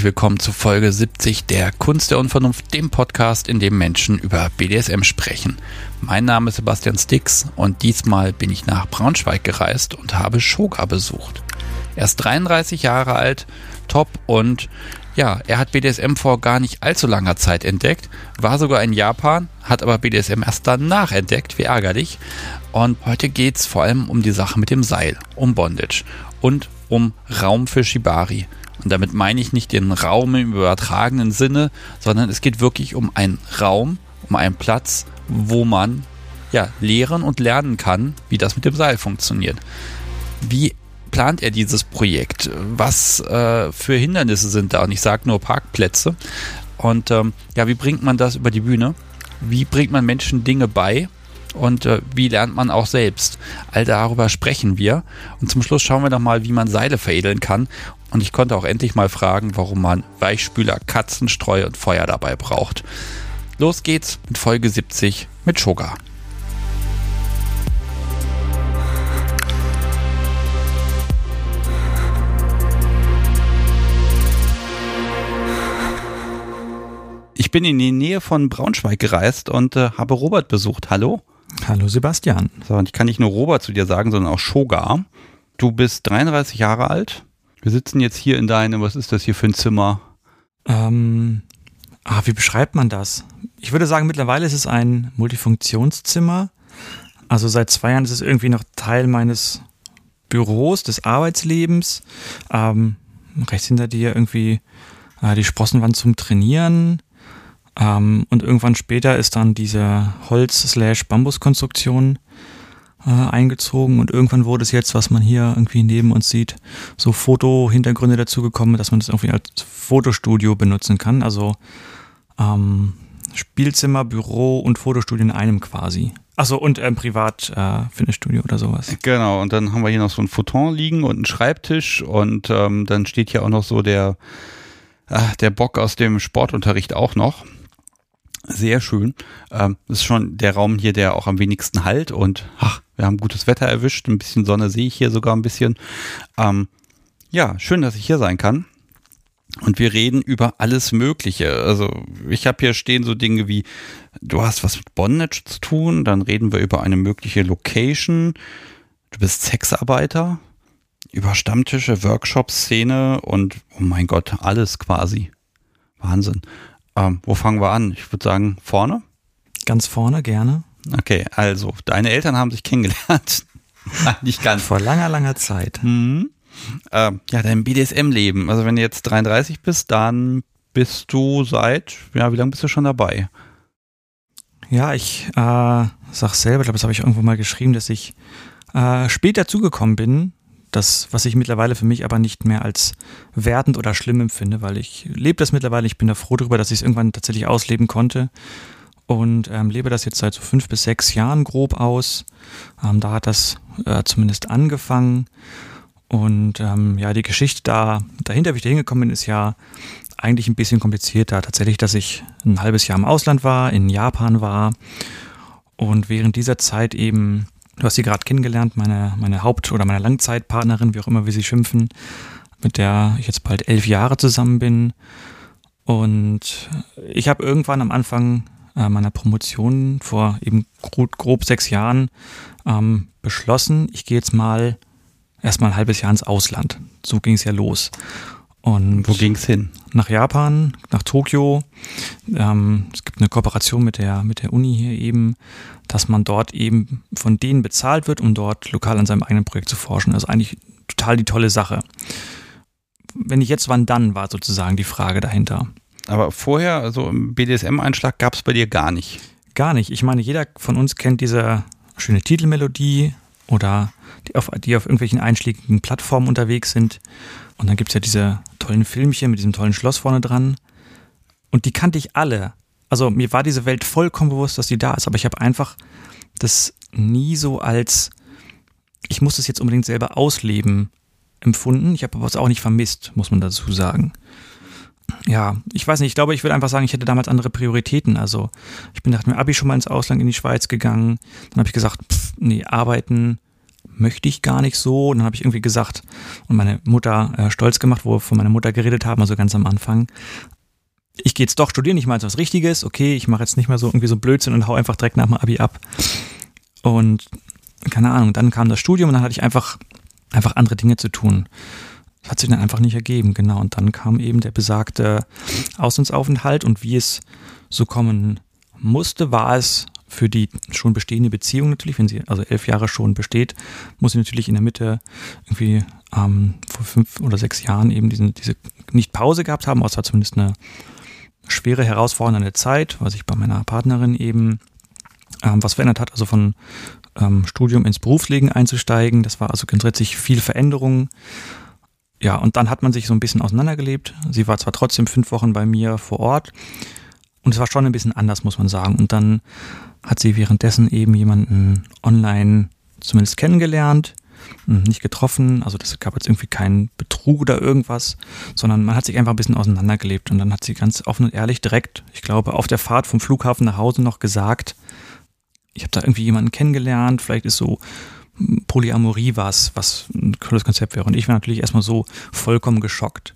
herzlich willkommen zu Folge 70 der Kunst der Unvernunft, dem Podcast, in dem Menschen über BDSM sprechen. Mein Name ist Sebastian Stix und diesmal bin ich nach Braunschweig gereist und habe Shoga besucht. Er ist 33 Jahre alt, top und ja, er hat BDSM vor gar nicht allzu langer Zeit entdeckt, war sogar in Japan, hat aber BDSM erst danach entdeckt, wie ärgerlich. Und heute geht es vor allem um die Sache mit dem Seil, um Bondage und um Raum für Shibari. Und damit meine ich nicht den Raum im übertragenen Sinne, sondern es geht wirklich um einen Raum, um einen Platz, wo man ja lehren und lernen kann, wie das mit dem Seil funktioniert. Wie plant er dieses Projekt? Was äh, für Hindernisse sind da? Und ich sage nur Parkplätze. Und ähm, ja, wie bringt man das über die Bühne? Wie bringt man Menschen Dinge bei? Und äh, wie lernt man auch selbst? All darüber sprechen wir. Und zum Schluss schauen wir noch mal, wie man Seile veredeln kann. Und ich konnte auch endlich mal fragen, warum man Weichspüler, Katzenstreu und Feuer dabei braucht. Los geht's mit Folge 70 mit Sugar. Ich bin in die Nähe von Braunschweig gereist und äh, habe Robert besucht. Hallo. Hallo Sebastian. So, und ich kann nicht nur Robert zu dir sagen, sondern auch Shoga. Du bist 33 Jahre alt. Wir sitzen jetzt hier in deinem, was ist das hier für ein Zimmer? Ähm, ah, wie beschreibt man das? Ich würde sagen, mittlerweile ist es ein Multifunktionszimmer. Also seit zwei Jahren ist es irgendwie noch Teil meines Büros, des Arbeitslebens. Ähm, rechts hinter dir irgendwie äh, die Sprossenwand zum Trainieren. Ähm, und irgendwann später ist dann diese Holz-Bambus-Konstruktion äh, eingezogen und irgendwann wurde es jetzt, was man hier irgendwie neben uns sieht, so Foto-Hintergründe dazugekommen, dass man das irgendwie als Fotostudio benutzen kann. Also ähm, Spielzimmer, Büro und Fotostudio in einem quasi. Achso, und ein ähm, Privat-Fitnessstudio äh, oder sowas. Genau, und dann haben wir hier noch so ein Futon liegen und einen Schreibtisch und ähm, dann steht hier auch noch so der, äh, der Bock aus dem Sportunterricht auch noch. Sehr schön. Ähm, das ist schon der Raum hier, der auch am wenigsten halt und ach, wir haben gutes Wetter erwischt. Ein bisschen Sonne sehe ich hier sogar ein bisschen. Ähm, ja, schön, dass ich hier sein kann. Und wir reden über alles Mögliche. Also ich habe hier stehen so Dinge wie, du hast was mit Bondage zu tun, dann reden wir über eine mögliche Location, du bist Sexarbeiter, über Stammtische, Workshops, Szene und oh mein Gott, alles quasi. Wahnsinn. Ähm, wo fangen wir an? Ich würde sagen, vorne? Ganz vorne, gerne. Okay, also, deine Eltern haben sich kennengelernt. Nicht ganz. Vor langer, langer Zeit. Mhm. Ähm, ja, dein BDSM-Leben. Also, wenn du jetzt 33 bist, dann bist du seit, ja, wie lange bist du schon dabei? Ja, ich äh, sag selber, ich glaube, das habe ich irgendwo mal geschrieben, dass ich äh, spät dazugekommen bin, das, was ich mittlerweile für mich aber nicht mehr als wertend oder schlimm empfinde, weil ich lebe das mittlerweile, ich bin da froh darüber, dass ich es irgendwann tatsächlich ausleben konnte und ähm, lebe das jetzt seit so fünf bis sechs Jahren grob aus. Ähm, da hat das äh, zumindest angefangen und ähm, ja, die Geschichte da dahinter, wie ich da hingekommen bin, ist ja eigentlich ein bisschen komplizierter. Tatsächlich, dass ich ein halbes Jahr im Ausland war, in Japan war und während dieser Zeit eben Du hast sie gerade kennengelernt, meine, meine Haupt- oder meine Langzeitpartnerin, wie auch immer wir sie schimpfen, mit der ich jetzt bald elf Jahre zusammen bin. Und ich habe irgendwann am Anfang meiner Promotion vor eben grob, grob sechs Jahren ähm, beschlossen, ich gehe jetzt mal erstmal ein halbes Jahr ins Ausland. So ging es ja los. Und Wo ging es hin? Nach Japan, nach Tokio. Ähm, es gibt eine Kooperation mit der, mit der Uni hier eben, dass man dort eben von denen bezahlt wird, um dort lokal an seinem eigenen Projekt zu forschen. Das ist eigentlich total die tolle Sache. Wenn ich jetzt wann dann, war sozusagen die Frage dahinter. Aber vorher, also im BDSM-Einschlag gab es bei dir gar nicht. Gar nicht. Ich meine, jeder von uns kennt diese schöne Titelmelodie oder die auf, die auf irgendwelchen einschlägigen Plattformen unterwegs sind. Und dann gibt es ja diese tollen Filmchen mit diesem tollen Schloss vorne dran. Und die kannte ich alle. Also mir war diese Welt vollkommen bewusst, dass die da ist, aber ich habe einfach das nie so als, ich muss das jetzt unbedingt selber ausleben empfunden. Ich habe aber es auch nicht vermisst, muss man dazu sagen. Ja, ich weiß nicht, ich glaube, ich würde einfach sagen, ich hätte damals andere Prioritäten. Also ich bin nach dem Abi schon mal ins Ausland in die Schweiz gegangen. Dann habe ich gesagt, pff, nee, arbeiten möchte ich gar nicht so. Und dann habe ich irgendwie gesagt und meine Mutter äh, stolz gemacht, wo wir von meiner Mutter geredet haben, also ganz am Anfang. Ich gehe jetzt doch studieren, ich mache jetzt was Richtiges, okay, ich mache jetzt nicht mehr so irgendwie so Blödsinn und hau einfach direkt nach dem Abi ab. Und keine Ahnung, dann kam das Studium und dann hatte ich einfach, einfach andere Dinge zu tun. Das hat sich dann einfach nicht ergeben, genau. Und dann kam eben der besagte Auslandsaufenthalt und wie es so kommen musste, war es für die schon bestehende Beziehung natürlich, wenn sie also elf Jahre schon besteht, muss sie natürlich in der Mitte irgendwie ähm, vor fünf oder sechs Jahren eben diesen, diese nicht Pause gehabt haben, außer zumindest eine schwere, herausfordernde Zeit, was sich bei meiner Partnerin eben ähm, was verändert hat, also von ähm, Studium ins Berufsleben einzusteigen. Das war also grundsätzlich viel Veränderung. Ja, und dann hat man sich so ein bisschen auseinandergelebt. Sie war zwar trotzdem fünf Wochen bei mir vor Ort und es war schon ein bisschen anders, muss man sagen. Und dann hat sie währenddessen eben jemanden online zumindest kennengelernt, hm, nicht getroffen, also das gab jetzt irgendwie keinen Betrug oder irgendwas, sondern man hat sich einfach ein bisschen auseinandergelebt und dann hat sie ganz offen und ehrlich direkt, ich glaube, auf der Fahrt vom Flughafen nach Hause noch gesagt, ich habe da irgendwie jemanden kennengelernt, vielleicht ist so Polyamorie was, was ein cooles Konzept wäre. Und ich war natürlich erstmal so vollkommen geschockt.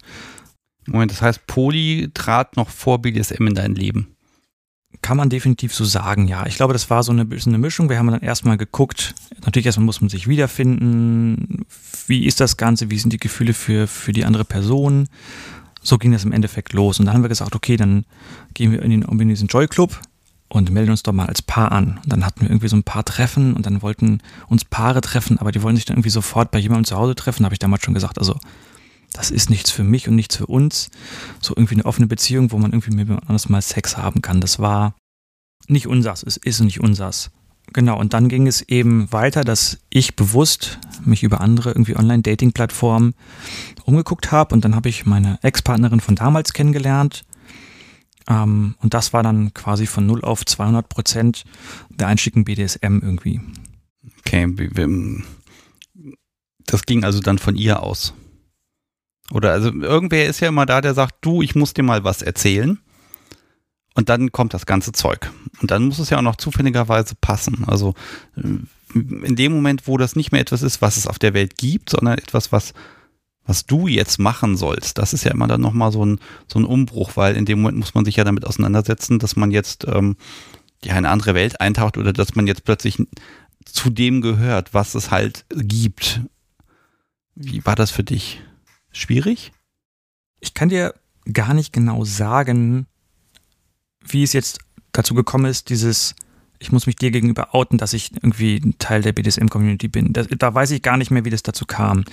Moment, das heißt, Poly trat noch vor BDSM in dein Leben? Kann man definitiv so sagen, ja. Ich glaube, das war so eine, so eine Mischung. Wir haben dann erstmal geguckt, natürlich erstmal muss man sich wiederfinden. Wie ist das Ganze? Wie sind die Gefühle für, für die andere Person? So ging das im Endeffekt los. Und dann haben wir gesagt, okay, dann gehen wir in, den, in diesen Joy Club und melden uns doch mal als Paar an. Und dann hatten wir irgendwie so ein paar Treffen und dann wollten uns Paare treffen, aber die wollen sich dann irgendwie sofort bei jemandem zu Hause treffen. Habe ich damals schon gesagt, also das ist nichts für mich und nichts für uns. So irgendwie eine offene Beziehung, wo man irgendwie mit jemand anderes mal Sex haben kann. Das war nicht unsers, es ist nicht unsers. Genau, und dann ging es eben weiter, dass ich bewusst mich über andere irgendwie Online-Dating-Plattformen umgeguckt habe und dann habe ich meine Ex-Partnerin von damals kennengelernt. Ähm, und das war dann quasi von 0 auf 200 Prozent der Einstieg in BDSM irgendwie. Okay, das ging also dann von ihr aus. Oder also irgendwer ist ja immer da, der sagt, du, ich muss dir mal was erzählen. Und dann kommt das ganze Zeug. Und dann muss es ja auch noch zufälligerweise passen. Also äh, in dem Moment, wo das nicht mehr etwas ist, was es auf der Welt gibt, sondern etwas, was, was du jetzt machen sollst, das ist ja immer dann nochmal so ein, so ein Umbruch, weil in dem Moment muss man sich ja damit auseinandersetzen, dass man jetzt ähm, ja eine andere Welt eintaucht oder dass man jetzt plötzlich zu dem gehört, was es halt gibt. Wie war das für dich? schwierig? Ich kann dir gar nicht genau sagen, wie es jetzt dazu gekommen ist, dieses, ich muss mich dir gegenüber outen, dass ich irgendwie Teil der BDSM-Community bin. Da, da, weiß ich gar nicht mehr, wie das dazu kam.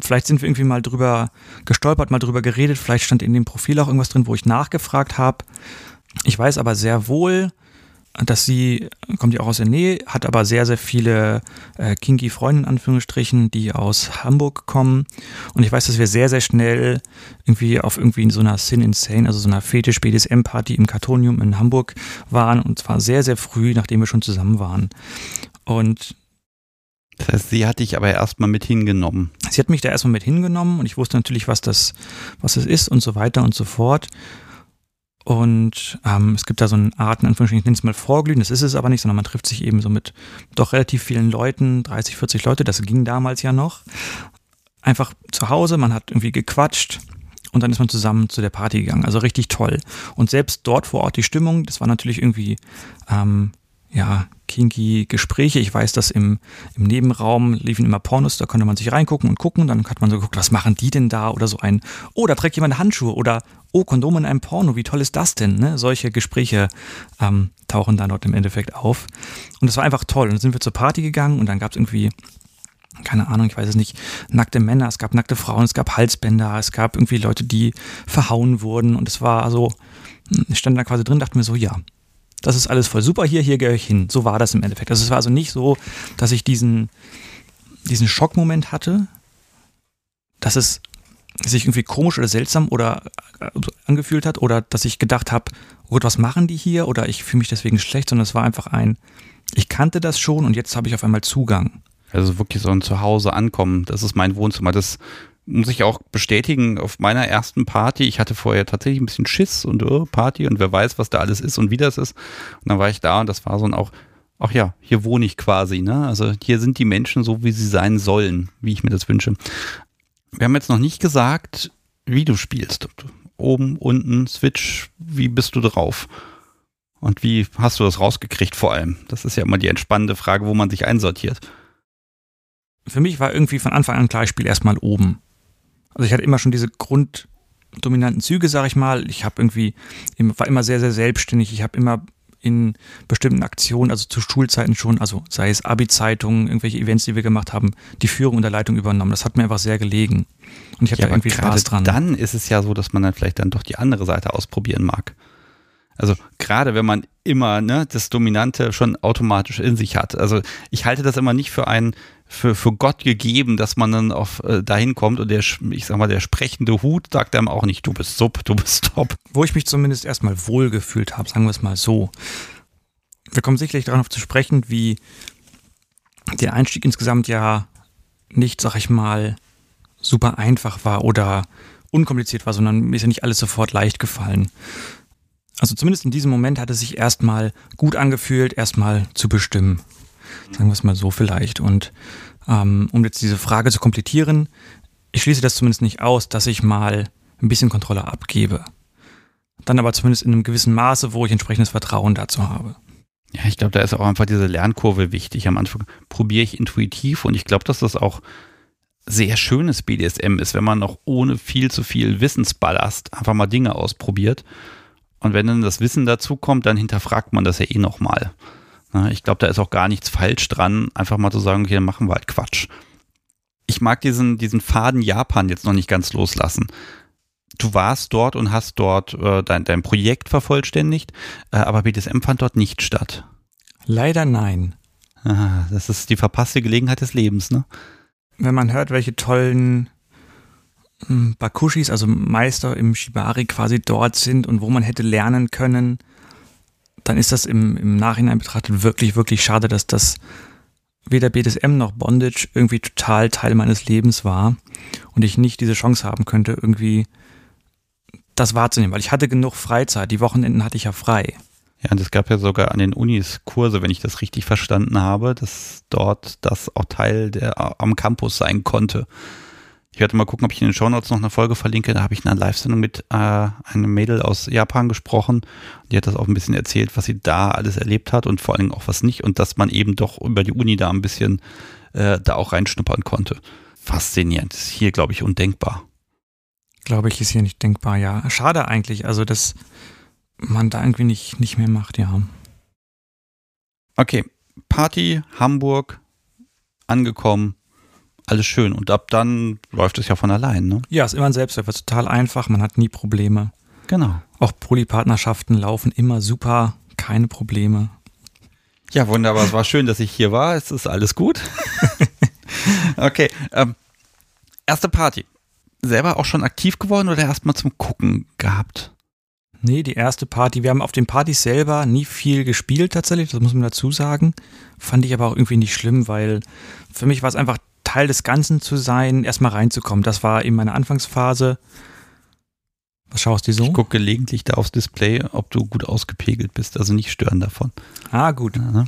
Vielleicht sind wir irgendwie mal drüber gestolpert, mal drüber geredet, vielleicht stand in dem Profil auch irgendwas drin, wo ich nachgefragt habe. Ich weiß aber sehr wohl, dass sie, kommt ja auch aus der Nähe, hat aber sehr, sehr viele äh, kinky Freunde in Anführungsstrichen, die aus Hamburg kommen. Und ich weiß, dass wir sehr, sehr schnell irgendwie auf irgendwie in so einer Sin Insane, also so einer Fetisch BDSM Party im Kartonium in Hamburg waren und zwar sehr, sehr früh, nachdem wir schon zusammen waren. Und das heißt, sie hat dich aber erstmal mit hingenommen. Sie hat mich da erstmal mit hingenommen und ich wusste natürlich, was das, was es ist und so weiter und so fort. Und ähm, es gibt da so eine Art, in Anführungsstrichen, ich nenne es mal Vorglühen, das ist es aber nicht, sondern man trifft sich eben so mit doch relativ vielen Leuten, 30, 40 Leute, das ging damals ja noch. Einfach zu Hause, man hat irgendwie gequatscht und dann ist man zusammen zu der Party gegangen. Also richtig toll. Und selbst dort vor Ort die Stimmung, das war natürlich irgendwie ähm, ja, kinky Gespräche. Ich weiß, dass im, im Nebenraum liefen immer Pornos, da konnte man sich reingucken und gucken. Dann hat man so geguckt, was machen die denn da? Oder so ein, oh, da trägt jemand Handschuhe oder oh, Kondom in einem Porno, wie toll ist das denn? Ne? Solche Gespräche ähm, tauchen dann dort im Endeffekt auf. Und das war einfach toll. Und dann sind wir zur Party gegangen und dann gab es irgendwie keine Ahnung, ich weiß es nicht, nackte Männer, es gab nackte Frauen, es gab Halsbänder, es gab irgendwie Leute, die verhauen wurden und es war so, hm, ich stand da quasi drin, dachte mir so, ja, das ist alles voll super hier, hier gehöre ich hin. So war das im Endeffekt. Also es war also nicht so, dass ich diesen, diesen Schockmoment hatte, dass es sich irgendwie komisch oder seltsam oder äh, angefühlt hat oder dass ich gedacht habe, oh Gott, was machen die hier oder ich fühle mich deswegen schlecht, sondern es war einfach ein, ich kannte das schon und jetzt habe ich auf einmal Zugang. Also wirklich so ein Zuhause ankommen, das ist mein Wohnzimmer. Das muss ich auch bestätigen, auf meiner ersten Party, ich hatte vorher tatsächlich ein bisschen Schiss und oh, Party und wer weiß, was da alles ist und wie das ist. Und dann war ich da und das war so ein auch ach ja, hier wohne ich quasi, ne? Also hier sind die Menschen so, wie sie sein sollen, wie ich mir das wünsche. Wir haben jetzt noch nicht gesagt, wie du spielst. Oben, unten, Switch, wie bist du drauf? Und wie hast du das rausgekriegt vor allem? Das ist ja immer die entspannende Frage, wo man sich einsortiert. Für mich war irgendwie von Anfang an klar, ich spiele erstmal oben. Also ich hatte immer schon diese grunddominanten Züge, sag ich mal. Ich habe irgendwie, war immer sehr, sehr selbstständig. Ich habe immer in bestimmten Aktionen, also zu Schulzeiten schon, also sei es Abi-Zeitungen, irgendwelche Events, die wir gemacht haben, die Führung und der Leitung übernommen. Das hat mir einfach sehr gelegen. Und ich habe ja, da irgendwie Spaß dran. Dann ist es ja so, dass man dann vielleicht dann doch die andere Seite ausprobieren mag. Also gerade wenn man immer ne, das Dominante schon automatisch in sich hat. Also ich halte das immer nicht für ein für, für Gott gegeben, dass man dann auf äh, dahin kommt und der, ich sag mal, der sprechende Hut sagt einem auch nicht, du bist sub, du bist top. Wo ich mich zumindest erstmal wohlgefühlt habe, sagen wir es mal so. Wir kommen sicherlich darauf zu sprechen, wie der Einstieg insgesamt ja nicht, sag ich mal, super einfach war oder unkompliziert war, sondern mir ist ja nicht alles sofort leicht gefallen. Also zumindest in diesem Moment hat es sich erstmal gut angefühlt, erstmal zu bestimmen. Sagen wir es mal so vielleicht. Und ähm, um jetzt diese Frage zu komplettieren, ich schließe das zumindest nicht aus, dass ich mal ein bisschen Kontrolle abgebe. Dann aber zumindest in einem gewissen Maße, wo ich entsprechendes Vertrauen dazu habe. Ja, ich glaube, da ist auch einfach diese Lernkurve wichtig. Am Anfang probiere ich intuitiv und ich glaube, dass das auch sehr schönes BDSM ist, wenn man noch ohne viel zu viel Wissensballast einfach mal Dinge ausprobiert. Und wenn dann das Wissen dazu kommt, dann hinterfragt man das ja eh nochmal. Ich glaube, da ist auch gar nichts falsch dran, einfach mal zu sagen, okay, dann machen wir halt Quatsch. Ich mag diesen, diesen Faden Japan jetzt noch nicht ganz loslassen. Du warst dort und hast dort äh, dein, dein Projekt vervollständigt, äh, aber BDSM fand dort nicht statt. Leider nein. Ah, das ist die verpasste Gelegenheit des Lebens, ne? Wenn man hört, welche tollen Bakushis, also Meister im Shibari quasi dort sind und wo man hätte lernen können, dann ist das im, im Nachhinein betrachtet wirklich, wirklich schade, dass das weder BDSM noch Bondage irgendwie total Teil meines Lebens war und ich nicht diese Chance haben könnte, irgendwie das wahrzunehmen, weil ich hatte genug Freizeit. Die Wochenenden hatte ich ja frei. Ja, und es gab ja sogar an den Unis Kurse, wenn ich das richtig verstanden habe, dass dort das auch Teil der am Campus sein konnte. Ich werde mal gucken, ob ich in den Shownotes noch eine Folge verlinke. Da habe ich in einer Live-Sendung mit äh, einem Mädel aus Japan gesprochen. Die hat das auch ein bisschen erzählt, was sie da alles erlebt hat und vor allen Dingen auch was nicht. Und dass man eben doch über die Uni da ein bisschen äh, da auch reinschnuppern konnte. Faszinierend. ist hier, glaube ich, undenkbar. Glaube ich, ist hier nicht denkbar, ja. Schade eigentlich, also dass man da irgendwie nicht, nicht mehr macht, ja. Okay, Party, Hamburg, angekommen, alles schön. Und ab dann läuft es ja von allein, ne? Ja, ist immer ein Selbstläufer, total einfach, man hat nie Probleme. Genau. Auch Polypartnerschaften laufen immer super, keine Probleme. Ja, wunderbar. Es war schön, dass ich hier war. Es ist alles gut. okay. Ähm, erste Party. Selber auch schon aktiv geworden oder erstmal zum Gucken gehabt? Nee, die erste Party. Wir haben auf den Partys selber nie viel gespielt tatsächlich, das muss man dazu sagen. Fand ich aber auch irgendwie nicht schlimm, weil für mich war es einfach Teil des Ganzen zu sein, erstmal reinzukommen. Das war in meiner Anfangsphase. Was schaust du so? Ich gucke gelegentlich da aufs Display, ob du gut ausgepegelt bist, also nicht stören davon. Ah, gut. Ja, ne?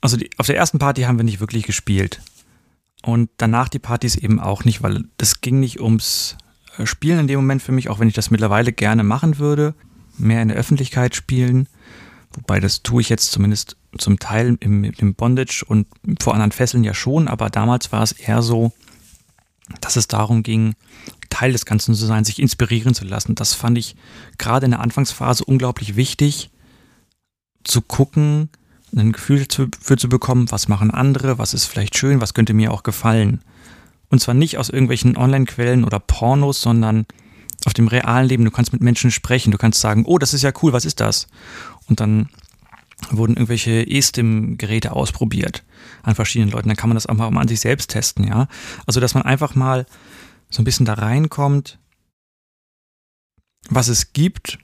Also die, auf der ersten Party haben wir nicht wirklich gespielt. Und danach die Partys eben auch nicht, weil das ging nicht ums äh, Spielen in dem Moment für mich, auch wenn ich das mittlerweile gerne machen würde. Mehr in der Öffentlichkeit spielen. Wobei das tue ich jetzt zumindest zum Teil im, im Bondage und vor anderen Fesseln ja schon, aber damals war es eher so, dass es darum ging, Teil des Ganzen zu sein, sich inspirieren zu lassen. Das fand ich gerade in der Anfangsphase unglaublich wichtig, zu gucken, ein Gefühl für zu bekommen, was machen andere, was ist vielleicht schön, was könnte mir auch gefallen. Und zwar nicht aus irgendwelchen Online-Quellen oder Pornos, sondern auf dem realen Leben. Du kannst mit Menschen sprechen, du kannst sagen, oh, das ist ja cool, was ist das? Und dann wurden irgendwelche E-Stim-Geräte ausprobiert an verschiedenen Leuten. Dann kann man das auch mal an sich selbst testen, ja. Also, dass man einfach mal so ein bisschen da reinkommt, was es gibt,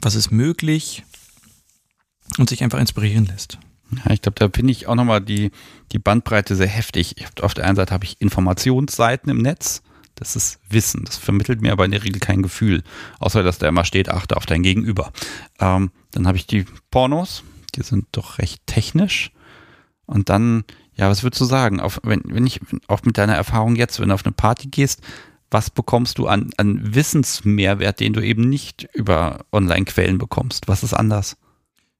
was ist möglich und sich einfach inspirieren lässt. Ja, ich glaube, da finde ich auch nochmal die, die Bandbreite sehr heftig. Auf der einen Seite habe ich Informationsseiten im Netz. Das ist Wissen. Das vermittelt mir aber in der Regel kein Gefühl. Außer, dass da immer steht, achte auf dein Gegenüber. Ähm, dann habe ich die Pornos, die sind doch recht technisch. Und dann, ja, was würdest du sagen? Auf, wenn, wenn ich, auch mit deiner Erfahrung jetzt, wenn du auf eine Party gehst, was bekommst du an, an Wissensmehrwert, den du eben nicht über Online-Quellen bekommst? Was ist anders?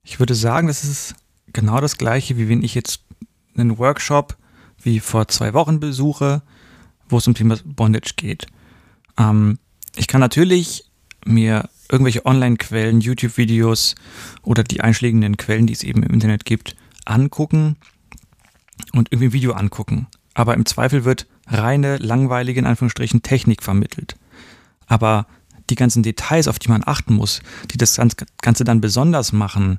Ich würde sagen, das ist genau das gleiche, wie wenn ich jetzt einen Workshop wie vor zwei Wochen besuche, wo es um Thema Bondage geht. Ähm, ich kann natürlich mir irgendwelche Online-Quellen, YouTube-Videos oder die einschlägenden Quellen, die es eben im Internet gibt, angucken und irgendwie ein Video angucken. Aber im Zweifel wird reine, langweilige, in Anführungsstrichen, Technik vermittelt. Aber die ganzen Details, auf die man achten muss, die das Ganze dann besonders machen,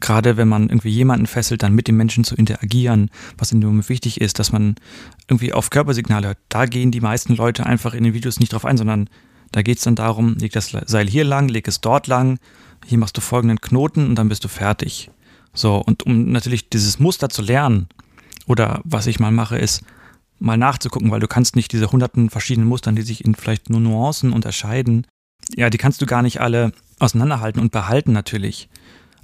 gerade wenn man irgendwie jemanden fesselt, dann mit dem Menschen zu interagieren, was in dem Moment wichtig ist, dass man irgendwie auf Körpersignale hört. Da gehen die meisten Leute einfach in den Videos nicht drauf ein, sondern da geht es dann darum, leg das Seil hier lang, leg es dort lang, hier machst du folgenden Knoten und dann bist du fertig. So, und um natürlich dieses Muster zu lernen, oder was ich mal mache, ist mal nachzugucken, weil du kannst nicht diese hunderten verschiedenen Mustern, die sich in vielleicht nur Nuancen unterscheiden, ja, die kannst du gar nicht alle auseinanderhalten und behalten natürlich.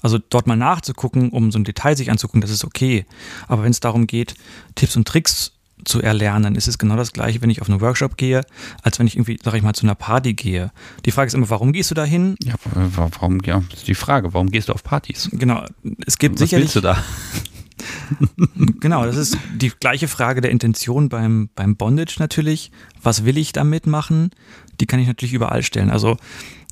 Also dort mal nachzugucken, um so ein Detail sich anzugucken, das ist okay. Aber wenn es darum geht, Tipps und Tricks zu erlernen, ist es genau das gleiche, wenn ich auf einen Workshop gehe, als wenn ich irgendwie, sag ich mal, zu einer Party gehe. Die Frage ist immer, warum gehst du da hin? Ja, warum, ja, ist die Frage, warum gehst du auf Partys? Genau, es gibt Was sicherlich. willst du da? genau, das ist die gleiche Frage der Intention beim, beim Bondage natürlich. Was will ich damit machen? Die kann ich natürlich überall stellen. Also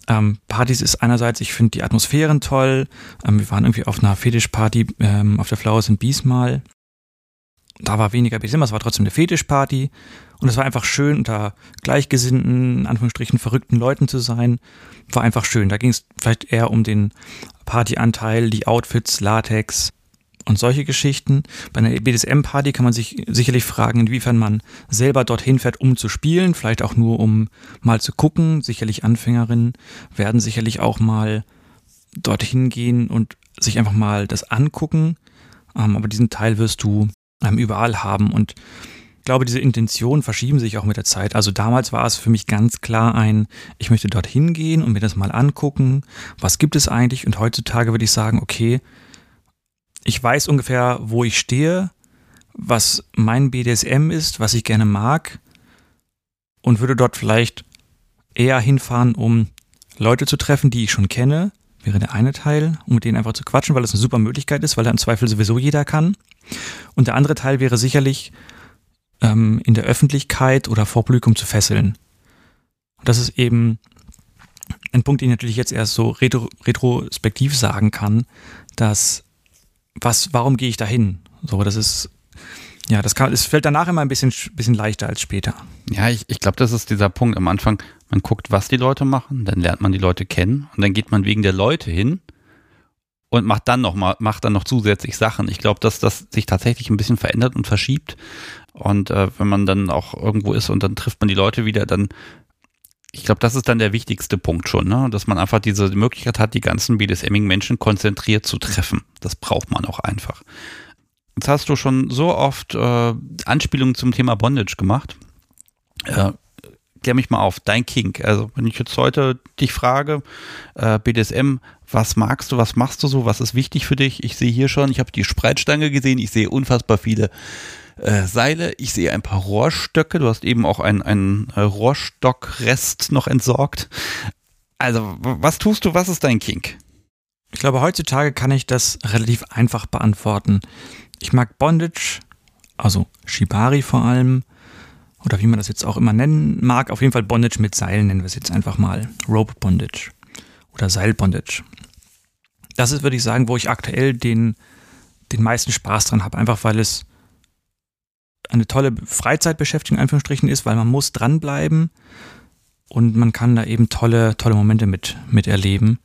ähm, Partys ist einerseits, ich finde die Atmosphären toll. Ähm, wir waren irgendwie auf einer Fetischparty ähm, auf der Flowers and Bees mal. Da war weniger BDSM, es war trotzdem eine Fetischparty. Und es war einfach schön, unter gleichgesinnten, in Anführungsstrichen verrückten Leuten zu sein. War einfach schön. Da ging es vielleicht eher um den Partyanteil, die Outfits, Latex, und solche Geschichten. Bei einer BDSM-Party kann man sich sicherlich fragen, inwiefern man selber dorthin fährt, um zu spielen, vielleicht auch nur um mal zu gucken. Sicherlich Anfängerinnen werden sicherlich auch mal dorthin gehen und sich einfach mal das angucken. Ähm, aber diesen Teil wirst du überall haben und ich glaube, diese Intentionen verschieben sich auch mit der Zeit. Also damals war es für mich ganz klar ein, ich möchte dorthin gehen und mir das mal angucken. Was gibt es eigentlich? Und heutzutage würde ich sagen, okay, ich weiß ungefähr, wo ich stehe, was mein BDSM ist, was ich gerne mag und würde dort vielleicht eher hinfahren, um Leute zu treffen, die ich schon kenne, wäre der eine Teil, um mit denen einfach zu quatschen, weil das eine super Möglichkeit ist, weil da im Zweifel sowieso jeder kann. Und der andere Teil wäre sicherlich ähm, in der Öffentlichkeit oder vor Publikum zu fesseln. Und das ist eben ein Punkt, den ich natürlich jetzt erst so retro retrospektiv sagen kann, dass was, warum gehe ich da hin? So, das ist, ja, das kann, es fällt danach immer ein bisschen, bisschen leichter als später. Ja, ich, ich glaube, das ist dieser Punkt am Anfang. Man guckt, was die Leute machen, dann lernt man die Leute kennen und dann geht man wegen der Leute hin und macht dann noch mal, macht dann noch zusätzlich Sachen. Ich glaube, dass das sich tatsächlich ein bisschen verändert und verschiebt. Und äh, wenn man dann auch irgendwo ist und dann trifft man die Leute wieder, dann ich glaube, das ist dann der wichtigste Punkt schon, ne? dass man einfach diese Möglichkeit hat, die ganzen BDSMing-Menschen konzentriert zu treffen. Das braucht man auch einfach. Jetzt hast du schon so oft äh, Anspielungen zum Thema Bondage gemacht. Äh, klär mich mal auf, dein Kink. Also, wenn ich jetzt heute dich frage, äh, BDSM, was magst du, was machst du so, was ist wichtig für dich? Ich sehe hier schon, ich habe die Spreitstange gesehen, ich sehe unfassbar viele äh, Seile. Ich sehe ein paar Rohrstöcke. Du hast eben auch einen, äh, Rohrstockrest noch entsorgt. Also, was tust du? Was ist dein Kink? Ich glaube, heutzutage kann ich das relativ einfach beantworten. Ich mag Bondage, also Shibari vor allem, oder wie man das jetzt auch immer nennen mag. Auf jeden Fall Bondage mit Seilen nennen wir es jetzt einfach mal. Rope Bondage oder Seilbondage. Das ist, würde ich sagen, wo ich aktuell den, den meisten Spaß dran habe. Einfach weil es eine tolle Freizeitbeschäftigung in Anführungsstrichen ist, weil man muss dranbleiben und man kann da eben tolle, tolle Momente mit, mit erleben.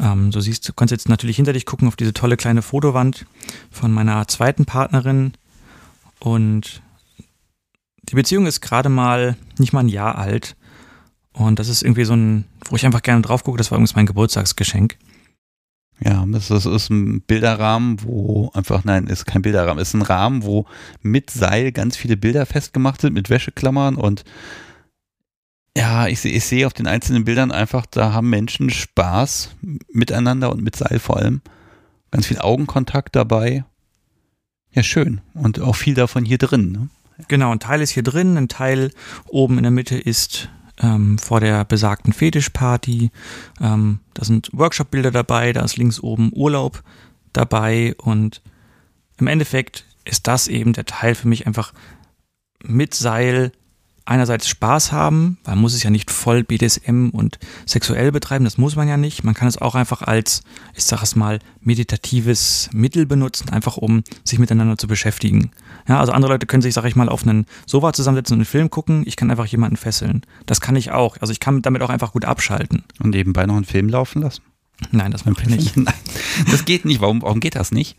Ähm, so siehst du, kannst jetzt natürlich hinter dich gucken auf diese tolle kleine Fotowand von meiner zweiten Partnerin und die Beziehung ist gerade mal nicht mal ein Jahr alt und das ist irgendwie so ein, wo ich einfach gerne drauf gucke, das war übrigens mein Geburtstagsgeschenk. Ja, das ist, ist ein Bilderrahmen, wo einfach, nein, ist kein Bilderrahmen, ist ein Rahmen, wo mit Seil ganz viele Bilder festgemacht sind, mit Wäscheklammern und ja, ich sehe ich sehe auf den einzelnen Bildern einfach, da haben Menschen Spaß miteinander und mit Seil vor allem. Ganz viel Augenkontakt dabei. Ja, schön. Und auch viel davon hier drin. Ne? Genau, ein Teil ist hier drin, ein Teil oben in der Mitte ist ähm, vor der besagten Fetischparty. Ähm, da sind Workshop-Bilder dabei, da ist links oben Urlaub dabei und im Endeffekt ist das eben der Teil für mich einfach mit Seil einerseits Spaß haben, weil man muss es ja nicht voll BDSM und sexuell betreiben, das muss man ja nicht. Man kann es auch einfach als, ich sage es mal, meditatives Mittel benutzen, einfach um sich miteinander zu beschäftigen. Ja, also andere Leute können sich, sage ich mal, auf einen Sofa zusammensetzen und einen Film gucken. Ich kann einfach jemanden fesseln. Das kann ich auch. Also ich kann damit auch einfach gut abschalten. Und nebenbei noch einen Film laufen lassen? Nein, das mache ich nicht. Nein, das geht nicht. Warum, warum geht das nicht?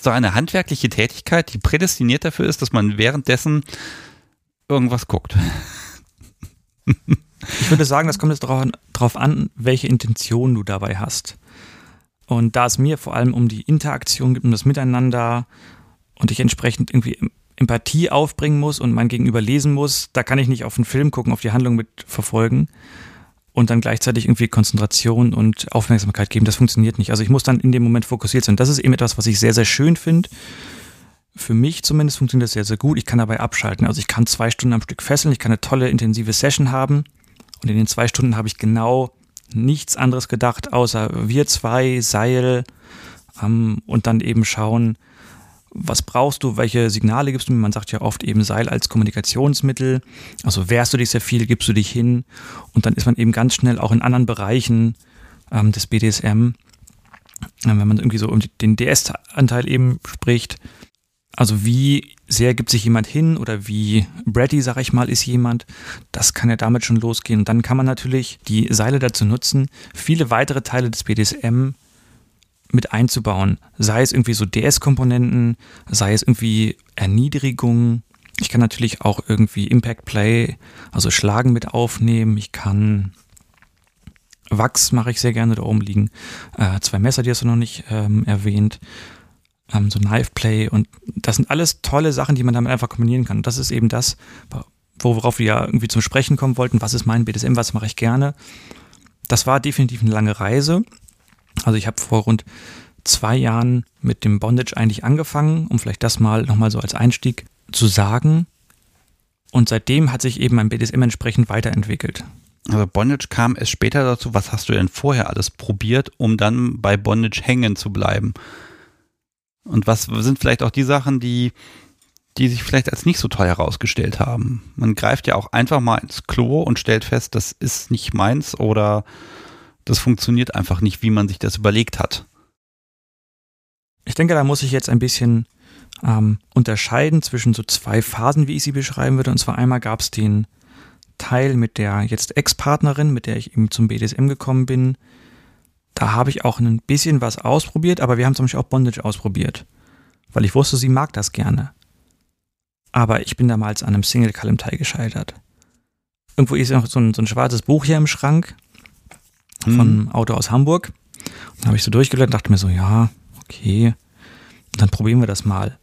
So eine handwerkliche Tätigkeit, die prädestiniert dafür ist, dass man währenddessen irgendwas guckt. Ich würde sagen, das kommt jetzt darauf an, welche Intention du dabei hast. Und da es mir vor allem um die Interaktion geht, um das Miteinander und ich entsprechend irgendwie Empathie aufbringen muss und mein Gegenüber lesen muss, da kann ich nicht auf einen Film gucken, auf die Handlung mit verfolgen und dann gleichzeitig irgendwie Konzentration und Aufmerksamkeit geben. Das funktioniert nicht. Also ich muss dann in dem Moment fokussiert sein. Das ist eben etwas, was ich sehr, sehr schön finde für mich zumindest funktioniert das sehr, sehr gut. Ich kann dabei abschalten. Also ich kann zwei Stunden am Stück fesseln, ich kann eine tolle, intensive Session haben. Und in den zwei Stunden habe ich genau nichts anderes gedacht, außer wir zwei, Seil ähm, und dann eben schauen, was brauchst du, welche Signale gibst du mir? Man sagt ja oft eben Seil als Kommunikationsmittel. Also wehrst du dich sehr viel, gibst du dich hin und dann ist man eben ganz schnell auch in anderen Bereichen ähm, des BDSM, äh, wenn man irgendwie so um den DS-Anteil eben spricht, also wie sehr gibt sich jemand hin oder wie bratty, sag ich mal, ist jemand, das kann ja damit schon losgehen. Und dann kann man natürlich die Seile dazu nutzen, viele weitere Teile des BDSM mit einzubauen. Sei es irgendwie so DS-Komponenten, sei es irgendwie Erniedrigung. Ich kann natürlich auch irgendwie Impact Play, also Schlagen mit aufnehmen. Ich kann Wachs mache ich sehr gerne da oben liegen. Äh, zwei Messer, die hast du noch nicht ähm, erwähnt ähm, so Knife Play und das sind alles tolle Sachen, die man damit einfach kombinieren kann. Und das ist eben das, worauf wir ja irgendwie zum Sprechen kommen wollten. Was ist mein BDSM? Was mache ich gerne? Das war definitiv eine lange Reise. Also ich habe vor rund zwei Jahren mit dem Bondage eigentlich angefangen, um vielleicht das mal nochmal so als Einstieg zu sagen. Und seitdem hat sich eben mein BDSM entsprechend weiterentwickelt. Also Bondage kam es später dazu. Was hast du denn vorher alles probiert, um dann bei Bondage hängen zu bleiben? Und was sind vielleicht auch die Sachen, die, die sich vielleicht als nicht so toll herausgestellt haben? Man greift ja auch einfach mal ins Klo und stellt fest, das ist nicht meins oder das funktioniert einfach nicht, wie man sich das überlegt hat. Ich denke, da muss ich jetzt ein bisschen ähm, unterscheiden zwischen so zwei Phasen, wie ich sie beschreiben würde. Und zwar einmal gab es den Teil mit der jetzt Ex-Partnerin, mit der ich eben zum BDSM gekommen bin, da habe ich auch ein bisschen was ausprobiert, aber wir haben zum Beispiel auch Bondage ausprobiert, weil ich wusste, sie mag das gerne. Aber ich bin damals an einem Single Kalimtai gescheitert. Irgendwo ist noch so ein, so ein schwarzes Buch hier im Schrank von einem hm. Auto aus Hamburg. Und dann habe ich so durchgelegt und dachte mir so, ja, okay, dann probieren wir das mal.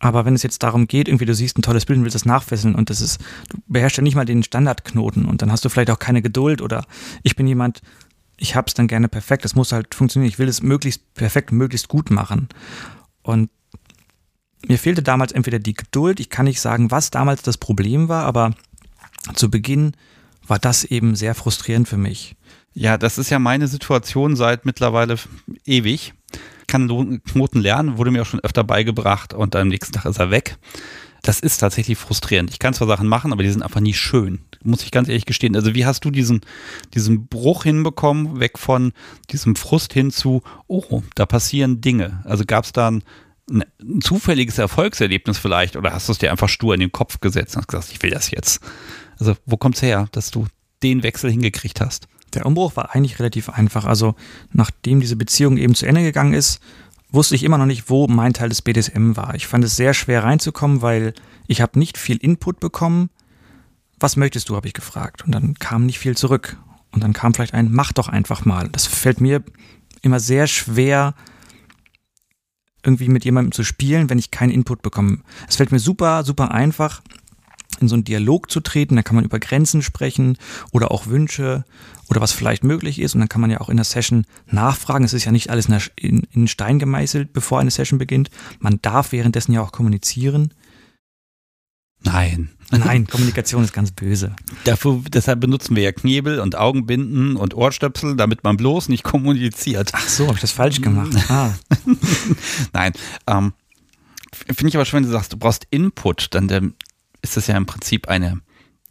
Aber wenn es jetzt darum geht, irgendwie du siehst ein tolles Bild und willst das nachfesseln und das ist, du beherrschst ja nicht mal den Standardknoten und dann hast du vielleicht auch keine Geduld oder ich bin jemand, ich habe es dann gerne perfekt. Es muss halt funktionieren. Ich will es möglichst perfekt, möglichst gut machen. Und mir fehlte damals entweder die Geduld. Ich kann nicht sagen, was damals das Problem war, aber zu Beginn war das eben sehr frustrierend für mich. Ja, das ist ja meine Situation seit mittlerweile ewig. Kann Knoten lernen, wurde mir auch schon öfter beigebracht und am nächsten Tag ist er weg das ist tatsächlich frustrierend. Ich kann zwar Sachen machen, aber die sind einfach nie schön. Muss ich ganz ehrlich gestehen. Also wie hast du diesen, diesen Bruch hinbekommen, weg von diesem Frust hin zu, oh, da passieren Dinge. Also gab es da ein, ein, zufälliges Erfolgserlebnis vielleicht oder hast du es dir einfach stur in den Kopf gesetzt und hast gesagt, ich will das jetzt. Also wo kommt es her, dass du den Wechsel hingekriegt hast? Der Umbruch war eigentlich relativ einfach. Also nachdem diese Beziehung eben zu Ende gegangen ist, wusste ich immer noch nicht, wo mein Teil des BDSM war. Ich fand es sehr schwer reinzukommen, weil ich habe nicht viel Input bekommen. Was möchtest du, habe ich gefragt. Und dann kam nicht viel zurück. Und dann kam vielleicht ein, mach doch einfach mal. Das fällt mir immer sehr schwer, irgendwie mit jemandem zu spielen, wenn ich keinen Input bekomme. Es fällt mir super, super einfach, in so einen Dialog zu treten. Da kann man über Grenzen sprechen oder auch Wünsche oder was vielleicht möglich ist. Und dann kann man ja auch in der Session nachfragen. Es ist ja nicht alles in, in Stein gemeißelt, bevor eine Session beginnt. Man darf währenddessen ja auch kommunizieren. Nein. Nein, Kommunikation ist ganz böse. Dafür, deshalb benutzen wir ja Knebel und Augenbinden und Ohrstöpsel, damit man bloß nicht kommuniziert. Ach so, habe ich das falsch gemacht. Ah. Nein, ähm, finde ich aber schön, wenn du sagst, du brauchst Input, dann ähm, ist das ja im Prinzip eine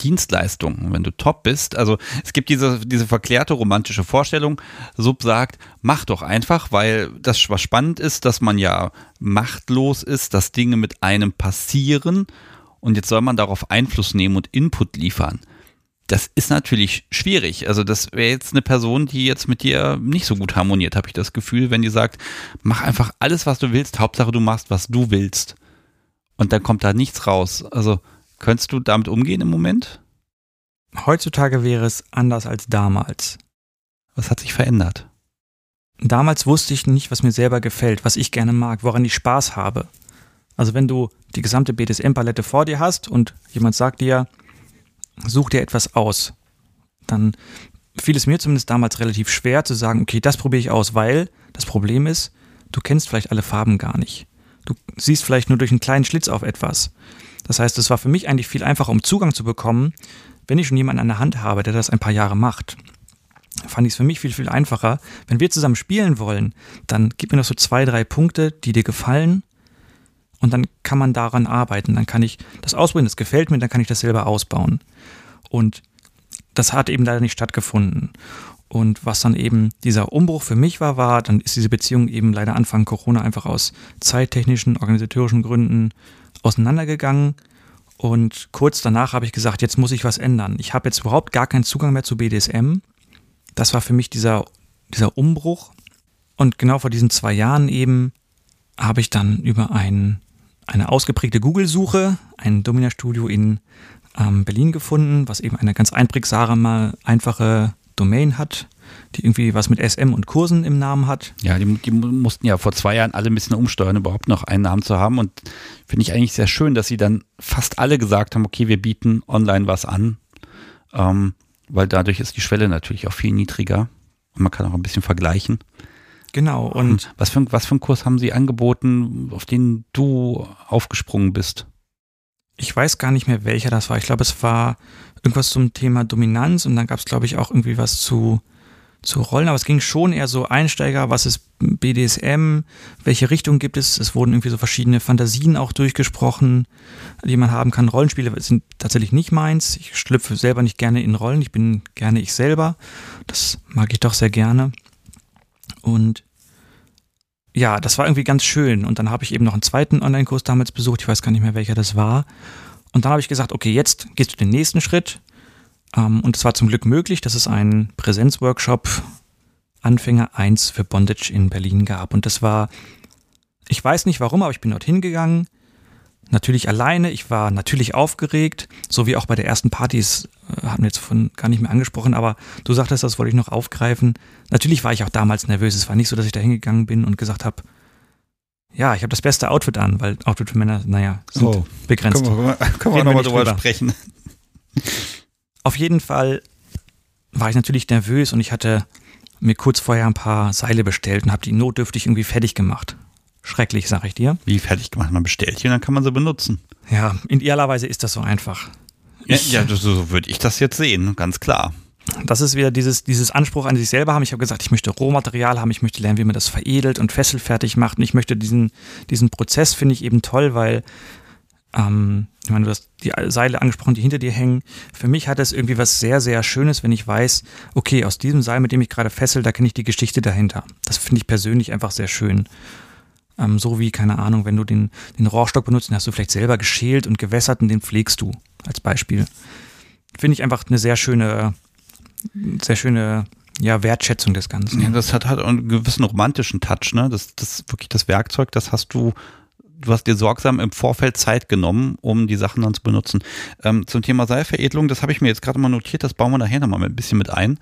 Dienstleistung, wenn du top bist. Also es gibt diese, diese verklärte romantische Vorstellung, Sub sagt, mach doch einfach, weil das, was spannend ist, dass man ja machtlos ist, dass Dinge mit einem passieren und jetzt soll man darauf Einfluss nehmen und Input liefern. Das ist natürlich schwierig. Also das wäre jetzt eine Person, die jetzt mit dir nicht so gut harmoniert, habe ich das Gefühl, wenn die sagt, mach einfach alles, was du willst, Hauptsache du machst, was du willst. Und dann kommt da nichts raus. Also könntest du damit umgehen im Moment? Heutzutage wäre es anders als damals. Was hat sich verändert? Damals wusste ich nicht, was mir selber gefällt, was ich gerne mag, woran ich Spaß habe. Also wenn du die gesamte BDSM-Palette vor dir hast und jemand sagt dir, such dir etwas aus, dann fiel es mir zumindest damals relativ schwer zu sagen, okay, das probiere ich aus, weil das Problem ist, du kennst vielleicht alle Farben gar nicht. Du siehst vielleicht nur durch einen kleinen Schlitz auf etwas. Das heißt, es war für mich eigentlich viel einfacher, um Zugang zu bekommen, wenn ich schon jemanden an der Hand habe, der das ein paar Jahre macht. Fand ich es für mich viel, viel einfacher. Wenn wir zusammen spielen wollen, dann gib mir noch so zwei, drei Punkte, die dir gefallen und dann kann man daran arbeiten. Dann kann ich das ausprobieren, das gefällt mir, dann kann ich das selber ausbauen. Und das hat eben leider nicht stattgefunden. Und was dann eben dieser Umbruch für mich war, war, dann ist diese Beziehung eben leider Anfang Corona einfach aus zeittechnischen, organisatorischen Gründen auseinandergegangen. Und kurz danach habe ich gesagt, jetzt muss ich was ändern. Ich habe jetzt überhaupt gar keinen Zugang mehr zu BDSM. Das war für mich dieser, dieser Umbruch. Und genau vor diesen zwei Jahren eben habe ich dann über einen eine ausgeprägte Google-Suche, ein Domina-Studio in ähm, Berlin gefunden, was eben eine ganz einprägsame, einfache Domain hat, die irgendwie was mit SM und Kursen im Namen hat. Ja, die, die, mussten ja vor zwei Jahren alle ein bisschen umsteuern, überhaupt noch einen Namen zu haben. Und finde ich eigentlich sehr schön, dass sie dann fast alle gesagt haben, okay, wir bieten online was an, ähm, weil dadurch ist die Schwelle natürlich auch viel niedriger und man kann auch ein bisschen vergleichen. Genau. Und was für, was für einen Kurs haben Sie angeboten, auf den du aufgesprungen bist? Ich weiß gar nicht mehr, welcher das war. Ich glaube, es war irgendwas zum Thema Dominanz und dann gab es, glaube ich, auch irgendwie was zu, zu Rollen. Aber es ging schon eher so Einsteiger, was ist BDSM, welche Richtung gibt es. Es wurden irgendwie so verschiedene Fantasien auch durchgesprochen, die man haben kann. Rollenspiele sind tatsächlich nicht meins. Ich schlüpfe selber nicht gerne in Rollen. Ich bin gerne ich selber. Das mag ich doch sehr gerne. Und ja, das war irgendwie ganz schön. Und dann habe ich eben noch einen zweiten Online-Kurs damals besucht. Ich weiß gar nicht mehr, welcher das war. Und dann habe ich gesagt, okay, jetzt gehst du den nächsten Schritt. Ähm, und es war zum Glück möglich, dass es einen Präsenzworkshop Anfänger 1 für Bondage in Berlin gab. Und das war, ich weiß nicht warum, aber ich bin dorthin gegangen natürlich alleine, ich war natürlich aufgeregt, so wie auch bei der ersten Party, das äh, haben wir jetzt von gar nicht mehr angesprochen, aber du sagtest, das wollte ich noch aufgreifen. Natürlich war ich auch damals nervös. Es war nicht so, dass ich da hingegangen bin und gesagt habe, ja, ich habe das beste Outfit an, weil Outfit für Männer, naja, sind oh, begrenzt. Können wir, können wir nochmal drüber sprechen. Auf jeden Fall war ich natürlich nervös und ich hatte mir kurz vorher ein paar Seile bestellt und habe die notdürftig irgendwie fertig gemacht. Schrecklich, sag ich dir. Wie fertig gemacht? Man bestellt die und dann kann man sie benutzen. Ja, in idealer Weise ist das so einfach. Ja, ja so würde ich das jetzt sehen, ganz klar. Das ist wieder dieses, dieses Anspruch an sich selber haben. Ich habe gesagt, ich möchte Rohmaterial haben, ich möchte lernen, wie man das veredelt und fesselfertig macht. Und ich möchte diesen, diesen Prozess finde ich eben toll, weil ähm, ich meine, du hast die Seile angesprochen, die hinter dir hängen. Für mich hat das irgendwie was sehr, sehr Schönes, wenn ich weiß, okay, aus diesem Seil, mit dem ich gerade fessel, da kenne ich die Geschichte dahinter. Das finde ich persönlich einfach sehr schön. Ähm, so wie, keine Ahnung, wenn du den, den Rohrstock benutzt, den hast du vielleicht selber geschält und gewässert und den pflegst du, als Beispiel. Finde ich einfach eine sehr schöne, sehr schöne ja, Wertschätzung des Ganzen. Ja, das hat halt einen gewissen romantischen Touch, ne? Das, das wirklich das Werkzeug, das hast du, du hast dir sorgsam im Vorfeld Zeit genommen, um die Sachen dann zu benutzen. Ähm, zum Thema Seilveredelung, das habe ich mir jetzt gerade mal notiert, das bauen wir nachher nochmal ein bisschen mit ein.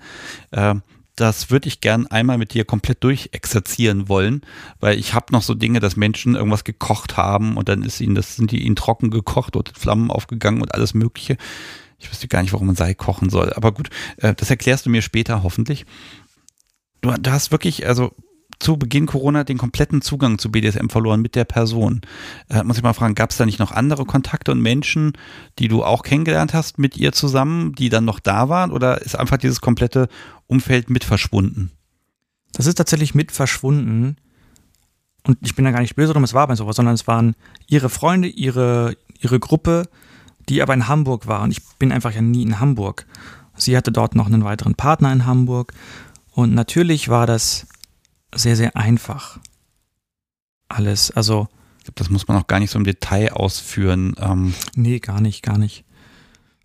Äh, das würde ich gern einmal mit dir komplett durchexerzieren wollen, weil ich habe noch so Dinge, dass Menschen irgendwas gekocht haben und dann ist ihnen, das sind die ihnen trocken gekocht und Flammen aufgegangen und alles Mögliche. Ich wüsste gar nicht, warum man Sei kochen soll. Aber gut, äh, das erklärst du mir später hoffentlich. Du, du hast wirklich, also zu Beginn Corona den kompletten Zugang zu BDSM verloren mit der Person. Äh, muss ich mal fragen, gab es da nicht noch andere Kontakte und Menschen, die du auch kennengelernt hast mit ihr zusammen, die dann noch da waren? Oder ist einfach dieses komplette Umfeld mit verschwunden? Das ist tatsächlich mit verschwunden. Und ich bin da gar nicht böse drum, es war aber sowas, sondern es waren ihre Freunde, ihre, ihre Gruppe, die aber in Hamburg waren. Ich bin einfach ja nie in Hamburg. Sie hatte dort noch einen weiteren Partner in Hamburg. Und natürlich war das sehr, sehr einfach. Alles. Also. Das muss man auch gar nicht so im Detail ausführen. Ähm. Nee, gar nicht, gar nicht.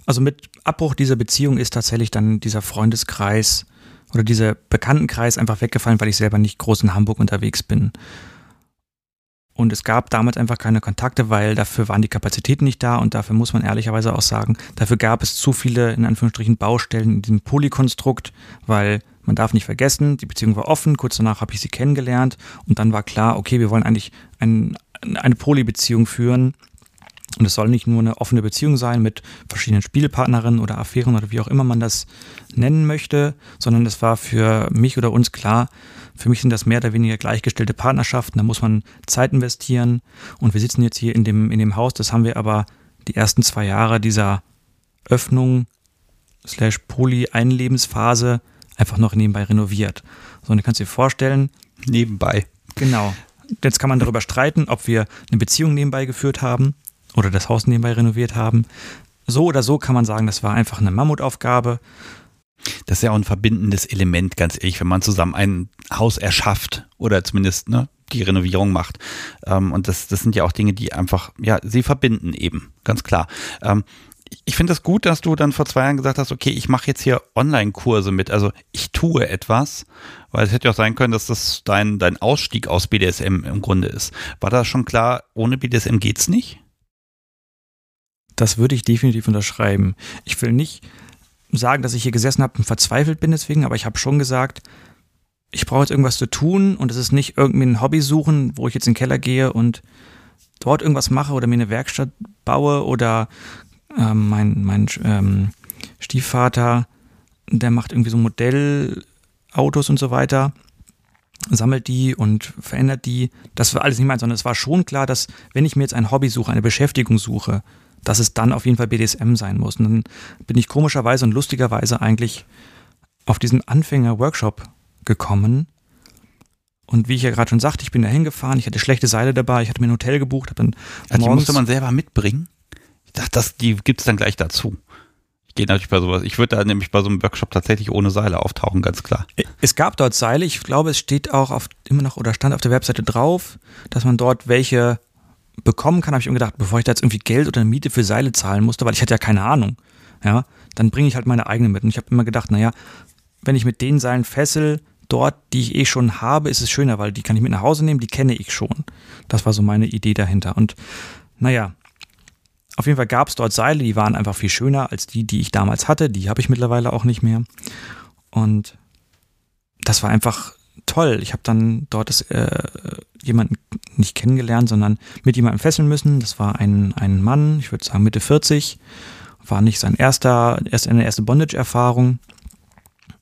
Also mit Abbruch dieser Beziehung ist tatsächlich dann dieser Freundeskreis oder dieser Bekanntenkreis einfach weggefallen, weil ich selber nicht groß in Hamburg unterwegs bin. Und es gab damals einfach keine Kontakte, weil dafür waren die Kapazitäten nicht da und dafür muss man ehrlicherweise auch sagen, dafür gab es zu viele, in Anführungsstrichen, Baustellen in diesem Polykonstrukt, weil man darf nicht vergessen, die Beziehung war offen, kurz danach habe ich sie kennengelernt und dann war klar, okay, wir wollen eigentlich ein, eine Polybeziehung führen. Und es soll nicht nur eine offene Beziehung sein mit verschiedenen Spielpartnerinnen oder Affären oder wie auch immer man das nennen möchte, sondern es war für mich oder uns klar, für mich sind das mehr oder weniger gleichgestellte Partnerschaften, da muss man Zeit investieren und wir sitzen jetzt hier in dem, in dem Haus, das haben wir aber die ersten zwei Jahre dieser Öffnung slash Poly-Einlebensphase einfach noch nebenbei renoviert. So, und du kannst dir vorstellen. Nebenbei. Genau. Jetzt kann man darüber streiten, ob wir eine Beziehung nebenbei geführt haben oder das Haus nebenbei renoviert haben. So oder so kann man sagen, das war einfach eine Mammutaufgabe. Das ist ja auch ein verbindendes Element, ganz ehrlich, wenn man zusammen ein Haus erschafft oder zumindest ne, die Renovierung macht. Ähm, und das, das sind ja auch Dinge, die einfach, ja, sie verbinden eben, ganz klar. Ich finde es das gut, dass du dann vor zwei Jahren gesagt hast, okay, ich mache jetzt hier Online-Kurse mit. Also ich tue etwas, weil es hätte ja auch sein können, dass das dein, dein Ausstieg aus BDSM im Grunde ist. War da schon klar, ohne BDSM geht's nicht? Das würde ich definitiv unterschreiben. Ich will nicht sagen, dass ich hier gesessen habe und verzweifelt bin deswegen, aber ich habe schon gesagt, ich brauche jetzt irgendwas zu tun und es ist nicht irgendwie ein Hobby suchen, wo ich jetzt in den Keller gehe und dort irgendwas mache oder mir eine Werkstatt baue oder ähm, mein, mein ähm, Stiefvater, der macht irgendwie so Modellautos und so weiter, sammelt die und verändert die. Das war alles nicht mein, sondern es war schon klar, dass wenn ich mir jetzt ein Hobby suche, eine Beschäftigung suche, dass es dann auf jeden Fall BDSM sein muss. Und dann bin ich komischerweise und lustigerweise eigentlich auf diesen Anfänger-Workshop gekommen. Und wie ich ja gerade schon sagte, ich bin da hingefahren, ich hatte schlechte Seile dabei, ich hatte mir ein Hotel gebucht, habe dann. Also die musste man selber mitbringen? Das, das, die gibt es dann gleich dazu. Ich gehe natürlich bei sowas. Ich würde da nämlich bei so einem Workshop tatsächlich ohne Seile auftauchen, ganz klar. Es gab dort Seile. Ich glaube, es steht auch auf, immer noch oder stand auf der Webseite drauf, dass man dort welche bekommen kann. Habe ich mir gedacht, bevor ich da jetzt irgendwie Geld oder Miete für Seile zahlen musste, weil ich hatte ja keine Ahnung. Ja, dann bringe ich halt meine eigene mit. Und ich habe immer gedacht, naja, wenn ich mit den Seilen fessel, dort, die ich eh schon habe, ist es schöner, weil die kann ich mit nach Hause nehmen, die kenne ich schon. Das war so meine Idee dahinter. Und naja, auf jeden Fall gab es dort Seile, die waren einfach viel schöner als die, die ich damals hatte. Die habe ich mittlerweile auch nicht mehr. Und das war einfach toll. Ich habe dann dort das, äh, jemanden nicht kennengelernt, sondern mit jemandem fesseln müssen. Das war ein, ein Mann, ich würde sagen Mitte 40. War nicht sein erster, erst eine erste Bondage-Erfahrung.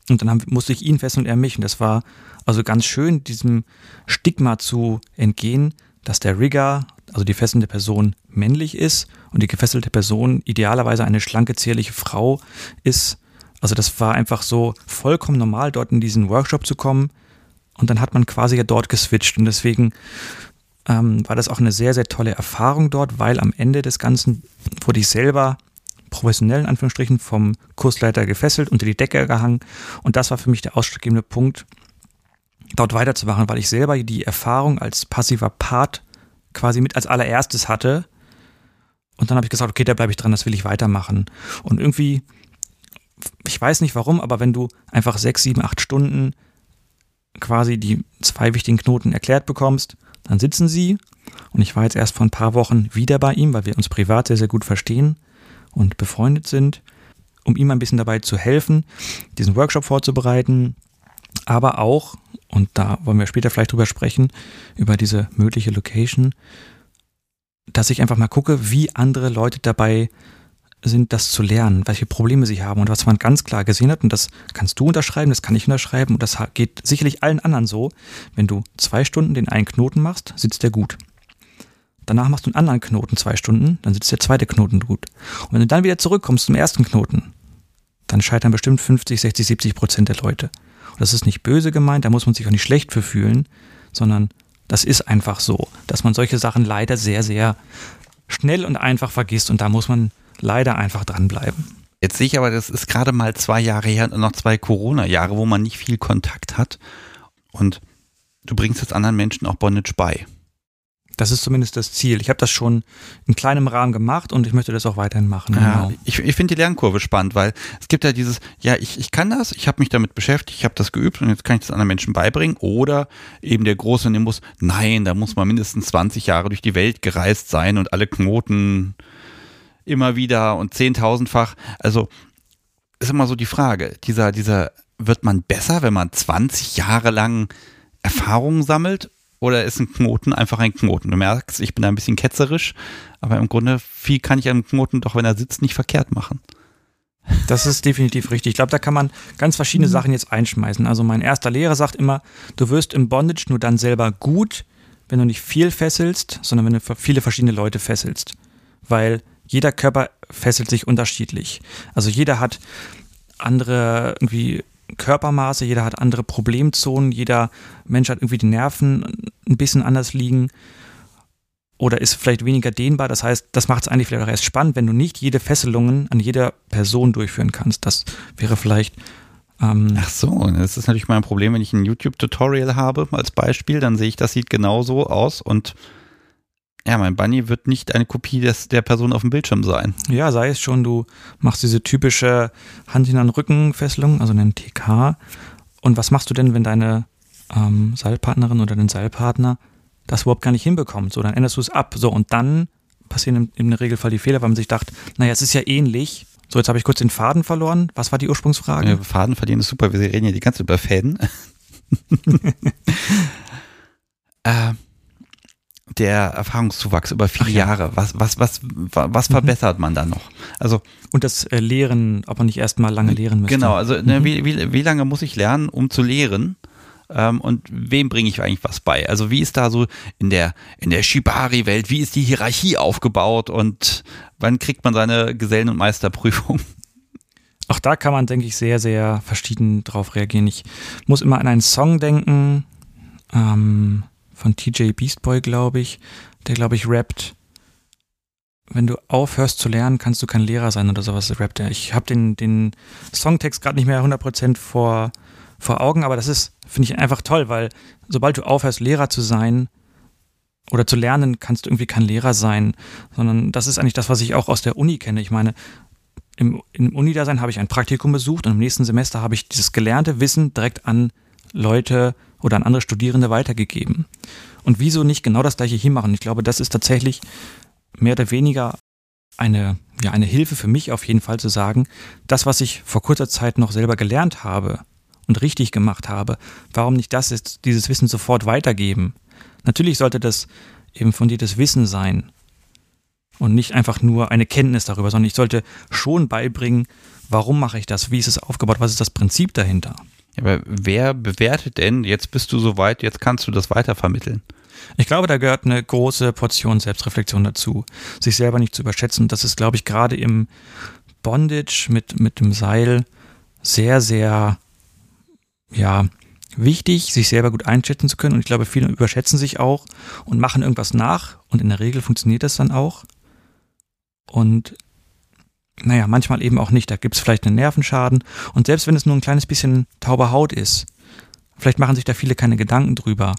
Und dann haben, musste ich ihn fesseln und er mich. Und das war also ganz schön, diesem Stigma zu entgehen, dass der Rigger, also die fesselnde Person, männlich ist und die gefesselte Person idealerweise eine schlanke, zierliche Frau ist. Also das war einfach so vollkommen normal, dort in diesen Workshop zu kommen. Und dann hat man quasi ja dort geswitcht. Und deswegen ähm, war das auch eine sehr, sehr tolle Erfahrung dort, weil am Ende des Ganzen wurde ich selber professionell in Anführungsstrichen vom Kursleiter gefesselt, unter die Decke gehangen. Und das war für mich der ausschlaggebende Punkt, dort weiterzumachen, weil ich selber die Erfahrung als passiver Part quasi mit als allererstes hatte. Und dann habe ich gesagt, okay, da bleibe ich dran, das will ich weitermachen. Und irgendwie, ich weiß nicht warum, aber wenn du einfach sechs, sieben, acht Stunden quasi die zwei wichtigen Knoten erklärt bekommst, dann sitzen sie. Und ich war jetzt erst vor ein paar Wochen wieder bei ihm, weil wir uns privat sehr, sehr gut verstehen und befreundet sind, um ihm ein bisschen dabei zu helfen, diesen Workshop vorzubereiten, Aber auch, und da wollen wir später vielleicht drüber sprechen, über diese mögliche Location, dass ich einfach mal gucke, wie andere Leute dabei sind, das zu lernen, welche Probleme sie haben und was man ganz klar gesehen hat. Und das kannst du unterschreiben, das kann ich unterschreiben und das geht sicherlich allen anderen so. Wenn du zwei Stunden den einen Knoten machst, sitzt der gut. Danach machst du einen anderen Knoten zwei Stunden, dann sitzt der zweite Knoten gut. Und wenn du dann wieder zurückkommst zum ersten Knoten, dann scheitern bestimmt 50, 60, 70 Prozent der Leute. Und das ist nicht böse gemeint, da muss man sich auch nicht schlecht für fühlen, sondern das ist einfach so, dass man solche Sachen leider sehr, sehr schnell und einfach vergisst und da muss man leider einfach dranbleiben. Jetzt sehe ich aber, das ist gerade mal zwei Jahre her und noch zwei Corona-Jahre, wo man nicht viel Kontakt hat und du bringst jetzt anderen Menschen auch Bondage bei. Das ist zumindest das Ziel. Ich habe das schon in kleinem Rahmen gemacht und ich möchte das auch weiterhin machen. Ja, genau. Ich, ich finde die Lernkurve spannend, weil es gibt ja dieses, ja, ich, ich kann das, ich habe mich damit beschäftigt, ich habe das geübt und jetzt kann ich das anderen Menschen beibringen. Oder eben der große Nimbus, nein, da muss man mindestens 20 Jahre durch die Welt gereist sein und alle Knoten immer wieder und zehntausendfach. Also ist immer so die Frage, dieser, dieser, wird man besser, wenn man 20 Jahre lang Erfahrungen sammelt oder ist ein Knoten einfach ein Knoten? Du merkst, ich bin da ein bisschen ketzerisch, aber im Grunde viel kann ich einem Knoten doch, wenn er sitzt, nicht verkehrt machen. Das ist definitiv richtig. Ich glaube, da kann man ganz verschiedene mhm. Sachen jetzt einschmeißen. Also mein erster Lehrer sagt immer, du wirst im Bondage nur dann selber gut, wenn du nicht viel fesselst, sondern wenn du viele verschiedene Leute fesselst. Weil jeder Körper fesselt sich unterschiedlich. Also jeder hat andere irgendwie Körpermaße, jeder hat andere Problemzonen, jeder Mensch hat irgendwie die Nerven ein bisschen anders liegen oder ist vielleicht weniger dehnbar. Das heißt, das macht es eigentlich vielleicht auch erst spannend, wenn du nicht jede Fesselungen an jeder Person durchführen kannst. Das wäre vielleicht. Ähm Ach so, das ist natürlich mein Problem, wenn ich ein YouTube-Tutorial habe als Beispiel, dann sehe ich, das sieht genauso aus und ja, mein Bunny wird nicht eine Kopie des, der Person auf dem Bildschirm sein. Ja, sei es schon, du machst diese typische Hand in den Rücken Fesselung, also einen TK. Und was machst du denn, wenn deine ähm, Seilpartnerin oder dein Seilpartner das überhaupt gar nicht hinbekommt? So, dann änderst du es ab. So, und dann passieren im, im Regelfall die Fehler, weil man sich dacht, naja, es ist ja ähnlich. So, jetzt habe ich kurz den Faden verloren. Was war die Ursprungsfrage? Ja, Faden verlieren ist super, wir reden ja die ganze Zeit über Fäden. äh, der Erfahrungszuwachs über viele ja. Jahre? Was, was, was, was mhm. verbessert man da noch? Also und das äh, Lehren, ob man nicht erst mal lange lehren müsste. Genau, also ne, mhm. wie, wie, wie lange muss ich lernen, um zu lehren? Ähm, und wem bringe ich eigentlich was bei? Also wie ist da so in der in der Shibari-Welt, wie ist die Hierarchie aufgebaut und wann kriegt man seine Gesellen- und Meisterprüfung? Auch da kann man, denke ich, sehr, sehr verschieden drauf reagieren. Ich muss immer an einen Song denken. Ähm, von TJ Beastboy, glaube ich, der, glaube ich, rappt, wenn du aufhörst zu lernen, kannst du kein Lehrer sein oder sowas, rappt er. Ich habe den, den Songtext gerade nicht mehr 100% vor, vor Augen, aber das ist, finde ich einfach toll, weil sobald du aufhörst, Lehrer zu sein oder zu lernen, kannst du irgendwie kein Lehrer sein, sondern das ist eigentlich das, was ich auch aus der Uni kenne. Ich meine, im, im Uni-Dasein habe ich ein Praktikum besucht und im nächsten Semester habe ich dieses gelernte Wissen direkt an Leute oder an andere Studierende weitergegeben. Und wieso nicht genau das gleiche hier machen? Ich glaube, das ist tatsächlich mehr oder weniger eine, ja, eine Hilfe für mich auf jeden Fall zu sagen, das, was ich vor kurzer Zeit noch selber gelernt habe und richtig gemacht habe, warum nicht das ist, dieses Wissen sofort weitergeben? Natürlich sollte das eben fundiertes Wissen sein und nicht einfach nur eine Kenntnis darüber, sondern ich sollte schon beibringen, warum mache ich das, wie ist es aufgebaut, was ist das Prinzip dahinter. Aber wer bewertet denn, jetzt bist du soweit, jetzt kannst du das weitervermitteln? Ich glaube, da gehört eine große Portion Selbstreflexion dazu, sich selber nicht zu überschätzen. Das ist, glaube ich, gerade im Bondage mit, mit dem Seil sehr, sehr, ja, wichtig, sich selber gut einschätzen zu können. Und ich glaube, viele überschätzen sich auch und machen irgendwas nach. Und in der Regel funktioniert das dann auch. Und naja, manchmal eben auch nicht. Da gibt es vielleicht einen Nervenschaden. Und selbst wenn es nur ein kleines bisschen taube Haut ist, vielleicht machen sich da viele keine Gedanken drüber.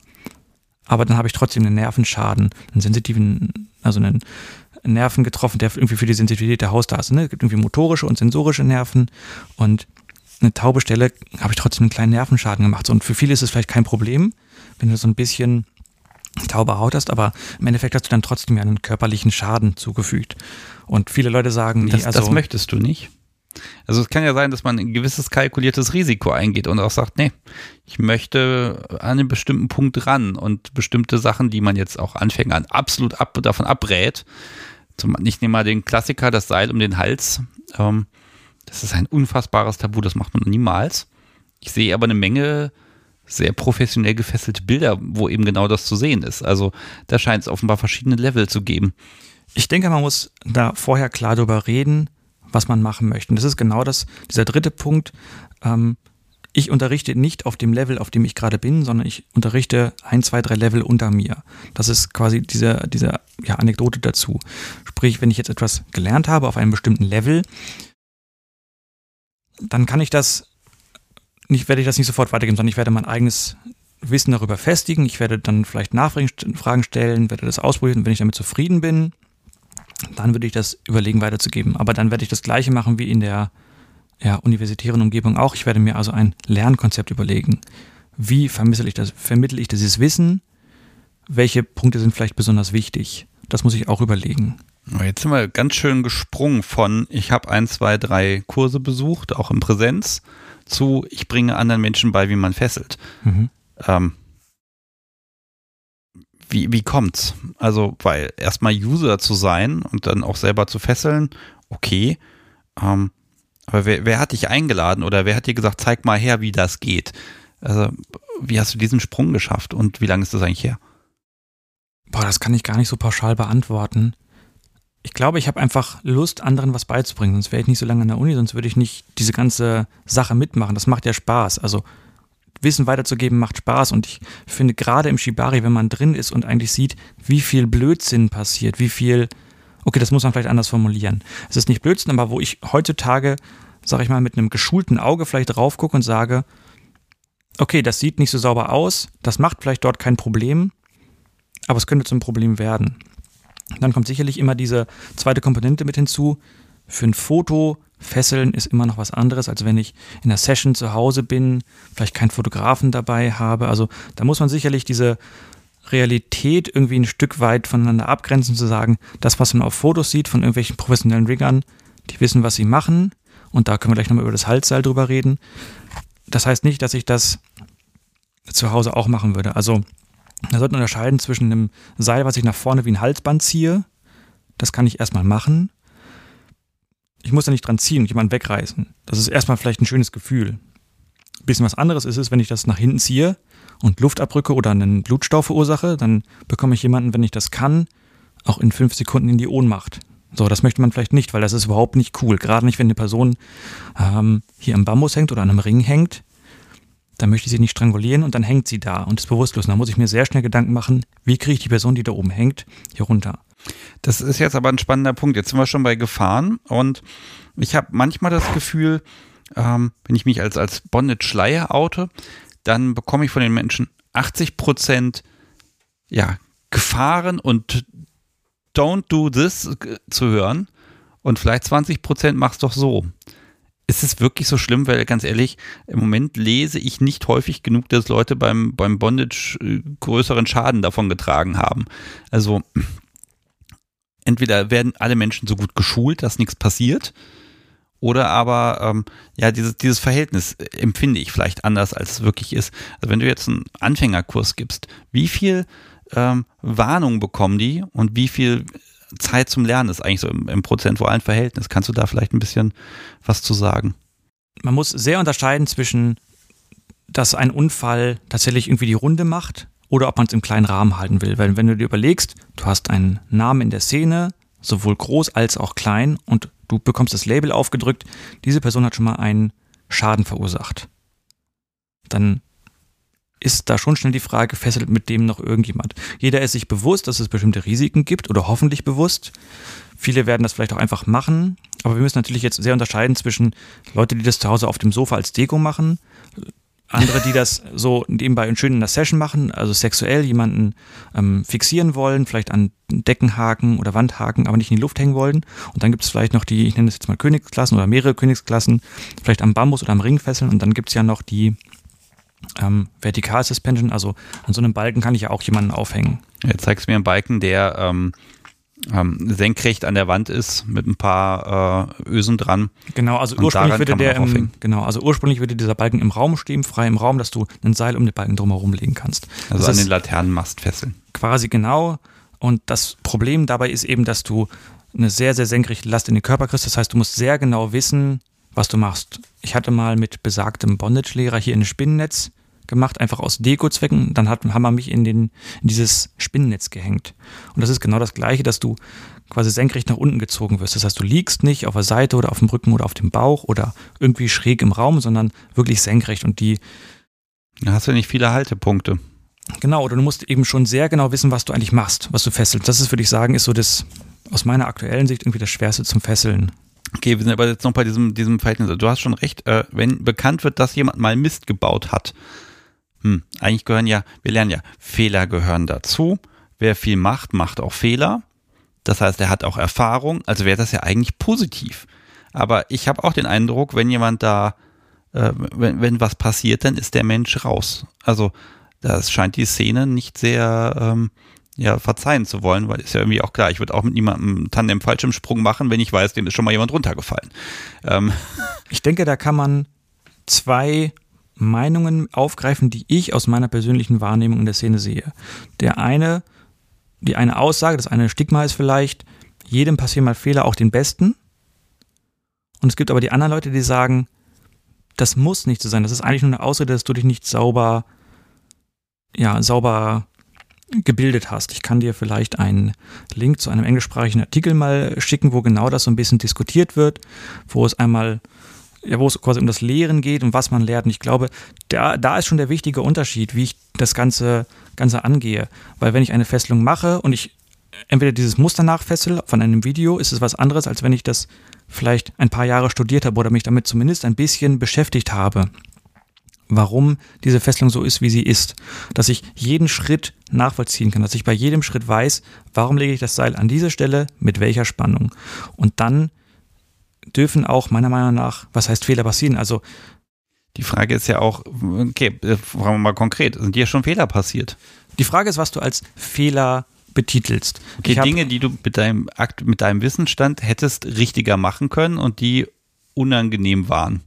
Aber dann habe ich trotzdem einen Nervenschaden, einen sensitiven, also einen Nerven getroffen, der irgendwie für die Sensitivität der Haut da ist. Ne? Es gibt irgendwie motorische und sensorische Nerven. Und eine taube Stelle habe ich trotzdem einen kleinen Nervenschaden gemacht. Und für viele ist es vielleicht kein Problem, wenn du so ein bisschen taube Haut hast, aber im Endeffekt hast du dann trotzdem ja einen körperlichen Schaden zugefügt. Und viele Leute sagen, nee, das, also, das möchtest du nicht. Also es kann ja sein, dass man ein gewisses kalkuliertes Risiko eingeht und auch sagt, nee, ich möchte an einen bestimmten Punkt ran und bestimmte Sachen, die man jetzt auch Anfängern absolut ab, davon abrät. Zum, ich nehme mal den Klassiker, das Seil um den Hals. Ähm, das ist ein unfassbares Tabu, das macht man niemals. Ich sehe aber eine Menge sehr professionell gefesselte Bilder, wo eben genau das zu sehen ist. Also da scheint es offenbar verschiedene Level zu geben. Ich denke, man muss da vorher klar darüber reden, was man machen möchte. Und das ist genau das, dieser dritte Punkt. Ähm, ich unterrichte nicht auf dem Level, auf dem ich gerade bin, sondern ich unterrichte ein, zwei, drei Level unter mir. Das ist quasi diese, diese ja, Anekdote dazu. Sprich, wenn ich jetzt etwas gelernt habe auf einem bestimmten Level, dann kann ich das nicht, werde ich das nicht sofort weitergeben, sondern ich werde mein eigenes Wissen darüber festigen. Ich werde dann vielleicht Nachfragen stellen, werde das ausprobieren. Wenn ich damit zufrieden bin, dann würde ich das überlegen weiterzugeben. Aber dann werde ich das Gleiche machen wie in der ja, universitären Umgebung auch. Ich werde mir also ein Lernkonzept überlegen. Wie vermittle ich das, vermittle ich dieses Wissen? Welche Punkte sind vielleicht besonders wichtig? Das muss ich auch überlegen. Jetzt sind wir ganz schön gesprungen von, ich habe ein, zwei, drei Kurse besucht, auch in Präsenz, zu, ich bringe anderen Menschen bei, wie man fesselt. Mhm. Ähm, wie, wie kommt's? Also, weil erstmal User zu sein und dann auch selber zu fesseln, okay. Ähm, aber wer, wer hat dich eingeladen oder wer hat dir gesagt, zeig mal her, wie das geht? Also, wie hast du diesen Sprung geschafft und wie lange ist das eigentlich her? Boah, das kann ich gar nicht so pauschal beantworten. Ich glaube, ich habe einfach Lust, anderen was beizubringen. Sonst wäre ich nicht so lange an der Uni, sonst würde ich nicht diese ganze Sache mitmachen. Das macht ja Spaß. Also Wissen weiterzugeben macht Spaß und ich finde gerade im Shibari, wenn man drin ist und eigentlich sieht, wie viel Blödsinn passiert, wie viel, okay, das muss man vielleicht anders formulieren. Es ist nicht Blödsinn, aber wo ich heutzutage, sag ich mal, mit einem geschulten Auge vielleicht drauf gucke und sage, okay, das sieht nicht so sauber aus, das macht vielleicht dort kein Problem, aber es könnte zum Problem werden. Dann kommt sicherlich immer diese zweite Komponente mit hinzu. Für ein Foto Fesseln ist immer noch was anderes, als wenn ich in einer Session zu Hause bin, vielleicht keinen Fotografen dabei habe. Also da muss man sicherlich diese Realität irgendwie ein Stück weit voneinander abgrenzen, zu sagen, das, was man auf Fotos sieht von irgendwelchen professionellen Riggern, die wissen, was sie machen. Und da können wir gleich nochmal über das Halsseil drüber reden. Das heißt nicht, dass ich das zu Hause auch machen würde. Also da sollte man unterscheiden zwischen einem Seil, was ich nach vorne wie ein Halsband ziehe. Das kann ich erstmal machen ich muss da nicht dran ziehen und jemanden wegreißen. Das ist erstmal vielleicht ein schönes Gefühl. Ein bisschen was anderes ist es, wenn ich das nach hinten ziehe und Luft abrücke oder einen Blutstau verursache, dann bekomme ich jemanden, wenn ich das kann, auch in fünf Sekunden in die Ohnmacht. So, das möchte man vielleicht nicht, weil das ist überhaupt nicht cool. Gerade nicht, wenn eine Person ähm, hier am Bambus hängt oder an einem Ring hängt. Dann möchte ich sie nicht strangulieren und dann hängt sie da und ist bewusstlos. Und da muss ich mir sehr schnell Gedanken machen, wie kriege ich die Person, die da oben hängt, hier runter. Das ist jetzt aber ein spannender Punkt. Jetzt sind wir schon bei Gefahren und ich habe manchmal das Gefühl, ähm, wenn ich mich als, als Bondage-Schleier oute, dann bekomme ich von den Menschen 80 Prozent ja, Gefahren und Don't do this zu hören und vielleicht 20 Prozent mach's doch so. Ist es wirklich so schlimm? Weil ganz ehrlich, im Moment lese ich nicht häufig genug, dass Leute beim, beim Bondage äh, größeren Schaden davon getragen haben. Also entweder werden alle Menschen so gut geschult, dass nichts passiert, oder aber ähm, ja dieses dieses Verhältnis empfinde ich vielleicht anders als es wirklich ist. Also wenn du jetzt einen Anfängerkurs gibst, wie viel ähm, Warnung bekommen die und wie viel Zeit zum Lernen ist eigentlich so im, im prozentualen Verhältnis? Kannst du da vielleicht ein bisschen was zu sagen? Man muss sehr unterscheiden zwischen, dass ein Unfall tatsächlich irgendwie die Runde macht oder ob man es im kleinen Rahmen halten will. Weil wenn du dir überlegst, du hast einen Namen in der Szene, sowohl groß als auch klein, und du bekommst das Label aufgedrückt, diese Person hat schon mal einen Schaden verursacht. Dann ist da schon schnell die Frage, fesselt mit dem noch irgendjemand? Jeder ist sich bewusst, dass es bestimmte Risiken gibt oder hoffentlich bewusst. Viele werden das vielleicht auch einfach machen, aber wir müssen natürlich jetzt sehr unterscheiden zwischen Leute, die das zu Hause auf dem Sofa als Deko machen, andere, die das so nebenbei schön in der Session machen, also sexuell jemanden ähm, fixieren wollen, vielleicht an Deckenhaken oder Wandhaken, aber nicht in die Luft hängen wollen. Und dann gibt es vielleicht noch die, ich nenne das jetzt mal Königsklassen oder mehrere Königsklassen, vielleicht am Bambus oder am Ring fesseln. Und dann gibt es ja noch die ähm, Vertikal Suspension, also an so einem Balken kann ich ja auch jemanden aufhängen. Jetzt zeigst du mir einen Balken, der ähm, ähm, senkrecht an der Wand ist mit ein paar äh, Ösen dran. Genau, also ursprünglich würde der im, genau, also ursprünglich würde dieser Balken im Raum stehen, frei im Raum, dass du ein Seil um den Balken drumherum legen kannst. Also das an den Laternenmast fesseln. Quasi genau. Und das Problem dabei ist eben, dass du eine sehr, sehr senkrechte Last in den Körper kriegst. Das heißt, du musst sehr genau wissen, was du machst. Ich hatte mal mit besagtem Bondage-Lehrer hier ein Spinnennetz gemacht, einfach aus Deko-Zwecken. Dann hat, haben wir mich in, den, in dieses Spinnennetz gehängt. Und das ist genau das Gleiche, dass du quasi senkrecht nach unten gezogen wirst. Das heißt, du liegst nicht auf der Seite oder auf dem Rücken oder auf dem Bauch oder irgendwie schräg im Raum, sondern wirklich senkrecht. Und die. Da hast du nicht viele Haltepunkte. Genau, oder du musst eben schon sehr genau wissen, was du eigentlich machst, was du fesselst. Das ist, würde ich sagen, ist so das, aus meiner aktuellen Sicht, irgendwie das Schwerste zum Fesseln. Okay, wir sind aber jetzt noch bei diesem, diesem Verhältnis. Du hast schon recht, äh, wenn bekannt wird, dass jemand mal Mist gebaut hat, hm, eigentlich gehören ja, wir lernen ja, Fehler gehören dazu. Wer viel macht, macht auch Fehler. Das heißt, er hat auch Erfahrung, also wäre das ja eigentlich positiv. Aber ich habe auch den Eindruck, wenn jemand da, äh, wenn, wenn was passiert, dann ist der Mensch raus. Also das scheint die Szene nicht sehr ähm, ja, verzeihen zu wollen, weil ist ja irgendwie auch klar, ich würde auch mit niemandem Tandem Fallschirmsprung machen, wenn ich weiß, dem ist schon mal jemand runtergefallen. Ähm. Ich denke, da kann man zwei Meinungen aufgreifen, die ich aus meiner persönlichen Wahrnehmung in der Szene sehe. Der eine, die eine Aussage, das eine Stigma ist vielleicht, jedem passieren mal Fehler, auch den Besten. Und es gibt aber die anderen Leute, die sagen, das muss nicht so sein. Das ist eigentlich nur eine Ausrede, dass du dich nicht sauber, ja, sauber gebildet hast. Ich kann dir vielleicht einen Link zu einem englischsprachigen Artikel mal schicken, wo genau das so ein bisschen diskutiert wird, wo es einmal ja, wo es quasi um das Lehren geht und was man lehrt. Und ich glaube, da, da ist schon der wichtige Unterschied, wie ich das Ganze, Ganze angehe. Weil wenn ich eine Fesselung mache und ich entweder dieses Muster nachfessel von einem Video, ist es was anderes, als wenn ich das vielleicht ein paar Jahre studiert habe oder mich damit zumindest ein bisschen beschäftigt habe. Warum diese Fesselung so ist, wie sie ist. Dass ich jeden Schritt nachvollziehen kann, dass ich bei jedem Schritt weiß, warum lege ich das Seil an diese Stelle, mit welcher Spannung. Und dann dürfen auch meiner Meinung nach, was heißt Fehler passieren? Also die Frage ist ja auch, okay, äh, fragen wir mal konkret, sind dir schon Fehler passiert? Die Frage ist, was du als Fehler betitelst. Die Dinge, die du mit deinem Akt, mit deinem Wissensstand hättest richtiger machen können und die unangenehm waren.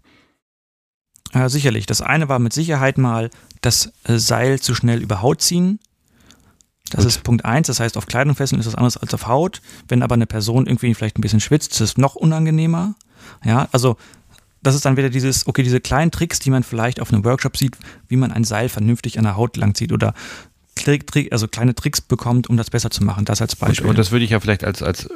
Ja, sicherlich. Das eine war mit Sicherheit mal das Seil zu schnell über Haut ziehen. Das Gut. ist Punkt eins. Das heißt, auf Kleidung fesseln ist das anders als auf Haut. Wenn aber eine Person irgendwie vielleicht ein bisschen schwitzt, ist es noch unangenehmer. Ja, also das ist dann wieder dieses, okay, diese kleinen Tricks, die man vielleicht auf einem Workshop sieht, wie man ein Seil vernünftig an der Haut langzieht oder also kleine Tricks bekommt, um das besser zu machen. Das als Beispiel. Und das würde ich ja vielleicht als, als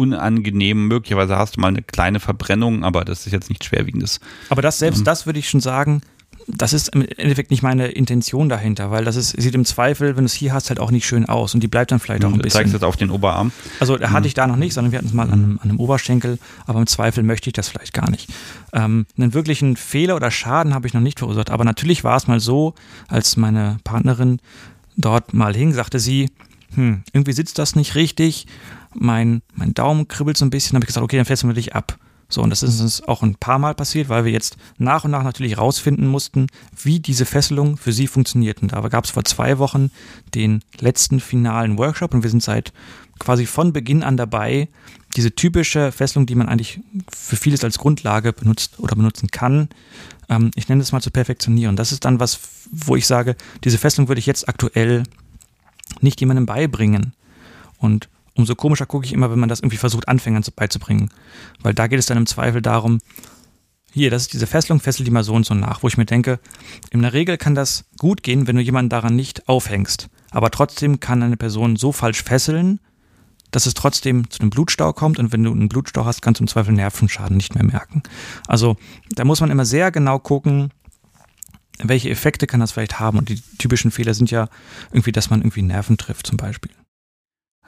unangenehm, möglicherweise hast du mal eine kleine Verbrennung, aber das ist jetzt nicht schwerwiegendes. Aber das selbst, ähm. das würde ich schon sagen, das ist im Endeffekt nicht meine Intention dahinter, weil das ist, sieht im Zweifel, wenn du es hier hast, halt auch nicht schön aus und die bleibt dann vielleicht auch ein bisschen. Du zeigst jetzt auf den Oberarm. Also da hatte mhm. ich da noch nicht, sondern wir hatten es mal an einem, an einem, Oberschenkel, aber im Zweifel möchte ich das vielleicht gar nicht. Ähm, einen wirklichen Fehler oder Schaden habe ich noch nicht verursacht, aber natürlich war es mal so, als meine Partnerin dort mal hing, sagte sie, hm, irgendwie sitzt das nicht richtig, mein, mein Daumen kribbelt so ein bisschen, habe ich gesagt, okay, dann fesseln wir dich ab. So, und das ist uns auch ein paar Mal passiert, weil wir jetzt nach und nach natürlich rausfinden mussten, wie diese Fesselung für sie funktioniert. Und da gab es vor zwei Wochen den letzten finalen Workshop und wir sind seit quasi von Beginn an dabei, diese typische Fesselung, die man eigentlich für vieles als Grundlage benutzt oder benutzen kann, ähm, ich nenne es mal zu perfektionieren. Das ist dann was, wo ich sage, diese Fesselung würde ich jetzt aktuell nicht jemandem beibringen. Und umso komischer gucke ich immer, wenn man das irgendwie versucht, Anfängern beizubringen. Weil da geht es dann im Zweifel darum, hier, das ist diese Fesselung, fessel die mal so und so nach, wo ich mir denke, in der Regel kann das gut gehen, wenn du jemanden daran nicht aufhängst. Aber trotzdem kann eine Person so falsch fesseln, dass es trotzdem zu einem Blutstau kommt und wenn du einen Blutstau hast, kannst du im Zweifel Nervenschaden nicht mehr merken. Also da muss man immer sehr genau gucken, welche Effekte kann das vielleicht haben. Und die typischen Fehler sind ja irgendwie, dass man irgendwie Nerven trifft zum Beispiel.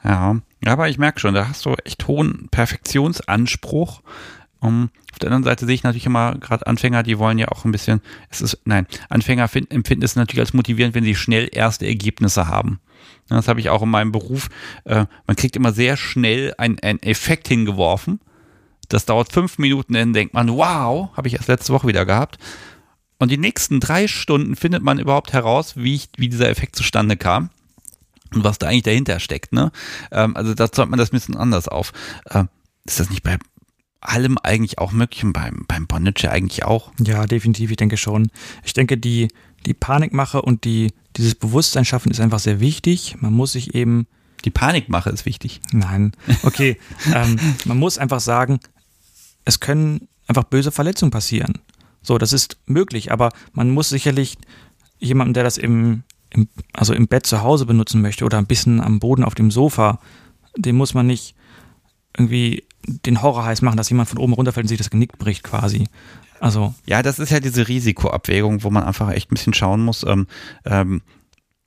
Ja, aber ich merke schon, da hast du echt hohen Perfektionsanspruch. Um, auf der anderen Seite sehe ich natürlich immer gerade Anfänger, die wollen ja auch ein bisschen, es ist, nein, Anfänger find, empfinden es natürlich als motivierend, wenn sie schnell erste Ergebnisse haben. Das habe ich auch in meinem Beruf. Äh, man kriegt immer sehr schnell einen Effekt hingeworfen. Das dauert fünf Minuten, dann denkt man, wow, habe ich erst letzte Woche wieder gehabt. Und die nächsten drei Stunden findet man überhaupt heraus, wie, ich, wie dieser Effekt zustande kam. Und was da eigentlich dahinter steckt. Ne? Ähm, also da zahlt man das ein bisschen anders auf. Ähm, ist das nicht bei allem eigentlich auch möglich und beim, beim Bondage eigentlich auch? Ja, definitiv, ich denke schon. Ich denke, die, die Panikmache und die, dieses Bewusstsein schaffen ist einfach sehr wichtig. Man muss sich eben. Die Panikmache ist wichtig. Nein, okay. ähm, man muss einfach sagen, es können einfach böse Verletzungen passieren. So, das ist möglich, aber man muss sicherlich jemanden, der das im, im, also im Bett zu Hause benutzen möchte oder ein bisschen am Boden auf dem Sofa, dem muss man nicht irgendwie den Horror heiß machen, dass jemand von oben runterfällt und sich das Genick bricht quasi. Also. Ja, das ist ja diese Risikoabwägung, wo man einfach echt ein bisschen schauen muss, ähm, ähm,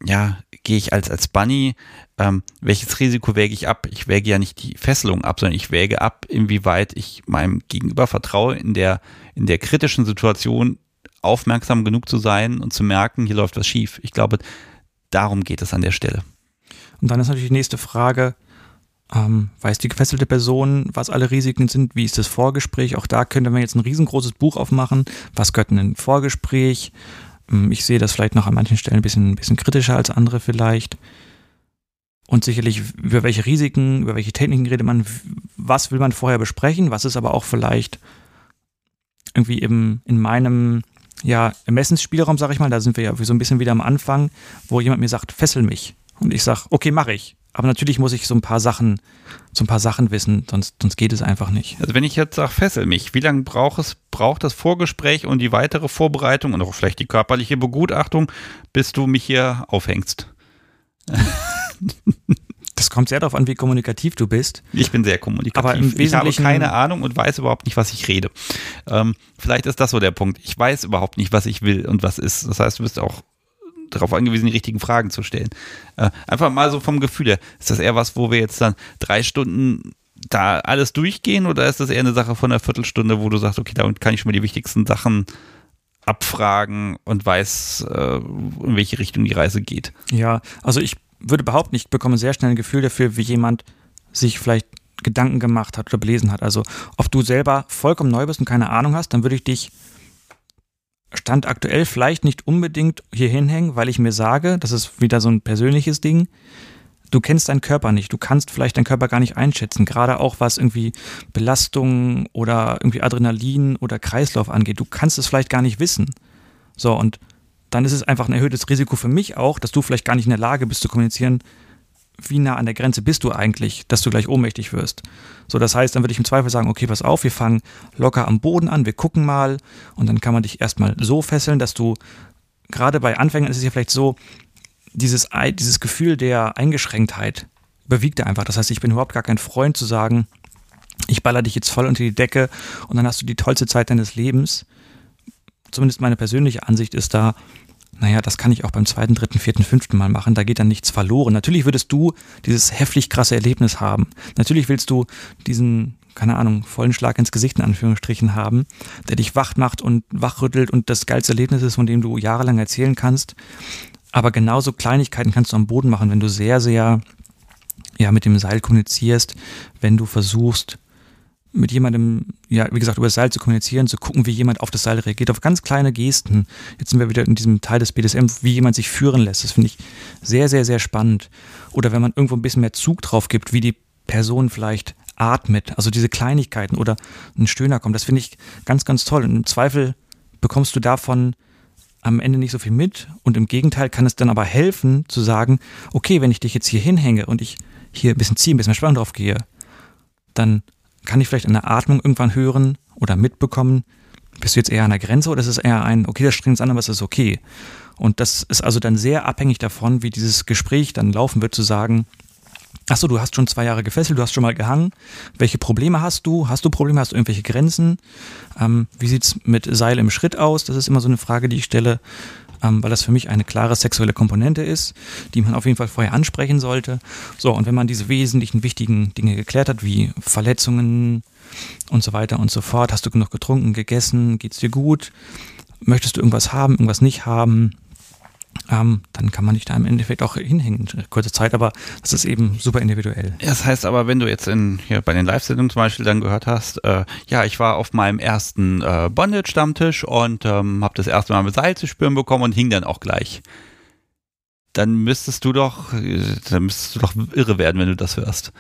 ja, gehe ich als, als Bunny, ähm, welches Risiko wäge ich ab? Ich wäge ja nicht die Fesselung ab, sondern ich wäge ab, inwieweit ich meinem Gegenüber vertraue, in der, in der kritischen Situation aufmerksam genug zu sein und zu merken, hier läuft was schief. Ich glaube, darum geht es an der Stelle. Und dann ist natürlich die nächste Frage, ähm, weiß die gefesselte Person, was alle Risiken sind? Wie ist das Vorgespräch? Auch da könnte man jetzt ein riesengroßes Buch aufmachen. Was gehört in ein Vorgespräch? Ähm, ich sehe das vielleicht noch an manchen Stellen ein bisschen, ein bisschen kritischer als andere vielleicht. Und sicherlich, über welche Risiken, über welche Techniken redet man, was will man vorher besprechen, was ist aber auch vielleicht irgendwie im, in meinem ja, Ermessensspielraum, sag ich mal, da sind wir ja so ein bisschen wieder am Anfang, wo jemand mir sagt, fessel mich. Und ich sage, okay, mache ich. Aber natürlich muss ich so ein paar Sachen, so ein paar Sachen wissen, sonst, sonst geht es einfach nicht. Also wenn ich jetzt sage, fessel mich, wie lange braucht es, braucht das Vorgespräch und die weitere Vorbereitung und auch vielleicht die körperliche Begutachtung, bis du mich hier aufhängst? Das kommt sehr darauf an, wie kommunikativ du bist. Ich bin sehr kommunikativ. Aber im ich habe keine Ahnung und weiß überhaupt nicht, was ich rede. Ähm, vielleicht ist das so der Punkt. Ich weiß überhaupt nicht, was ich will und was ist. Das heißt, du bist auch darauf angewiesen, die richtigen Fragen zu stellen. Äh, einfach mal so vom Gefühl her. Ist das eher was, wo wir jetzt dann drei Stunden da alles durchgehen oder ist das eher eine Sache von einer Viertelstunde, wo du sagst, okay, damit kann ich schon mal die wichtigsten Sachen abfragen und weiß, äh, in welche Richtung die Reise geht? Ja, also ich würde behaupten, ich bekomme sehr schnell ein Gefühl dafür, wie jemand sich vielleicht Gedanken gemacht hat oder belesen hat. Also ob du selber vollkommen neu bist und keine Ahnung hast, dann würde ich dich Stand aktuell vielleicht nicht unbedingt hier hinhängen, weil ich mir sage, das ist wieder so ein persönliches Ding, du kennst deinen Körper nicht, du kannst vielleicht deinen Körper gar nicht einschätzen, gerade auch was irgendwie Belastung oder irgendwie Adrenalin oder Kreislauf angeht, du kannst es vielleicht gar nicht wissen. So, und dann ist es einfach ein erhöhtes Risiko für mich auch, dass du vielleicht gar nicht in der Lage bist zu kommunizieren, wie nah an der Grenze bist du eigentlich, dass du gleich ohnmächtig wirst. So, das heißt, dann würde ich im Zweifel sagen, okay, pass auf, wir fangen locker am Boden an, wir gucken mal und dann kann man dich erstmal so fesseln, dass du, gerade bei Anfängern ist es ja vielleicht so, dieses, dieses Gefühl der Eingeschränktheit überwiegt einfach. Das heißt, ich bin überhaupt gar kein Freund zu sagen, ich baller dich jetzt voll unter die Decke und dann hast du die tollste Zeit deines Lebens. Zumindest meine persönliche Ansicht ist da, naja, das kann ich auch beim zweiten, dritten, vierten, fünften Mal machen. Da geht dann nichts verloren. Natürlich würdest du dieses heftig krasse Erlebnis haben. Natürlich willst du diesen, keine Ahnung, vollen Schlag ins Gesicht in Anführungsstrichen haben, der dich wach macht und wachrüttelt und das geilste Erlebnis ist, von dem du jahrelang erzählen kannst. Aber genauso Kleinigkeiten kannst du am Boden machen, wenn du sehr, sehr ja, mit dem Seil kommunizierst, wenn du versuchst, mit jemandem, ja, wie gesagt, über das Seil zu kommunizieren, zu gucken, wie jemand auf das Seil reagiert, auf ganz kleine Gesten. Jetzt sind wir wieder in diesem Teil des BDSM, wie jemand sich führen lässt. Das finde ich sehr, sehr, sehr spannend. Oder wenn man irgendwo ein bisschen mehr Zug drauf gibt, wie die Person vielleicht atmet, also diese Kleinigkeiten oder ein Stöhner kommt, das finde ich ganz, ganz toll. Und im Zweifel bekommst du davon am Ende nicht so viel mit und im Gegenteil kann es dann aber helfen zu sagen, okay, wenn ich dich jetzt hier hinhänge und ich hier ein bisschen ziehe, ein bisschen mehr Spannung drauf gehe, dann kann ich vielleicht an der Atmung irgendwann hören oder mitbekommen, bist du jetzt eher an der Grenze oder ist es eher ein, okay, das strengt uns an, aber es ist okay. Und das ist also dann sehr abhängig davon, wie dieses Gespräch dann laufen wird, zu sagen, ach so, du hast schon zwei Jahre gefesselt, du hast schon mal gehangen. Welche Probleme hast du? Hast du Probleme? Hast du irgendwelche Grenzen? Ähm, wie sieht's mit Seil im Schritt aus? Das ist immer so eine Frage, die ich stelle, ähm, weil das für mich eine klare sexuelle Komponente ist, die man auf jeden Fall vorher ansprechen sollte. So, und wenn man diese wesentlichen wichtigen Dinge geklärt hat, wie Verletzungen und so weiter und so fort, hast du genug getrunken, gegessen, geht's dir gut? Möchtest du irgendwas haben, irgendwas nicht haben? Ähm, dann kann man dich da im Endeffekt auch hinhängen, kurze Zeit, aber das ist eben super individuell. Das heißt aber, wenn du jetzt in, hier bei den Live-Sendungen zum Beispiel dann gehört hast, äh, ja, ich war auf meinem ersten äh, Bondage-Stammtisch und ähm, habe das erste Mal mit Seil zu spüren bekommen und hing dann auch gleich. dann müsstest du doch, dann müsstest du doch irre werden, wenn du das hörst.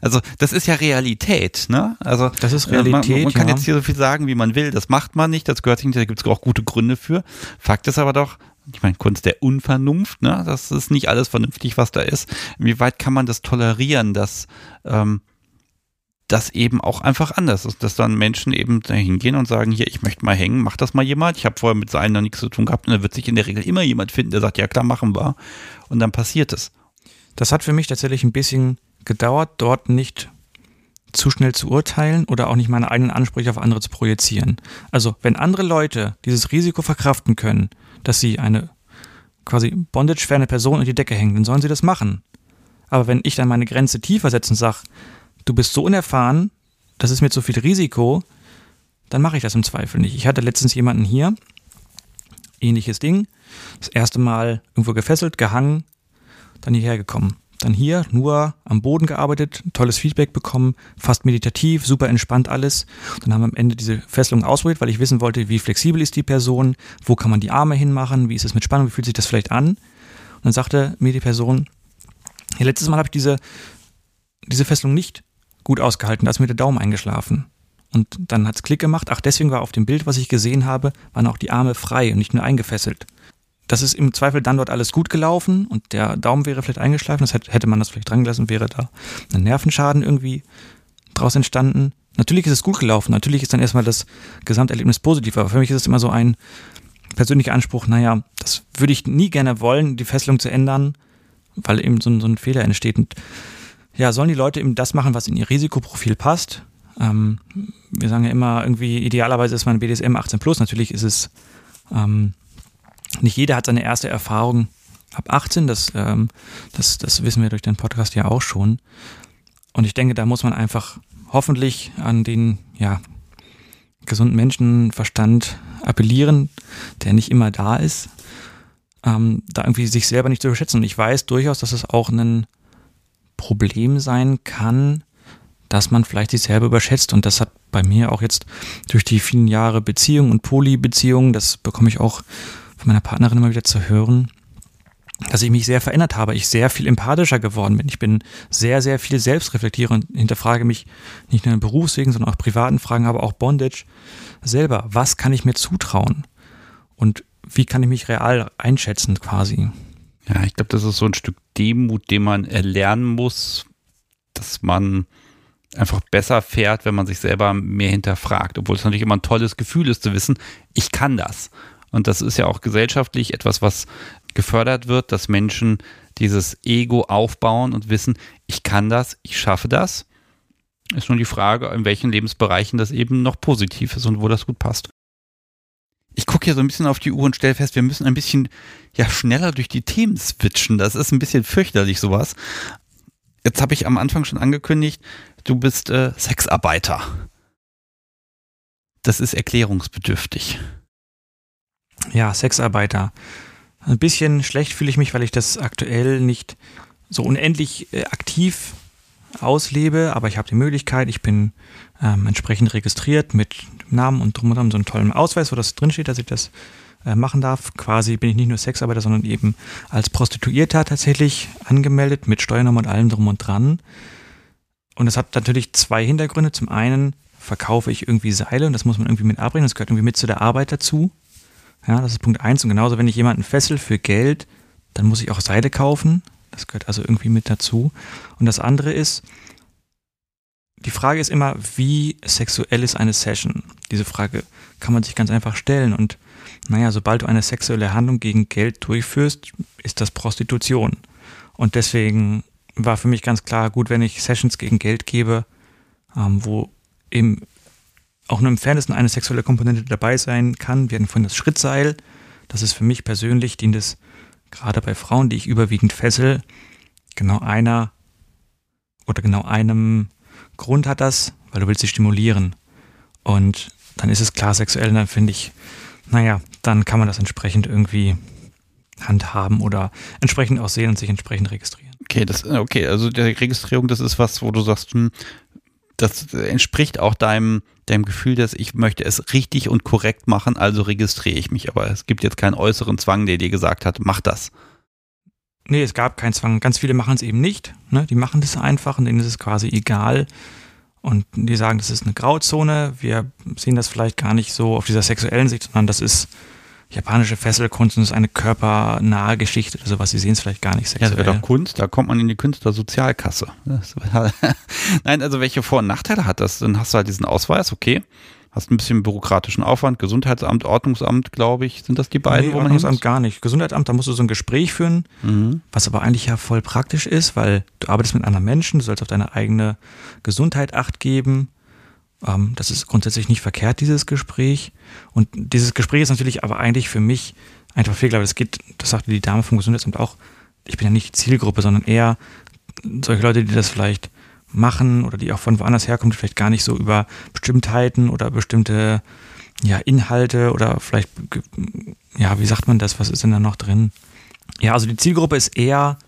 Also das ist ja Realität, ne? Also das ist Realität. Man, man kann ja. jetzt hier so viel sagen, wie man will. Das macht man nicht. Das gehört sich nicht. Da gibt es auch gute Gründe für. Fakt ist aber doch, ich meine, Kunst der Unvernunft, ne? Das ist nicht alles vernünftig, was da ist. Wie weit kann man das tolerieren, dass ähm, das eben auch einfach anders ist, dass dann Menschen eben da hingehen und sagen, hier, ich möchte mal hängen, macht das mal jemand. Ich habe vorher mit seinen noch nichts zu tun gehabt und da wird sich in der Regel immer jemand finden, der sagt, ja klar, machen wir. Und dann passiert es. Das hat für mich tatsächlich ein bisschen gedauert, dort nicht zu schnell zu urteilen oder auch nicht meine eigenen Ansprüche auf andere zu projizieren. Also, wenn andere Leute dieses Risiko verkraften können, dass sie eine quasi bondage-ferne Person in die Decke hängen, dann sollen sie das machen. Aber wenn ich dann meine Grenze tiefer setze und sage, du bist so unerfahren, das ist mir zu viel Risiko, dann mache ich das im Zweifel nicht. Ich hatte letztens jemanden hier, ähnliches Ding, das erste Mal irgendwo gefesselt, gehangen, dann hierher gekommen. Dann hier nur am Boden gearbeitet, tolles Feedback bekommen, fast meditativ, super entspannt alles. Dann haben wir am Ende diese Fesselung ausprobiert, weil ich wissen wollte, wie flexibel ist die Person, wo kann man die Arme hinmachen, wie ist es mit Spannung, wie fühlt sich das vielleicht an. Und dann sagte mir die Person, ja, letztes Mal habe ich diese, diese Fesselung nicht gut ausgehalten, da ist mir der Daumen eingeschlafen. Und dann hat es Klick gemacht. Ach, deswegen war auf dem Bild, was ich gesehen habe, waren auch die Arme frei und nicht nur eingefesselt das ist im Zweifel dann dort alles gut gelaufen und der Daumen wäre vielleicht eingeschlafen, das hätte man das vielleicht dran gelassen, wäre da ein Nervenschaden irgendwie draus entstanden. Natürlich ist es gut gelaufen, natürlich ist dann erstmal das Gesamterlebnis positiv, aber für mich ist es immer so ein persönlicher Anspruch, naja, das würde ich nie gerne wollen, die Fesselung zu ändern, weil eben so, so ein Fehler entsteht. Und ja, sollen die Leute eben das machen, was in ihr Risikoprofil passt? Ähm, wir sagen ja immer irgendwie, idealerweise ist man BDSM 18 plus, natürlich ist es ähm, nicht jeder hat seine erste Erfahrung ab 18, das, ähm, das, das wissen wir durch den Podcast ja auch schon. Und ich denke, da muss man einfach hoffentlich an den ja, gesunden Menschenverstand appellieren, der nicht immer da ist, ähm, da irgendwie sich selber nicht zu überschätzen. Und ich weiß durchaus, dass es auch ein Problem sein kann, dass man vielleicht sich selber überschätzt. Und das hat bei mir auch jetzt durch die vielen Jahre Beziehung und Polybeziehungen, das bekomme ich auch meiner Partnerin immer wieder zu hören, dass ich mich sehr verändert habe, ich sehr viel empathischer geworden bin. Ich bin sehr, sehr viel selbstreflektiere und hinterfrage mich nicht nur in Berufswegen, sondern auch privaten Fragen, aber auch Bondage selber. Was kann ich mir zutrauen? Und wie kann ich mich real einschätzen quasi? Ja, ich glaube, das ist so ein Stück Demut, den man erlernen muss, dass man einfach besser fährt, wenn man sich selber mehr hinterfragt. Obwohl es natürlich immer ein tolles Gefühl ist zu wissen, ich kann das. Und das ist ja auch gesellschaftlich etwas, was gefördert wird, dass Menschen dieses Ego aufbauen und wissen, ich kann das, ich schaffe das. Ist nur die Frage, in welchen Lebensbereichen das eben noch positiv ist und wo das gut passt. Ich gucke hier so ein bisschen auf die Uhr und stelle fest, wir müssen ein bisschen ja schneller durch die Themen switchen. Das ist ein bisschen fürchterlich sowas. Jetzt habe ich am Anfang schon angekündigt, du bist äh, Sexarbeiter. Das ist erklärungsbedürftig ja, Sexarbeiter. Ein bisschen schlecht fühle ich mich, weil ich das aktuell nicht so unendlich äh, aktiv auslebe, aber ich habe die Möglichkeit, ich bin ähm, entsprechend registriert mit Namen und drum und dran, so einem tollen Ausweis, wo das drinsteht, dass ich das äh, machen darf. Quasi bin ich nicht nur Sexarbeiter, sondern eben als Prostituierter tatsächlich angemeldet mit Steuernummer und allem drum und dran. Und das hat natürlich zwei Hintergründe. Zum einen verkaufe ich irgendwie Seile und das muss man irgendwie mit abbringen, das gehört irgendwie mit zu der Arbeit dazu. Ja, das ist Punkt eins. Und genauso, wenn ich jemanden fessel für Geld, dann muss ich auch Seide kaufen. Das gehört also irgendwie mit dazu. Und das andere ist, die Frage ist immer, wie sexuell ist eine Session? Diese Frage kann man sich ganz einfach stellen. Und naja, sobald du eine sexuelle Handlung gegen Geld durchführst, ist das Prostitution. Und deswegen war für mich ganz klar, gut, wenn ich Sessions gegen Geld gebe, ähm, wo eben auch nur im Fairnessen eine sexuelle Komponente dabei sein kann. Wir hatten vorhin das Schrittseil. Das ist für mich persönlich, dient es gerade bei Frauen, die ich überwiegend fessel, genau einer oder genau einem Grund hat das, weil du willst sie stimulieren. Und dann ist es klar sexuell, dann finde ich, naja, dann kann man das entsprechend irgendwie handhaben oder entsprechend aussehen und sich entsprechend registrieren. Okay, das, okay, also die Registrierung, das ist was, wo du sagst, hm, das entspricht auch deinem, deinem Gefühl, dass ich möchte es richtig und korrekt machen, also registriere ich mich. Aber es gibt jetzt keinen äußeren Zwang, der dir gesagt hat, mach das. Nee, es gab keinen Zwang. Ganz viele machen es eben nicht. Ne? Die machen das einfach und denen ist es quasi egal. Und die sagen, das ist eine Grauzone. Wir sehen das vielleicht gar nicht so auf dieser sexuellen Sicht, sondern das ist japanische Fesselkunst und ist eine körpernahe Geschichte oder sowas. Sie sehen es vielleicht gar nicht sexuell. Ja, das wäre doch Kunst, da kommt man in die Künstlersozialkasse. Nein, also welche Vor- und Nachteile hat das? Dann hast du halt diesen Ausweis, okay. Hast ein bisschen bürokratischen Aufwand, Gesundheitsamt, Ordnungsamt, glaube ich, sind das die beiden, nee, wo man Ordnungsamt gar nicht. Gesundheitsamt, da musst du so ein Gespräch führen, mhm. was aber eigentlich ja voll praktisch ist, weil du arbeitest mit anderen Menschen, du sollst auf deine eigene Gesundheit acht geben. Ähm, das ist grundsätzlich nicht verkehrt, dieses Gespräch. Und dieses Gespräch ist natürlich aber eigentlich für mich einfach viel, glaube das geht, das sagte die Dame vom Gesundheitsamt auch, ich bin ja nicht die Zielgruppe, sondern eher solche Leute, die das vielleicht machen oder die auch von woanders herkommen, die vielleicht gar nicht so über Bestimmtheiten oder bestimmte ja, Inhalte oder vielleicht, ja, wie sagt man das, was ist denn da noch drin? Ja, also die Zielgruppe ist eher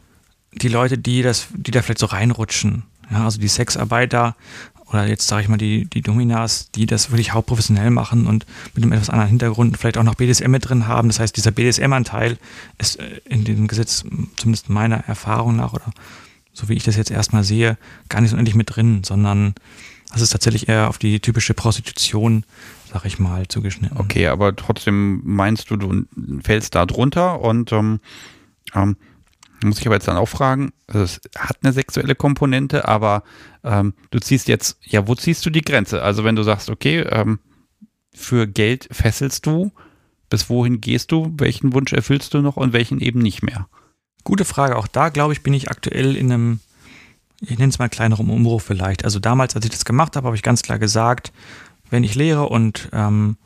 die Leute, die das, die da vielleicht so reinrutschen. Ja, also die Sexarbeiter oder jetzt sage ich mal die, die Dominas, die das wirklich hauptprofessionell machen und mit einem etwas anderen Hintergrund vielleicht auch noch BDSM mit drin haben. Das heißt, dieser BDSM-Anteil ist äh, in dem Gesetz, zumindest meiner Erfahrung nach oder so wie ich das jetzt erstmal sehe, gar nicht so endlich mit drin, sondern das ist tatsächlich eher auf die typische Prostitution, sag ich mal, zugeschnitten. Okay, aber trotzdem meinst du, du fällst da drunter und ähm, ähm, muss ich aber jetzt dann auch fragen, also es hat eine sexuelle Komponente, aber ähm, du ziehst jetzt, ja, wo ziehst du die Grenze? Also wenn du sagst, okay, ähm, für Geld fesselst du, bis wohin gehst du, welchen Wunsch erfüllst du noch und welchen eben nicht mehr? Gute Frage. Auch da, glaube ich, bin ich aktuell in einem, ich nenne es mal kleineren Umbruch vielleicht. Also damals, als ich das gemacht habe, habe ich ganz klar gesagt, wenn ich lehre und ähm,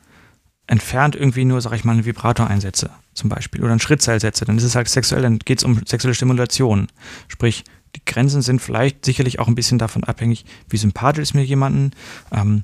entfernt irgendwie nur, sag ich mal, einen Vibrator einsetze, zum Beispiel, oder ein Schrittseil setze, dann ist es halt sexuell, dann geht es um sexuelle Stimulation. Sprich, die Grenzen sind vielleicht sicherlich auch ein bisschen davon abhängig, wie sympathisch ist mir jemanden. Ähm,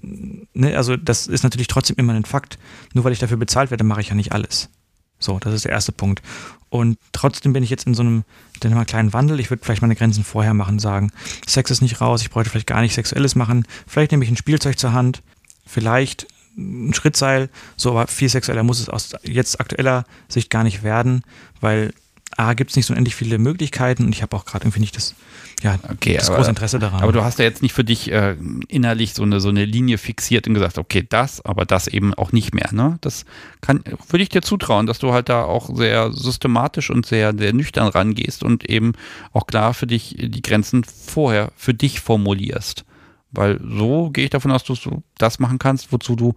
ne, also das ist natürlich trotzdem immer ein Fakt. Nur weil ich dafür bezahlt werde, mache ich ja nicht alles. So, das ist der erste Punkt. Und trotzdem bin ich jetzt in so einem dann mal kleinen Wandel. Ich würde vielleicht meine Grenzen vorher machen, sagen, Sex ist nicht raus, ich bräuchte vielleicht gar nicht Sexuelles machen. Vielleicht nehme ich ein Spielzeug zur Hand, vielleicht ein Schrittseil, so, aber viel sexueller muss es aus jetzt aktueller Sicht gar nicht werden, weil A, gibt es nicht so endlich viele Möglichkeiten und ich habe auch gerade irgendwie nicht das, ja, okay, das aber, große Interesse daran. Aber du hast ja jetzt nicht für dich äh, innerlich so eine, so eine Linie fixiert und gesagt, okay, das, aber das eben auch nicht mehr. Ne? Das kann, würde ich dir zutrauen, dass du halt da auch sehr systematisch und sehr, sehr nüchtern rangehst und eben auch klar für dich die Grenzen vorher für dich formulierst. Weil so gehe ich davon aus, dass du das machen kannst, wozu du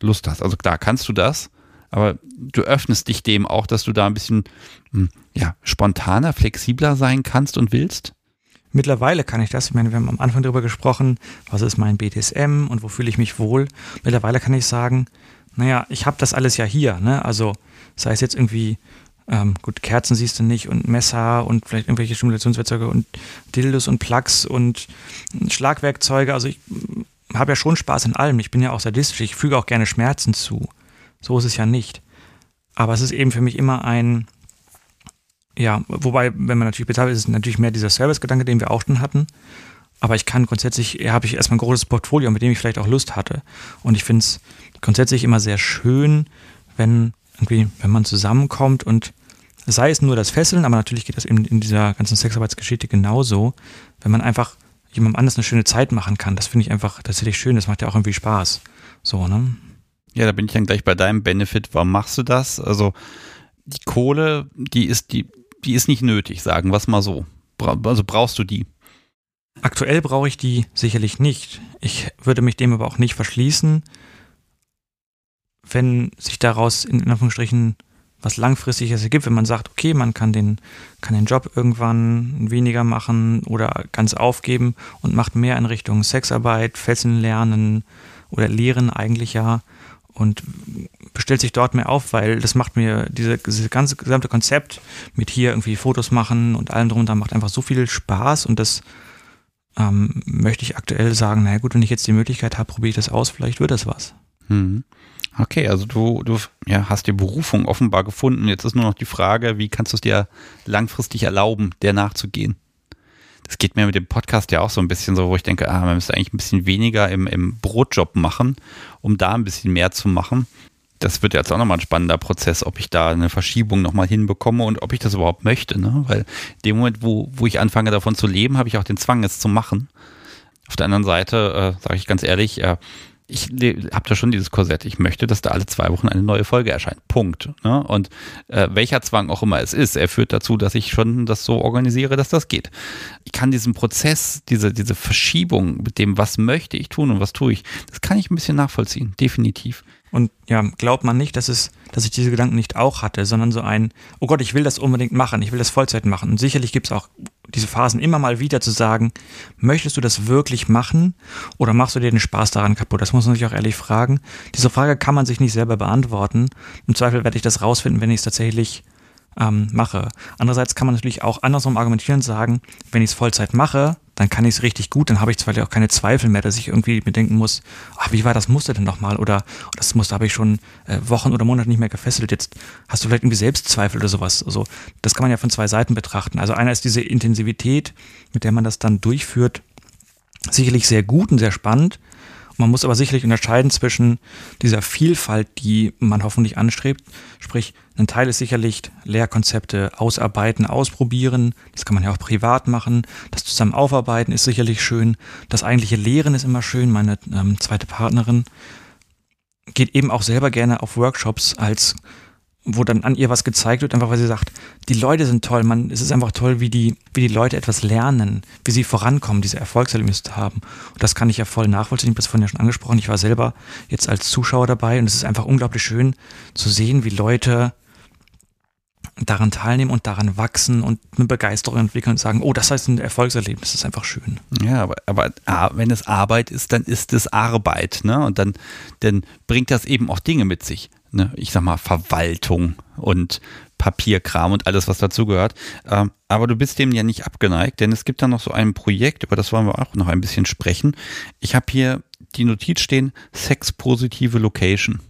Lust hast. Also klar, kannst du das, aber du öffnest dich dem auch, dass du da ein bisschen hm, ja, spontaner, flexibler sein kannst und willst? Mittlerweile kann ich das. Ich meine, wir haben am Anfang darüber gesprochen, was ist mein BDSM und wo fühle ich mich wohl. Mittlerweile kann ich sagen, naja, ich habe das alles ja hier. Ne? Also sei es jetzt irgendwie, ähm, gut, Kerzen siehst du nicht und Messer und vielleicht irgendwelche Stimulationswerkzeuge und Dildos und Plugs und Schlagwerkzeuge. Also ich hm, habe ja schon Spaß in allem. Ich bin ja auch sadistisch. Ich füge auch gerne Schmerzen zu. So ist es ja nicht. Aber es ist eben für mich immer ein, ja, wobei, wenn man natürlich bezahlt, ist es natürlich mehr dieser Service-Gedanke, den wir auch schon hatten. Aber ich kann grundsätzlich, ja, habe ich erstmal ein großes Portfolio, mit dem ich vielleicht auch Lust hatte. Und ich finde es grundsätzlich immer sehr schön, wenn irgendwie, wenn man zusammenkommt und sei es nur das Fesseln, aber natürlich geht das eben in dieser ganzen Sexarbeitsgeschichte genauso, wenn man einfach jemandem anders eine schöne Zeit machen kann. Das finde ich einfach tatsächlich schön. Das macht ja auch irgendwie Spaß. So, ne? Ja, da bin ich dann gleich bei deinem Benefit. Warum machst du das? Also die Kohle, die ist die, die ist nicht nötig, sagen wir es mal so. Also brauchst du die? Aktuell brauche ich die sicherlich nicht. Ich würde mich dem aber auch nicht verschließen, wenn sich daraus in Anführungsstrichen was Langfristiges ergibt, wenn man sagt, okay, man kann den, kann den Job irgendwann weniger machen oder ganz aufgeben und macht mehr in Richtung Sexarbeit, Fesseln lernen oder Lehren eigentlich ja und bestellt sich dort mehr auf, weil das macht mir diese, diese ganze gesamte Konzept mit hier irgendwie Fotos machen und allem drum und macht einfach so viel Spaß und das ähm, möchte ich aktuell sagen, naja gut, wenn ich jetzt die Möglichkeit habe, probiere ich das aus, vielleicht wird das was. Hm. Okay, also du, du ja, hast die Berufung offenbar gefunden. Jetzt ist nur noch die Frage, wie kannst du es dir langfristig erlauben, der nachzugehen? das geht mir mit dem Podcast ja auch so ein bisschen so, wo ich denke, ah, man müsste eigentlich ein bisschen weniger im, im Brotjob machen, um da ein bisschen mehr zu machen. Das wird jetzt auch nochmal ein spannender Prozess, ob ich da eine Verschiebung nochmal hinbekomme und ob ich das überhaupt möchte. Ne? Weil in dem Moment, wo, wo ich anfange davon zu leben, habe ich auch den Zwang, es zu machen. Auf der anderen Seite, äh, sage ich ganz ehrlich, äh, ich habe da schon dieses Korsett. Ich möchte, dass da alle zwei Wochen eine neue Folge erscheint. Punkt. Ne? Und äh, welcher Zwang auch immer es ist, er führt dazu, dass ich schon das so organisiere, dass das geht. Ich kann diesen Prozess, diese, diese Verschiebung mit dem, was möchte ich tun und was tue ich, das kann ich ein bisschen nachvollziehen, definitiv. Und ja, glaubt man nicht, dass es, dass ich diese Gedanken nicht auch hatte, sondern so ein, oh Gott, ich will das unbedingt machen, ich will das Vollzeit machen. Und sicherlich gibt es auch diese Phasen immer mal wieder zu sagen, möchtest du das wirklich machen oder machst du dir den Spaß daran kaputt? Das muss man sich auch ehrlich fragen. Diese Frage kann man sich nicht selber beantworten. Im Zweifel werde ich das rausfinden, wenn ich es tatsächlich ähm, mache. Andererseits kann man natürlich auch andersrum argumentieren und sagen, wenn ich es Vollzeit mache, dann kann ich es richtig gut, dann habe ich zwar auch keine Zweifel mehr, dass ich irgendwie bedenken muss, ach, wie war das Muster denn nochmal? Oder das Muster habe ich schon äh, Wochen oder Monate nicht mehr gefesselt. Jetzt hast du vielleicht irgendwie Selbstzweifel oder sowas. Also das kann man ja von zwei Seiten betrachten. Also einer ist diese Intensivität, mit der man das dann durchführt, sicherlich sehr gut und sehr spannend. Man muss aber sicherlich unterscheiden zwischen dieser Vielfalt, die man hoffentlich anstrebt. Sprich, ein Teil ist sicherlich Lehrkonzepte ausarbeiten, ausprobieren. Das kann man ja auch privat machen. Das zusammen aufarbeiten ist sicherlich schön. Das eigentliche Lehren ist immer schön. Meine ähm, zweite Partnerin geht eben auch selber gerne auf Workshops als wo dann an ihr was gezeigt wird, einfach weil sie sagt, die Leute sind toll, man, es ist einfach toll, wie die, wie die Leute etwas lernen, wie sie vorankommen, diese Erfolgserlebnisse haben. Und das kann ich ja voll nachvollziehen, ich habe das vorhin ja schon angesprochen, ich war selber jetzt als Zuschauer dabei und es ist einfach unglaublich schön zu sehen, wie Leute daran teilnehmen und daran wachsen und eine Begeisterung entwickeln und sagen, oh, das heißt ein Erfolgserlebnis, das ist einfach schön. Ja, aber, aber wenn es Arbeit ist, dann ist es Arbeit, ne? Und dann, dann bringt das eben auch Dinge mit sich ne, ich sag mal, Verwaltung und Papierkram und alles, was dazugehört. Ähm, aber du bist dem ja nicht abgeneigt, denn es gibt da noch so ein Projekt, über das wollen wir auch noch ein bisschen sprechen. Ich habe hier die Notiz stehen, sexpositive Location.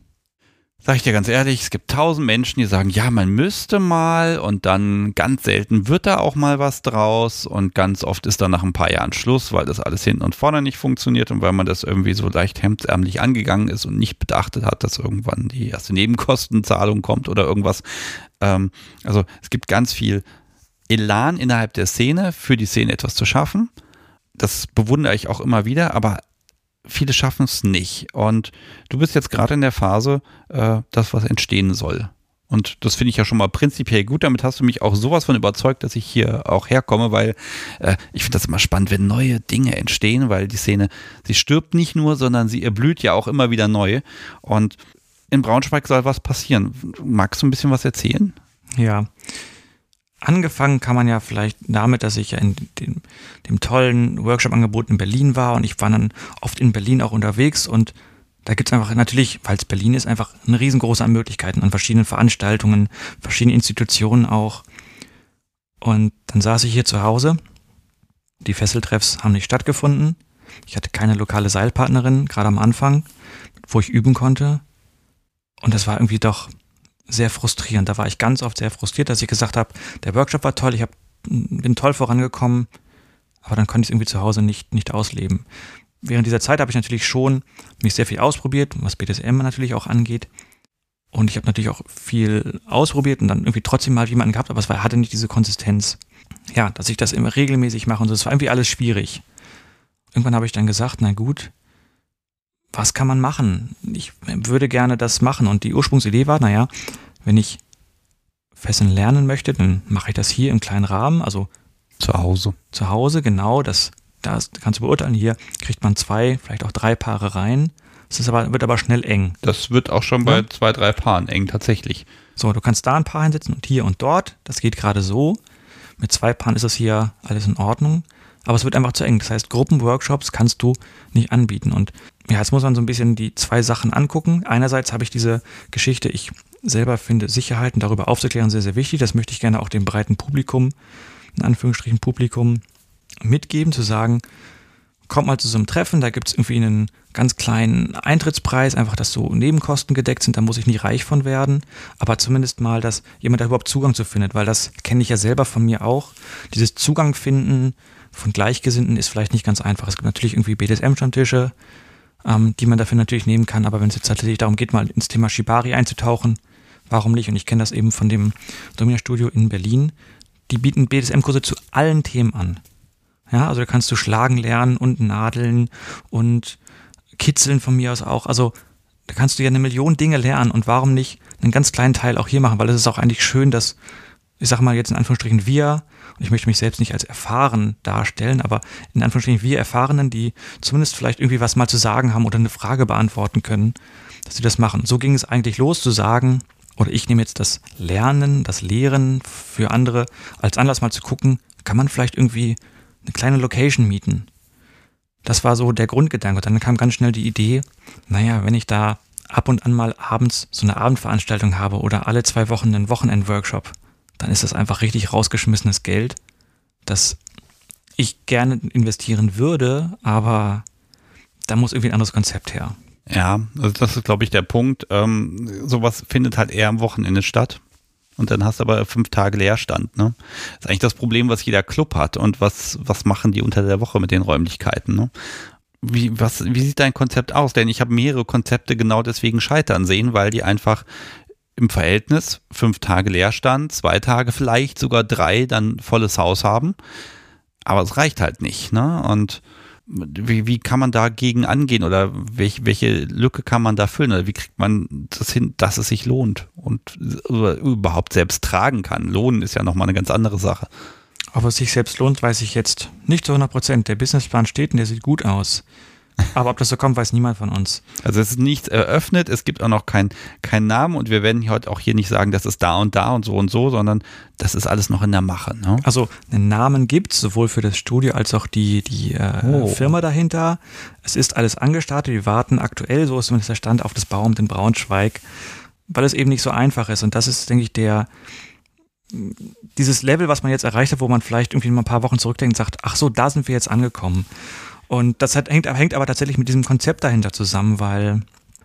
Sag ich dir ganz ehrlich, es gibt tausend Menschen, die sagen, ja, man müsste mal und dann ganz selten wird da auch mal was draus und ganz oft ist dann nach ein paar Jahren Schluss, weil das alles hinten und vorne nicht funktioniert und weil man das irgendwie so leicht hemdsärmlich angegangen ist und nicht beachtet hat, dass irgendwann die erste Nebenkostenzahlung kommt oder irgendwas. Ähm, also es gibt ganz viel Elan innerhalb der Szene, für die Szene etwas zu schaffen. Das bewundere ich auch immer wieder, aber viele schaffen es nicht. Und du bist jetzt gerade in der Phase, äh, das, was entstehen soll. Und das finde ich ja schon mal prinzipiell gut. Damit hast du mich auch sowas von überzeugt, dass ich hier auch herkomme, weil äh, ich finde das immer spannend, wenn neue Dinge entstehen, weil die Szene, sie stirbt nicht nur, sondern sie erblüht ja auch immer wieder neu. Und in Braunschweig soll was passieren. Magst du ein bisschen was erzählen? Ja, Angefangen kann man ja vielleicht damit, dass ich ja in dem, dem tollen Workshop-Angebot in Berlin war und ich war dann oft in Berlin auch unterwegs und da gibt es einfach natürlich, weil es Berlin ist, einfach eine riesengroße an Möglichkeiten an verschiedenen Veranstaltungen, verschiedenen Institutionen auch. Und dann saß ich hier zu Hause. Die Fesseltreffs haben nicht stattgefunden. Ich hatte keine lokale Seilpartnerin, gerade am Anfang, wo ich üben konnte. Und das war irgendwie doch sehr frustrierend. Da war ich ganz oft sehr frustriert, dass ich gesagt habe, der Workshop war toll, ich hab, bin toll vorangekommen, aber dann konnte ich es irgendwie zu Hause nicht, nicht ausleben. Während dieser Zeit habe ich natürlich schon mich sehr viel ausprobiert, was BDSM natürlich auch angeht. Und ich habe natürlich auch viel ausprobiert und dann irgendwie trotzdem mal jemanden gehabt, aber es war, hatte nicht diese Konsistenz. Ja, dass ich das immer regelmäßig mache und so. Es war irgendwie alles schwierig. Irgendwann habe ich dann gesagt, na gut, was kann man machen? Ich würde gerne das machen. Und die Ursprungsidee war, naja, wenn ich Fesseln lernen möchte, dann mache ich das hier im kleinen Rahmen, also zu Hause. Zu Hause, genau, das, das kannst du beurteilen. Hier kriegt man zwei, vielleicht auch drei Paare rein. Das ist aber, wird aber schnell eng. Das wird auch schon bei zwei, drei Paaren eng, tatsächlich. So, du kannst da ein Paar hinsetzen und hier und dort. Das geht gerade so. Mit zwei Paaren ist das hier alles in Ordnung. Aber es wird einfach zu eng. Das heißt, Gruppenworkshops kannst du nicht anbieten. Und ja, jetzt muss man so ein bisschen die zwei Sachen angucken. Einerseits habe ich diese Geschichte, ich selber finde Sicherheiten darüber aufzuklären sehr, sehr wichtig. Das möchte ich gerne auch dem breiten Publikum, in Anführungsstrichen Publikum, mitgeben, zu sagen, kommt mal zu so einem Treffen, da gibt es irgendwie einen ganz kleinen Eintrittspreis, einfach, dass so Nebenkosten gedeckt sind, da muss ich nicht reich von werden, aber zumindest mal, dass jemand da überhaupt Zugang zu findet, weil das kenne ich ja selber von mir auch, dieses Zugang finden, von Gleichgesinnten ist vielleicht nicht ganz einfach. Es gibt natürlich irgendwie BDSM-Stammtische, ähm, die man dafür natürlich nehmen kann, aber wenn es jetzt tatsächlich darum geht, mal ins Thema Shibari einzutauchen, warum nicht? Und ich kenne das eben von dem Domina-Studio in Berlin. Die bieten BDSM-Kurse zu allen Themen an. Ja, also da kannst du schlagen lernen und nadeln und kitzeln von mir aus auch. Also da kannst du ja eine Million Dinge lernen und warum nicht einen ganz kleinen Teil auch hier machen, weil es ist auch eigentlich schön, dass, ich sage mal jetzt in Anführungsstrichen wir, und ich möchte mich selbst nicht als erfahren darstellen, aber in Anführungsstrichen wir Erfahrenen, die zumindest vielleicht irgendwie was mal zu sagen haben oder eine Frage beantworten können, dass sie das machen. So ging es eigentlich los zu sagen, oder ich nehme jetzt das Lernen, das Lehren für andere als Anlass mal zu gucken, kann man vielleicht irgendwie eine kleine Location mieten. Das war so der Grundgedanke. Und dann kam ganz schnell die Idee, naja, wenn ich da ab und an mal abends so eine Abendveranstaltung habe oder alle zwei Wochen einen Wochenend-Workshop, dann ist das einfach richtig rausgeschmissenes Geld, das ich gerne investieren würde, aber da muss irgendwie ein anderes Konzept her. Ja, also das ist, glaube ich, der Punkt. Ähm, sowas findet halt eher am Wochenende statt. Und dann hast du aber fünf Tage Leerstand. Ne? Das ist eigentlich das Problem, was jeder Club hat. Und was, was machen die unter der Woche mit den Räumlichkeiten? Ne? Wie, was, wie sieht dein Konzept aus? Denn ich habe mehrere Konzepte genau deswegen scheitern sehen, weil die einfach im Verhältnis fünf Tage Leerstand, zwei Tage vielleicht sogar drei dann volles Haus haben. Aber es reicht halt nicht. Ne? Und wie, wie kann man dagegen angehen oder welch, welche Lücke kann man da füllen oder wie kriegt man das hin, dass es sich lohnt und überhaupt selbst tragen kann? Lohnen ist ja nochmal eine ganz andere Sache. Ob es sich selbst lohnt, weiß ich jetzt nicht zu 100 Prozent. Der Businessplan steht und der sieht gut aus. Aber ob das so kommt, weiß niemand von uns. Also es ist nichts eröffnet, es gibt auch noch keinen kein Namen und wir werden heute auch hier nicht sagen, das ist da und da und so und so, sondern das ist alles noch in der Mache. Ne? Also einen Namen gibt es, sowohl für das Studio als auch die, die äh, oh. Firma dahinter. Es ist alles angestartet, wir warten aktuell, so ist zumindest der Stand, auf das Bauamt in Braunschweig, weil es eben nicht so einfach ist. Und das ist, denke ich, der dieses Level, was man jetzt erreicht hat, wo man vielleicht irgendwie mal ein paar Wochen zurückdenkt und sagt, ach so, da sind wir jetzt angekommen. Und das hat, hängt, hängt aber tatsächlich mit diesem Konzept dahinter zusammen, weil,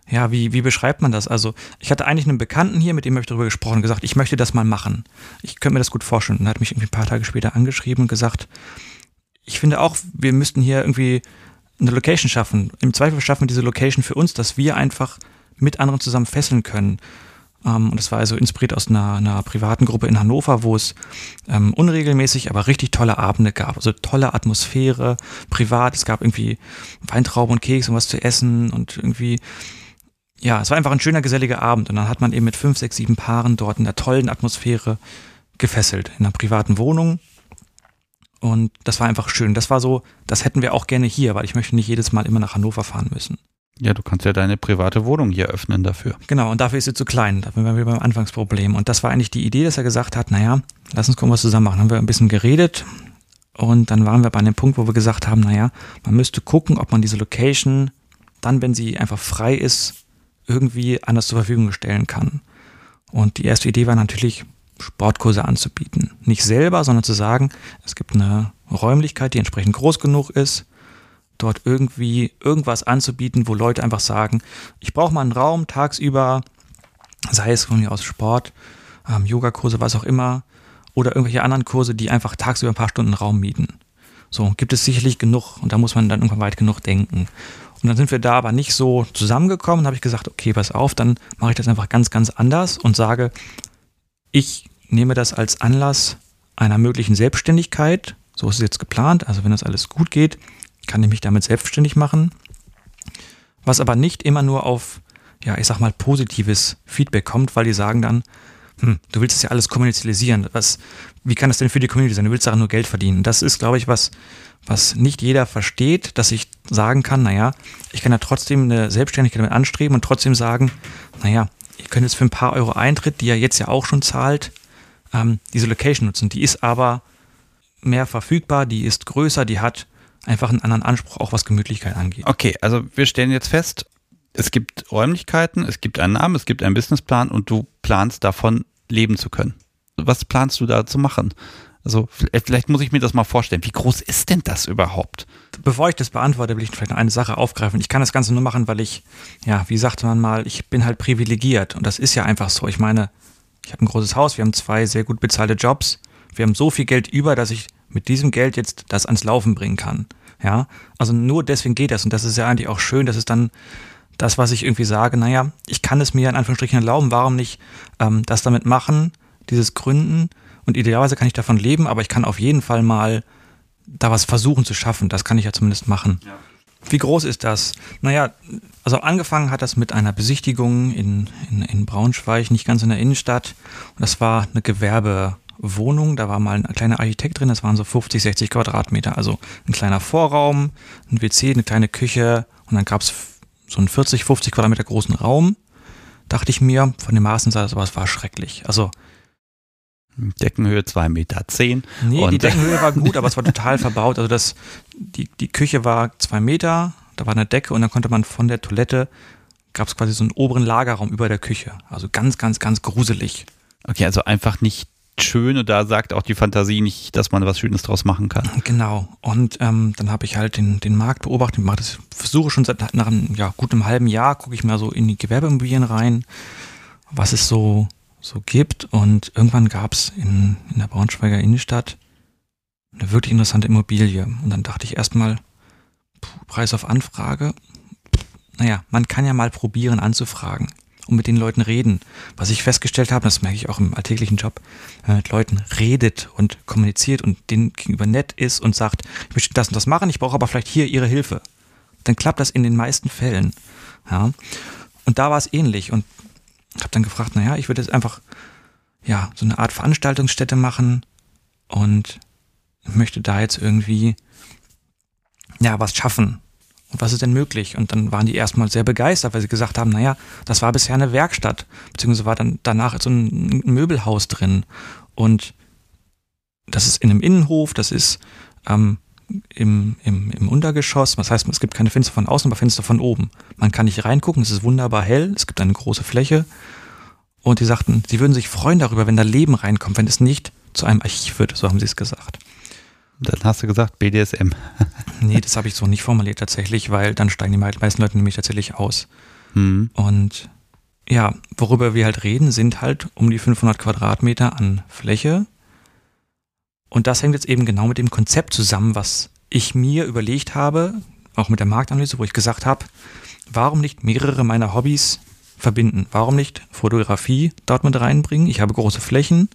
ja, wie, wie beschreibt man das? Also, ich hatte eigentlich einen Bekannten hier, mit dem habe ich darüber gesprochen gesagt, ich möchte das mal machen. Ich könnte mir das gut vorstellen. Und hat mich irgendwie ein paar Tage später angeschrieben und gesagt, ich finde auch, wir müssten hier irgendwie eine Location schaffen. Im Zweifel schaffen wir diese Location für uns, dass wir einfach mit anderen zusammen fesseln können. Ähm, und das war also inspiriert aus einer, einer privaten Gruppe in Hannover, wo es ähm, unregelmäßig, aber richtig tolle Abende gab. Also tolle Atmosphäre, privat. Es gab irgendwie Weintrauben und Keks und was zu essen und irgendwie ja, es war einfach ein schöner, geselliger Abend. Und dann hat man eben mit fünf, sechs, sieben Paaren dort in der tollen Atmosphäre gefesselt, in einer privaten Wohnung. Und das war einfach schön. Das war so, das hätten wir auch gerne hier, weil ich möchte nicht jedes Mal immer nach Hannover fahren müssen. Ja, du kannst ja deine private Wohnung hier öffnen dafür. Genau, und dafür ist sie zu klein. Da sind wir beim Anfangsproblem. Und das war eigentlich die Idee, dass er gesagt hat, naja, lass uns gucken, was zusammen machen. Dann haben wir ein bisschen geredet und dann waren wir bei einem Punkt, wo wir gesagt haben, naja, man müsste gucken, ob man diese Location dann, wenn sie einfach frei ist, irgendwie anders zur Verfügung stellen kann. Und die erste Idee war natürlich, Sportkurse anzubieten. Nicht selber, sondern zu sagen, es gibt eine Räumlichkeit, die entsprechend groß genug ist, dort irgendwie irgendwas anzubieten, wo Leute einfach sagen, ich brauche mal einen Raum tagsüber, sei es von mir aus Sport, ähm, Yogakurse, was auch immer, oder irgendwelche anderen Kurse, die einfach tagsüber ein paar Stunden Raum mieten. So, gibt es sicherlich genug und da muss man dann irgendwann weit genug denken. Und dann sind wir da aber nicht so zusammengekommen, habe ich gesagt, okay, pass auf, dann mache ich das einfach ganz, ganz anders und sage, ich nehme das als Anlass einer möglichen Selbstständigkeit, so ist es jetzt geplant, also wenn das alles gut geht, kann ich mich damit selbstständig machen, was aber nicht immer nur auf, ja, ich sag mal, positives Feedback kommt, weil die sagen dann, hm, du willst das ja alles kommerzialisieren. Was, wie kann das denn für die Community sein? Du willst daran nur Geld verdienen. Das ist, glaube ich, was, was nicht jeder versteht, dass ich sagen kann, naja, ich kann ja trotzdem eine Selbstständigkeit damit anstreben und trotzdem sagen, naja, ihr könnt jetzt für ein paar Euro Eintritt, die ihr jetzt ja auch schon zahlt, ähm, diese Location nutzen. Die ist aber mehr verfügbar, die ist größer, die hat einfach einen anderen Anspruch, auch was Gemütlichkeit angeht. Okay, also wir stellen jetzt fest, es gibt Räumlichkeiten, es gibt einen Namen, es gibt einen Businessplan und du planst davon leben zu können. Was planst du da zu machen? Also vielleicht muss ich mir das mal vorstellen. Wie groß ist denn das überhaupt? Bevor ich das beantworte, will ich vielleicht noch eine Sache aufgreifen. Ich kann das Ganze nur machen, weil ich, ja, wie sagte man mal, ich bin halt privilegiert. Und das ist ja einfach so. Ich meine, ich habe ein großes Haus, wir haben zwei sehr gut bezahlte Jobs wir haben so viel Geld über, dass ich mit diesem Geld jetzt das ans Laufen bringen kann. Ja, also nur deswegen geht das und das ist ja eigentlich auch schön, dass es dann das, was ich irgendwie sage, naja, ich kann es mir in Anführungsstrichen erlauben, warum nicht ähm, das damit machen, dieses Gründen und idealerweise kann ich davon leben, aber ich kann auf jeden Fall mal da was versuchen zu schaffen. Das kann ich ja zumindest machen. Ja. Wie groß ist das? Naja, also angefangen hat das mit einer Besichtigung in, in, in Braunschweig, nicht ganz in der Innenstadt. Und das war eine Gewerbewohnung. Da war mal ein kleiner Architekt drin. Das waren so 50, 60 Quadratmeter. Also ein kleiner Vorraum, ein WC, eine kleine Küche. Und dann gab es so einen 40, 50 Quadratmeter großen Raum. Dachte ich mir, von den Maßen sah das aber, es war schrecklich. Also Deckenhöhe 2,10 Meter. Zehn nee, die Deckenhöhe war gut, aber es war total verbaut. Also das, die, die Küche war zwei Meter, da war eine Decke und dann konnte man von der Toilette, gab es quasi so einen oberen Lagerraum über der Küche. Also ganz, ganz, ganz gruselig. Okay, also einfach nicht schön und da sagt auch die Fantasie nicht, dass man was Schönes draus machen kann. Genau. Und ähm, dann habe ich halt den, den Markt beobachtet. Ich das, versuche schon seit nach einem ja, gut einem halben Jahr, gucke ich mal so in die Gewerbeimmobilien rein. Was ist so so gibt. Und irgendwann gab es in, in der Braunschweiger Innenstadt eine wirklich interessante Immobilie. Und dann dachte ich erstmal, Preis auf Anfrage. Naja, man kann ja mal probieren anzufragen und mit den Leuten reden. Was ich festgestellt habe, das merke ich auch im alltäglichen Job, wenn man mit Leuten redet und kommuniziert und denen gegenüber nett ist und sagt, ich möchte das und das machen, ich brauche aber vielleicht hier ihre Hilfe. Dann klappt das in den meisten Fällen. Ja. Und da war es ähnlich. Und habe dann gefragt, naja, ich würde jetzt einfach ja so eine Art Veranstaltungsstätte machen und möchte da jetzt irgendwie ja was schaffen. Und was ist denn möglich? Und dann waren die erstmal sehr begeistert, weil sie gesagt haben, naja, das war bisher eine Werkstatt, beziehungsweise war dann danach so ein Möbelhaus drin. Und das ist in einem Innenhof, das ist ähm, im, im, im Untergeschoss. Das heißt, es gibt keine Fenster von außen, aber Fenster von oben. Man kann nicht reingucken, es ist wunderbar hell, es gibt eine große Fläche. Und die sagten, sie würden sich freuen darüber, wenn da Leben reinkommt, wenn es nicht zu einem Archiv wird, so haben sie es gesagt. Dann hast du gesagt BDSM. nee, das habe ich so nicht formuliert tatsächlich, weil dann steigen die meisten Leute nämlich tatsächlich aus. Mhm. Und ja, worüber wir halt reden, sind halt um die 500 Quadratmeter an Fläche und das hängt jetzt eben genau mit dem Konzept zusammen, was ich mir überlegt habe, auch mit der Marktanalyse, wo ich gesagt habe, warum nicht mehrere meiner Hobbys verbinden? Warum nicht Fotografie dort mit reinbringen? Ich habe große Flächen.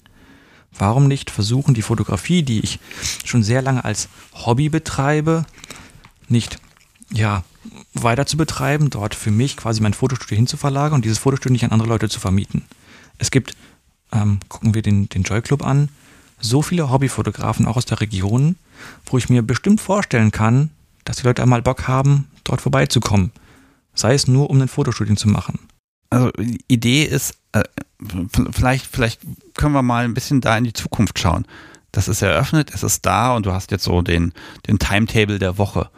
Warum nicht versuchen, die Fotografie, die ich schon sehr lange als Hobby betreibe, nicht ja, weiter zu betreiben, dort für mich quasi mein Fotostudio hinzuverlagern und dieses Fotostudio nicht an andere Leute zu vermieten. Es gibt, ähm, gucken wir den, den Joy Club an, so viele Hobbyfotografen auch aus der Region, wo ich mir bestimmt vorstellen kann, dass die Leute einmal Bock haben, dort vorbeizukommen. Sei es nur, um ein Fotoshooting zu machen. Also die Idee ist, äh, vielleicht, vielleicht können wir mal ein bisschen da in die Zukunft schauen. Das ist eröffnet, es ist da und du hast jetzt so den, den Timetable der Woche.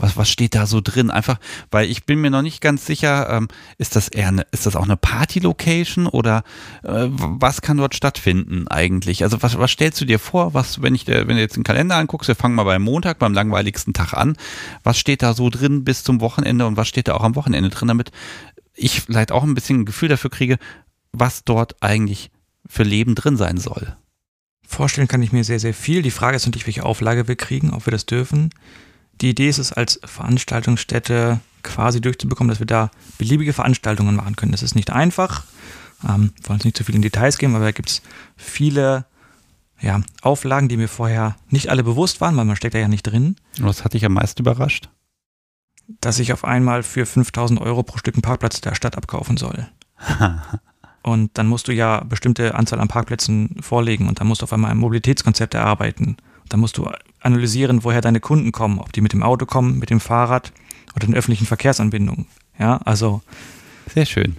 Was, was steht da so drin? Einfach, weil ich bin mir noch nicht ganz sicher, ähm, ist das eher eine, ist das auch eine Party-Location oder äh, was kann dort stattfinden eigentlich? Also was, was stellst du dir vor? Was, wenn ich der, wenn du jetzt den Kalender anguckst, wir fangen mal beim Montag, beim langweiligsten Tag an. Was steht da so drin bis zum Wochenende und was steht da auch am Wochenende drin, damit ich vielleicht auch ein bisschen ein Gefühl dafür kriege, was dort eigentlich für Leben drin sein soll? Vorstellen kann ich mir sehr, sehr viel. Die Frage ist natürlich, welche Auflage wir kriegen, ob wir das dürfen. Die Idee ist es, als Veranstaltungsstätte quasi durchzubekommen, dass wir da beliebige Veranstaltungen machen können. Das ist nicht einfach. Ähm, wollen uns nicht zu viel in Details gehen, aber da gibt es viele ja, Auflagen, die mir vorher nicht alle bewusst waren, weil man steckt da ja nicht drin. Was hat dich am meisten überrascht? Dass ich auf einmal für 5000 Euro pro Stück einen Parkplatz der Stadt abkaufen soll. und dann musst du ja bestimmte Anzahl an Parkplätzen vorlegen und dann musst du auf einmal ein Mobilitätskonzept erarbeiten. Dann musst du analysieren, woher deine Kunden kommen, ob die mit dem Auto kommen, mit dem Fahrrad oder den öffentlichen Verkehrsanbindungen. Ja, also. Sehr schön.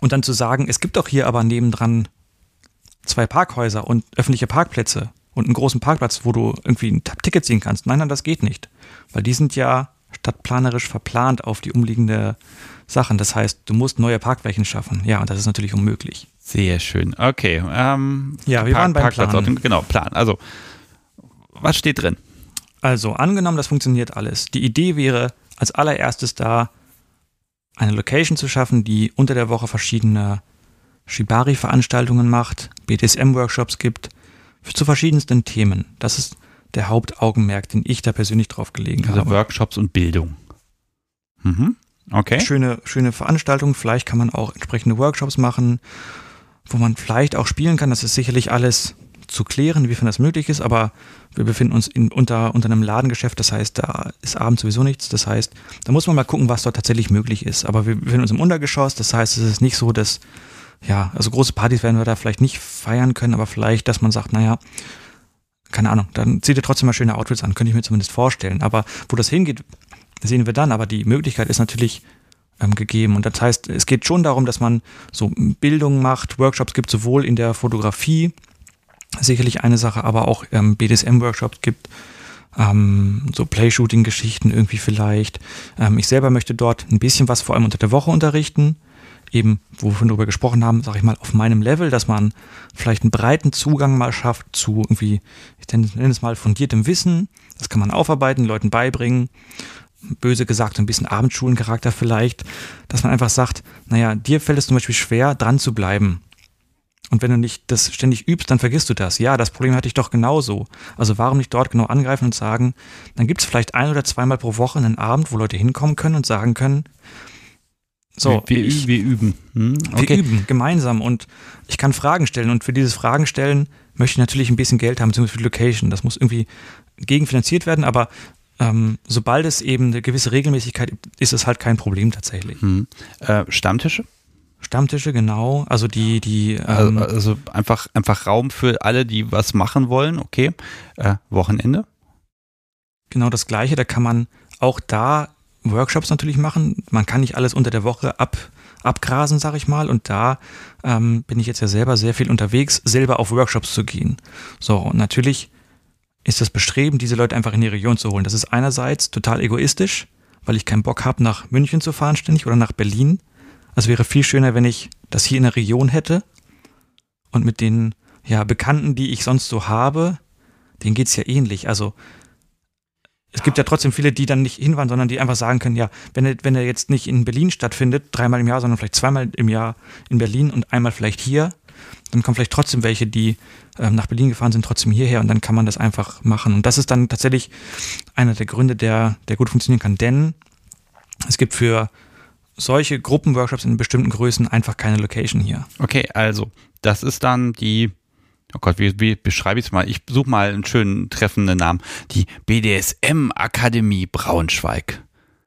Und dann zu sagen, es gibt doch hier aber nebendran zwei Parkhäuser und öffentliche Parkplätze und einen großen Parkplatz, wo du irgendwie ein Ticket ziehen kannst. Nein, nein, das geht nicht. Weil die sind ja stadtplanerisch verplant auf die umliegende Sachen. Das heißt, du musst neue Parkflächen schaffen. Ja, und das ist natürlich unmöglich. Sehr schön. Okay. Ähm, ja, wir Park, waren beim Parkplatz Plan. Genau, Plan. Also was steht drin? Also, angenommen, das funktioniert alles. Die Idee wäre, als allererstes da eine Location zu schaffen, die unter der Woche verschiedene Shibari-Veranstaltungen macht, BDSM-Workshops gibt, zu verschiedensten Themen. Das ist der Hauptaugenmerk, den ich da persönlich drauf gelegen also habe. Workshops und Bildung. Mhm. Okay. Schöne, schöne Veranstaltung. Vielleicht kann man auch entsprechende Workshops machen, wo man vielleicht auch spielen kann. Das ist sicherlich alles zu klären, inwiefern das möglich ist, aber wir befinden uns in, unter, unter einem Ladengeschäft, das heißt, da ist abends sowieso nichts. Das heißt, da muss man mal gucken, was dort tatsächlich möglich ist. Aber wir befinden uns im Untergeschoss, das heißt, es ist nicht so, dass, ja, also große Partys werden wir da vielleicht nicht feiern können, aber vielleicht, dass man sagt, naja, keine Ahnung, dann zieht ihr trotzdem mal schöne Outfits an, könnte ich mir zumindest vorstellen. Aber wo das hingeht, sehen wir dann. Aber die Möglichkeit ist natürlich ähm, gegeben. Und das heißt, es geht schon darum, dass man so Bildung macht, Workshops gibt, sowohl in der Fotografie, sicherlich eine Sache, aber auch ähm, BDSM-Workshops gibt, ähm, so Play-Shooting-Geschichten irgendwie vielleicht. Ähm, ich selber möchte dort ein bisschen was vor allem unter der Woche unterrichten. Eben, wo wir darüber gesprochen haben, sage ich mal, auf meinem Level, dass man vielleicht einen breiten Zugang mal schafft zu irgendwie, ich nenne es mal fundiertem Wissen. Das kann man aufarbeiten, Leuten beibringen böse gesagt, ein bisschen Abendschulencharakter vielleicht, dass man einfach sagt, naja, dir fällt es zum Beispiel schwer, dran zu bleiben. Und wenn du nicht das ständig übst, dann vergisst du das. Ja, das Problem hatte ich doch genauso. Also warum nicht dort genau angreifen und sagen, dann gibt es vielleicht ein oder zweimal pro Woche einen Abend, wo Leute hinkommen können und sagen können, so, wir, wir, wir üben. Hm? Okay. Wir üben gemeinsam und ich kann Fragen stellen und für dieses Fragen stellen möchte ich natürlich ein bisschen Geld haben, beziehungsweise für die Location. Das muss irgendwie gegenfinanziert werden, aber ähm, sobald es eben eine gewisse Regelmäßigkeit gibt, ist es halt kein Problem tatsächlich. Hm. Äh, Stammtische? Stammtische, genau. Also die, die. Also, ähm, also, also, einfach, einfach Raum für alle, die was machen wollen, okay. Äh, Wochenende? Genau das gleiche. Da kann man auch da Workshops natürlich machen. Man kann nicht alles unter der Woche ab, abgrasen, sag ich mal. Und da ähm, bin ich jetzt ja selber sehr viel unterwegs, selber auf Workshops zu gehen. So, und natürlich ist das Bestreben, diese Leute einfach in die Region zu holen. Das ist einerseits total egoistisch, weil ich keinen Bock habe, nach München zu fahren ständig oder nach Berlin. Also wäre viel schöner, wenn ich das hier in der Region hätte und mit den ja, Bekannten, die ich sonst so habe, denen geht's ja ähnlich. Also es gibt ja trotzdem viele, die dann nicht hinfahren, sondern die einfach sagen können, ja, wenn er, wenn er jetzt nicht in Berlin stattfindet, dreimal im Jahr, sondern vielleicht zweimal im Jahr in Berlin und einmal vielleicht hier, dann kommen vielleicht trotzdem welche, die ähm, nach Berlin gefahren sind, trotzdem hierher und dann kann man das einfach machen. Und das ist dann tatsächlich einer der Gründe, der, der gut funktionieren kann. Denn es gibt für solche Gruppenworkshops in bestimmten Größen einfach keine Location hier. Okay, also das ist dann die, oh Gott, wie, wie beschreibe ich es mal? Ich suche mal einen schönen treffenden Namen. Die BDSM Akademie Braunschweig.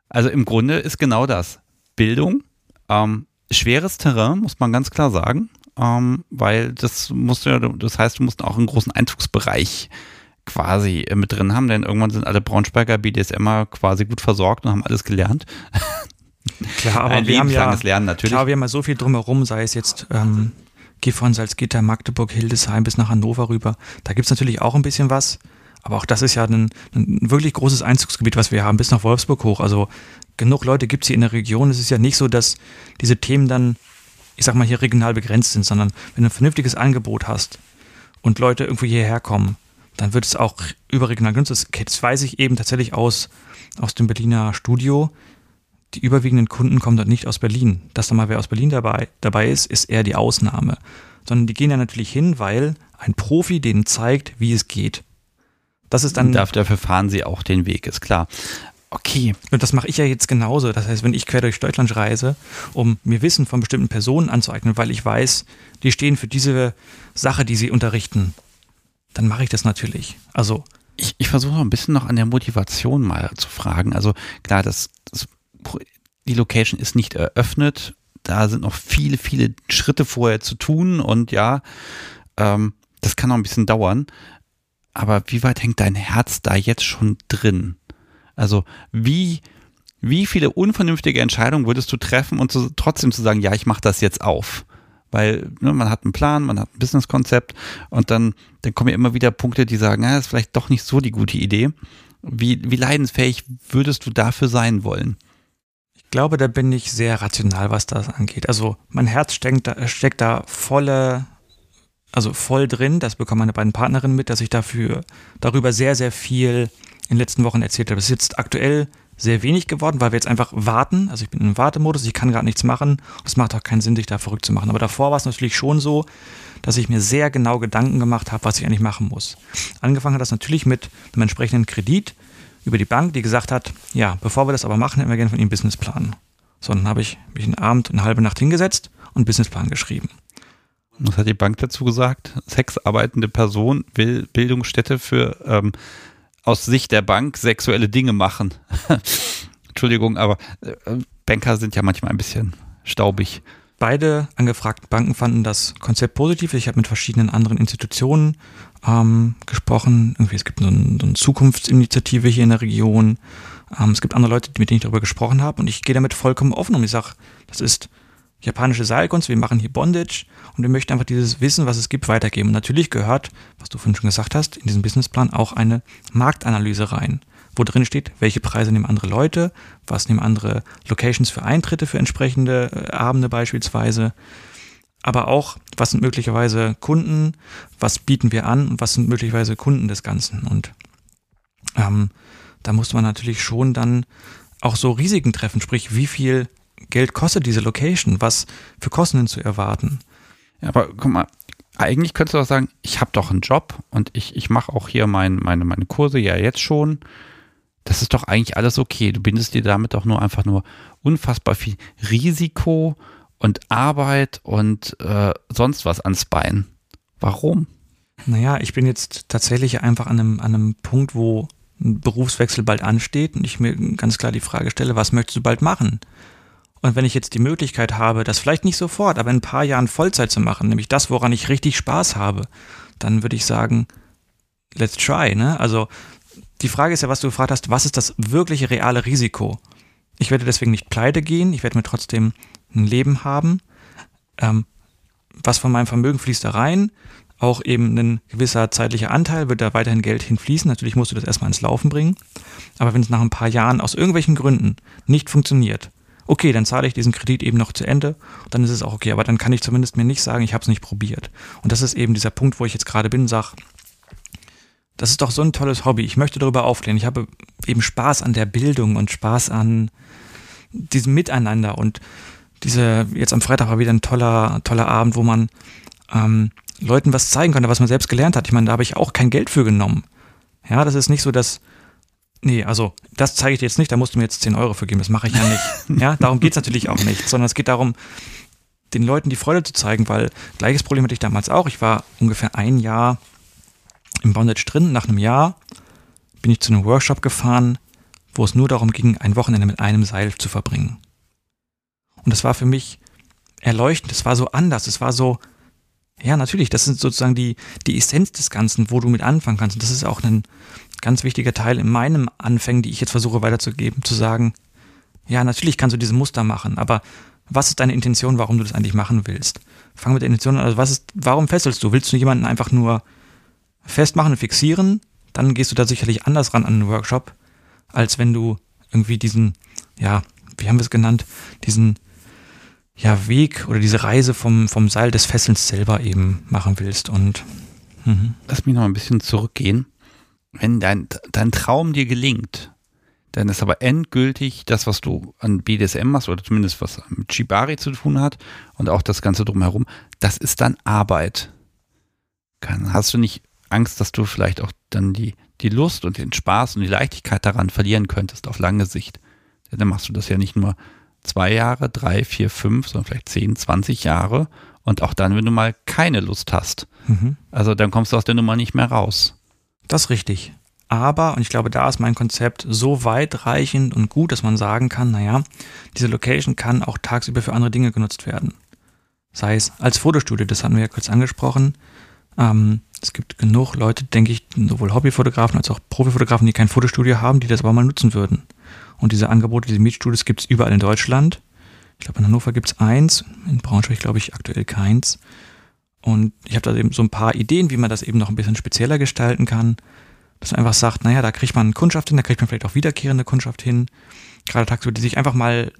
Also im Grunde ist genau das. Bildung, ähm, schweres Terrain, muss man ganz klar sagen ähm, weil das musst du ja, das heißt, du musst auch einen großen Einzugsbereich quasi äh, mit drin haben, denn irgendwann sind alle Braunschweiger BDSMer quasi gut versorgt und haben alles gelernt. Klar, aber Ein wir haben ja, Lernen natürlich. Klar, wir haben ja so viel drumherum, sei es jetzt ähm, geh von Salzgitter, Magdeburg, Hildesheim bis nach Hannover rüber. Da gibt es natürlich auch ein bisschen was, aber auch das ist ja ein, ein, wirklich großes Einzugsgebiet, was wir haben, bis nach Wolfsburg hoch. Also genug Leute gibt es hier in der Region. Es ist ja nicht so, dass diese Themen dann ich sag mal, hier regional begrenzt sind, sondern wenn du ein vernünftiges Angebot hast und Leute irgendwo hierher kommen, dann wird es auch überregional genutzt. Das weiß ich eben tatsächlich aus, aus dem Berliner Studio. Die überwiegenden Kunden kommen dort nicht aus Berlin. Dass da mal wer aus Berlin dabei, dabei ist, ist eher die Ausnahme. Sondern die gehen ja natürlich hin, weil ein Profi denen zeigt, wie es geht. Das ist dann. Dafür fahren sie auch den Weg, ist klar. Okay. Und das mache ich ja jetzt genauso. Das heißt, wenn ich quer durch Deutschland reise, um mir Wissen von bestimmten Personen anzueignen, weil ich weiß, die stehen für diese Sache, die sie unterrichten, dann mache ich das natürlich. Also. Ich, ich versuche ein bisschen noch an der Motivation mal zu fragen. Also klar, das, das, die Location ist nicht eröffnet. Da sind noch viele, viele Schritte vorher zu tun und ja, ähm, das kann noch ein bisschen dauern. Aber wie weit hängt dein Herz da jetzt schon drin? Also wie, wie viele unvernünftige Entscheidungen würdest du treffen und zu, trotzdem zu sagen, ja, ich mache das jetzt auf? Weil ne, man hat einen Plan, man hat ein Businesskonzept und dann, dann kommen ja immer wieder Punkte, die sagen, ja, das ist vielleicht doch nicht so die gute Idee. Wie, wie leidensfähig würdest du dafür sein wollen? Ich glaube, da bin ich sehr rational, was das angeht. Also mein Herz steckt da, steckt da volle, also voll drin. Das bekommen meine beiden Partnerinnen mit, dass ich dafür darüber sehr, sehr viel in den letzten Wochen erzählt habe. Es ist jetzt aktuell sehr wenig geworden, weil wir jetzt einfach warten. Also ich bin im Wartemodus, ich kann gerade nichts machen. Es macht auch keinen Sinn, sich da verrückt zu machen. Aber davor war es natürlich schon so, dass ich mir sehr genau Gedanken gemacht habe, was ich eigentlich machen muss. Angefangen hat das natürlich mit einem entsprechenden Kredit über die Bank, die gesagt hat, ja, bevor wir das aber machen, hätten wir gerne von Ihnen Businessplan. So, dann habe ich mich einen Abend, eine halbe Nacht hingesetzt und Businessplan geschrieben. Was hat die Bank dazu gesagt? Sexarbeitende Person will Bildungsstätte für ähm, aus Sicht der Bank sexuelle Dinge machen. Entschuldigung, aber äh, Banker sind ja manchmal ein bisschen staubig. Beide angefragten Banken fanden das Konzept positiv. Ich habe mit verschiedenen anderen Institutionen ähm, gesprochen. Irgendwie, es gibt so, ein, so eine Zukunftsinitiative hier in der Region. Ähm, es gibt andere Leute, mit denen ich darüber gesprochen habe und ich gehe damit vollkommen offen um. Ich sage, das ist japanische Seilkunst, wir machen hier Bondage und wir möchten einfach dieses Wissen, was es gibt, weitergeben. Und natürlich gehört, was du vorhin schon gesagt hast, in diesem Businessplan auch eine Marktanalyse rein wo drin steht, welche Preise nehmen andere Leute, was nehmen andere Locations für Eintritte für entsprechende äh, Abende beispielsweise, aber auch, was sind möglicherweise Kunden, was bieten wir an und was sind möglicherweise Kunden des Ganzen. Und ähm, da muss man natürlich schon dann auch so Risiken treffen, sprich, wie viel Geld kostet diese Location, was für Kosten zu erwarten. Ja, aber guck mal, eigentlich könntest du auch sagen, ich habe doch einen Job und ich, ich mache auch hier mein, meine, meine Kurse ja jetzt schon das ist doch eigentlich alles okay. Du bindest dir damit doch nur einfach nur unfassbar viel Risiko und Arbeit und äh, sonst was ans Bein. Warum? Naja, ich bin jetzt tatsächlich einfach an einem, an einem Punkt, wo ein Berufswechsel bald ansteht und ich mir ganz klar die Frage stelle, was möchtest du bald machen? Und wenn ich jetzt die Möglichkeit habe, das vielleicht nicht sofort, aber in ein paar Jahren Vollzeit zu machen, nämlich das, woran ich richtig Spaß habe, dann würde ich sagen, let's try, ne? Also die Frage ist ja, was du gefragt hast, was ist das wirkliche reale Risiko? Ich werde deswegen nicht pleite gehen, ich werde mir trotzdem ein Leben haben. Ähm, was von meinem Vermögen fließt da rein? Auch eben ein gewisser zeitlicher Anteil wird da weiterhin Geld hinfließen. Natürlich musst du das erstmal ins Laufen bringen. Aber wenn es nach ein paar Jahren aus irgendwelchen Gründen nicht funktioniert, okay, dann zahle ich diesen Kredit eben noch zu Ende, dann ist es auch okay. Aber dann kann ich zumindest mir nicht sagen, ich habe es nicht probiert. Und das ist eben dieser Punkt, wo ich jetzt gerade bin, sage, das ist doch so ein tolles Hobby. Ich möchte darüber aufklären. Ich habe eben Spaß an der Bildung und Spaß an diesem Miteinander. Und diese, jetzt am Freitag war wieder ein toller, toller Abend, wo man ähm, Leuten was zeigen konnte, was man selbst gelernt hat. Ich meine, da habe ich auch kein Geld für genommen. Ja, das ist nicht so, dass, nee, also das zeige ich dir jetzt nicht, da musst du mir jetzt 10 Euro für geben, das mache ich ja nicht. ja, darum geht es natürlich auch nicht, sondern es geht darum, den Leuten die Freude zu zeigen, weil gleiches Problem hatte ich damals auch. Ich war ungefähr ein Jahr im Bondage drin. Nach einem Jahr bin ich zu einem Workshop gefahren, wo es nur darum ging, ein Wochenende mit einem Seil zu verbringen. Und das war für mich erleuchtend, es war so anders, es war so, ja, natürlich, das ist sozusagen die, die Essenz des Ganzen, wo du mit anfangen kannst. Und das ist auch ein ganz wichtiger Teil in meinem Anfängen, die ich jetzt versuche weiterzugeben, zu sagen, ja, natürlich kannst du diese Muster machen, aber was ist deine Intention, warum du das eigentlich machen willst? Fang mit der Intention an, also was ist, warum fesselst du? Willst du jemanden einfach nur festmachen und fixieren, dann gehst du da sicherlich anders ran an einen Workshop, als wenn du irgendwie diesen, ja, wie haben wir es genannt, diesen ja, Weg oder diese Reise vom, vom Seil des Fesselns selber eben machen willst. Und mhm. lass mich noch ein bisschen zurückgehen. Wenn dein, dein Traum dir gelingt, dann ist aber endgültig das, was du an BDSM machst, oder zumindest was mit Shibari zu tun hat und auch das Ganze drumherum, das ist dann Arbeit. hast du nicht Angst, dass du vielleicht auch dann die, die Lust und den Spaß und die Leichtigkeit daran verlieren könntest auf lange Sicht. Denn dann machst du das ja nicht nur zwei Jahre, drei, vier, fünf, sondern vielleicht zehn, zwanzig Jahre. Und auch dann, wenn du mal keine Lust hast. Mhm. Also dann kommst du aus der Nummer nicht mehr raus. Das ist richtig. Aber, und ich glaube, da ist mein Konzept so weitreichend und gut, dass man sagen kann, naja, diese Location kann auch tagsüber für andere Dinge genutzt werden. Sei es als Fotostudio, das hatten wir ja kurz angesprochen. Ähm, es gibt genug Leute, denke ich, sowohl Hobbyfotografen als auch Profifotografen, die kein Fotostudio haben, die das aber mal nutzen würden. Und diese Angebote, diese Mietstudios gibt es überall in Deutschland. Ich glaube, in Hannover gibt es eins, in Braunschweig glaube ich aktuell keins. Und ich habe da eben so ein paar Ideen, wie man das eben noch ein bisschen spezieller gestalten kann. Dass man einfach sagt, naja, da kriegt man Kundschaft hin, da kriegt man vielleicht auch wiederkehrende Kundschaft hin. Gerade tagsüber, die sich einfach mal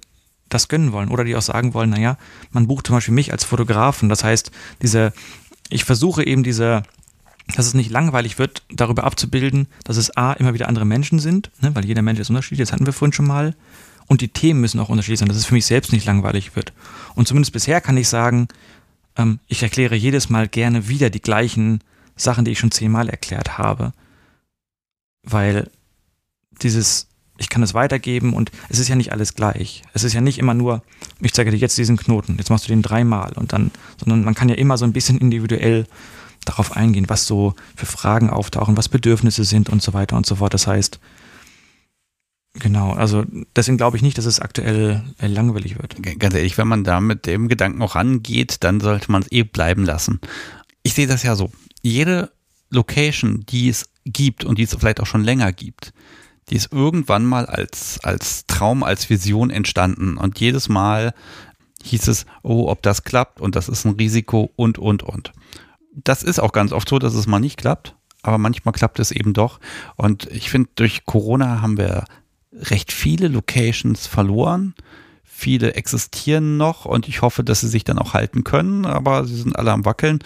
das gönnen wollen. Oder die auch sagen wollen, naja, man bucht zum Beispiel mich als Fotografen. Das heißt, diese, ich versuche eben diese dass es nicht langweilig wird, darüber abzubilden, dass es A, immer wieder andere Menschen sind, ne, weil jeder Mensch ist unterschiedlich, das hatten wir vorhin schon mal. Und die Themen müssen auch unterschiedlich sein, dass es für mich selbst nicht langweilig wird. Und zumindest bisher kann ich sagen, ähm, ich erkläre jedes Mal gerne wieder die gleichen Sachen, die ich schon zehnmal erklärt habe. Weil dieses, ich kann es weitergeben und es ist ja nicht alles gleich. Es ist ja nicht immer nur, ich zeige dir jetzt diesen Knoten, jetzt machst du den dreimal und dann, sondern man kann ja immer so ein bisschen individuell darauf eingehen, was so für Fragen auftauchen, was Bedürfnisse sind und so weiter und so fort. Das heißt, genau, also deswegen glaube ich nicht, dass es aktuell äh, langweilig wird. Ganz ehrlich, wenn man da mit dem Gedanken auch rangeht, dann sollte man es eh bleiben lassen. Ich sehe das ja so. Jede Location, die es gibt und die es vielleicht auch schon länger gibt, die ist irgendwann mal als, als Traum, als Vision entstanden. Und jedes Mal hieß es, oh, ob das klappt und das ist ein Risiko und, und, und das ist auch ganz oft so, dass es mal nicht klappt, aber manchmal klappt es eben doch. Und ich finde, durch Corona haben wir recht viele Locations verloren. Viele existieren noch und ich hoffe, dass sie sich dann auch halten können, aber sie sind alle am Wackeln.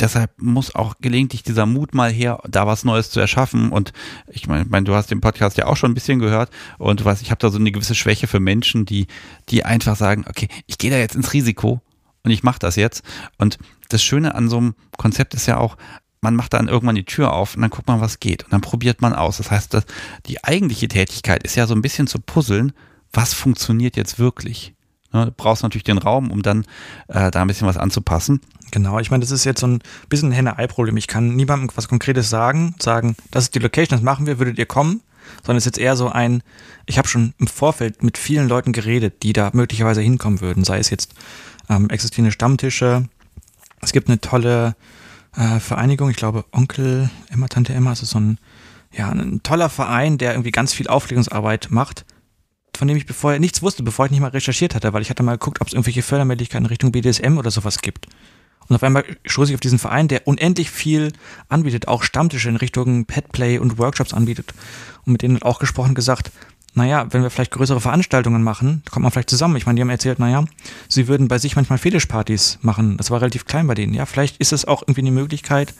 Deshalb muss auch gelegentlich dieser Mut mal her, da was Neues zu erschaffen. Und ich meine, mein, du hast den Podcast ja auch schon ein bisschen gehört und du weißt, ich habe da so eine gewisse Schwäche für Menschen, die, die einfach sagen, okay, ich gehe da jetzt ins Risiko und ich mache das jetzt. Und das Schöne an so einem Konzept ist ja auch, man macht dann irgendwann die Tür auf und dann guckt man, was geht. Und dann probiert man aus. Das heißt, dass die eigentliche Tätigkeit ist ja so ein bisschen zu puzzeln, was funktioniert jetzt wirklich. Ne, du brauchst natürlich den Raum, um dann äh, da ein bisschen was anzupassen. Genau, ich meine, das ist jetzt so ein bisschen ein Henne-Ei-Problem. Ich kann niemandem was Konkretes sagen, sagen, das ist die Location, das machen wir, würdet ihr kommen? Sondern es ist jetzt eher so ein, ich habe schon im Vorfeld mit vielen Leuten geredet, die da möglicherweise hinkommen würden, sei es jetzt ähm, existierende Stammtische. Es gibt eine tolle äh, Vereinigung, ich glaube Onkel Emma, Tante Emma, also so ein, ja, ein toller Verein, der irgendwie ganz viel Aufklärungsarbeit macht, von dem ich bevor nichts wusste, bevor ich nicht mal recherchiert hatte, weil ich hatte mal geguckt, ob es irgendwelche Fördermöglichkeiten in Richtung BDSM oder sowas gibt. Und auf einmal stoße ich auf diesen Verein, der unendlich viel anbietet, auch Stammtische in Richtung Petplay und Workshops anbietet. Und mit denen hat auch gesprochen gesagt, naja, wenn wir vielleicht größere Veranstaltungen machen, kommt man vielleicht zusammen. Ich meine, die haben erzählt, naja, sie würden bei sich manchmal Fetischpartys machen. Das war relativ klein bei denen. Ja, vielleicht ist es auch irgendwie eine Möglichkeit,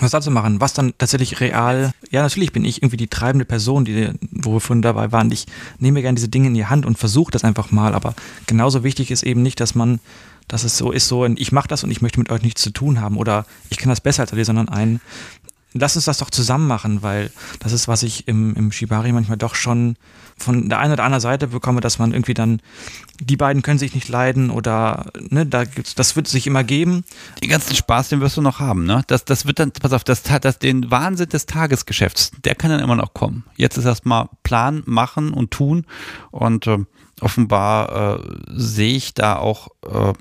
was da zu machen, was dann tatsächlich real, ja, natürlich bin ich irgendwie die treibende Person, die, wo wir vorhin dabei waren. Ich nehme gerne diese Dinge in die Hand und versuche das einfach mal, aber genauso wichtig ist eben nicht, dass man, dass es so ist, so, ich mache das und ich möchte mit euch nichts zu tun haben oder ich kann das besser als ihr, sondern ein, lass uns das doch zusammen machen, weil das ist, was ich im, im Shibari manchmal doch schon von der einen oder anderen Seite bekomme, dass man irgendwie dann, die beiden können sich nicht leiden oder, ne, da gibt's, das wird sich immer geben. Den ganzen Spaß, den wirst du noch haben, ne? Das, das wird dann, pass auf, das, das, den Wahnsinn des Tagesgeschäfts, der kann dann immer noch kommen. Jetzt ist erstmal Plan, machen und tun und äh, offenbar äh, sehe ich da auch äh,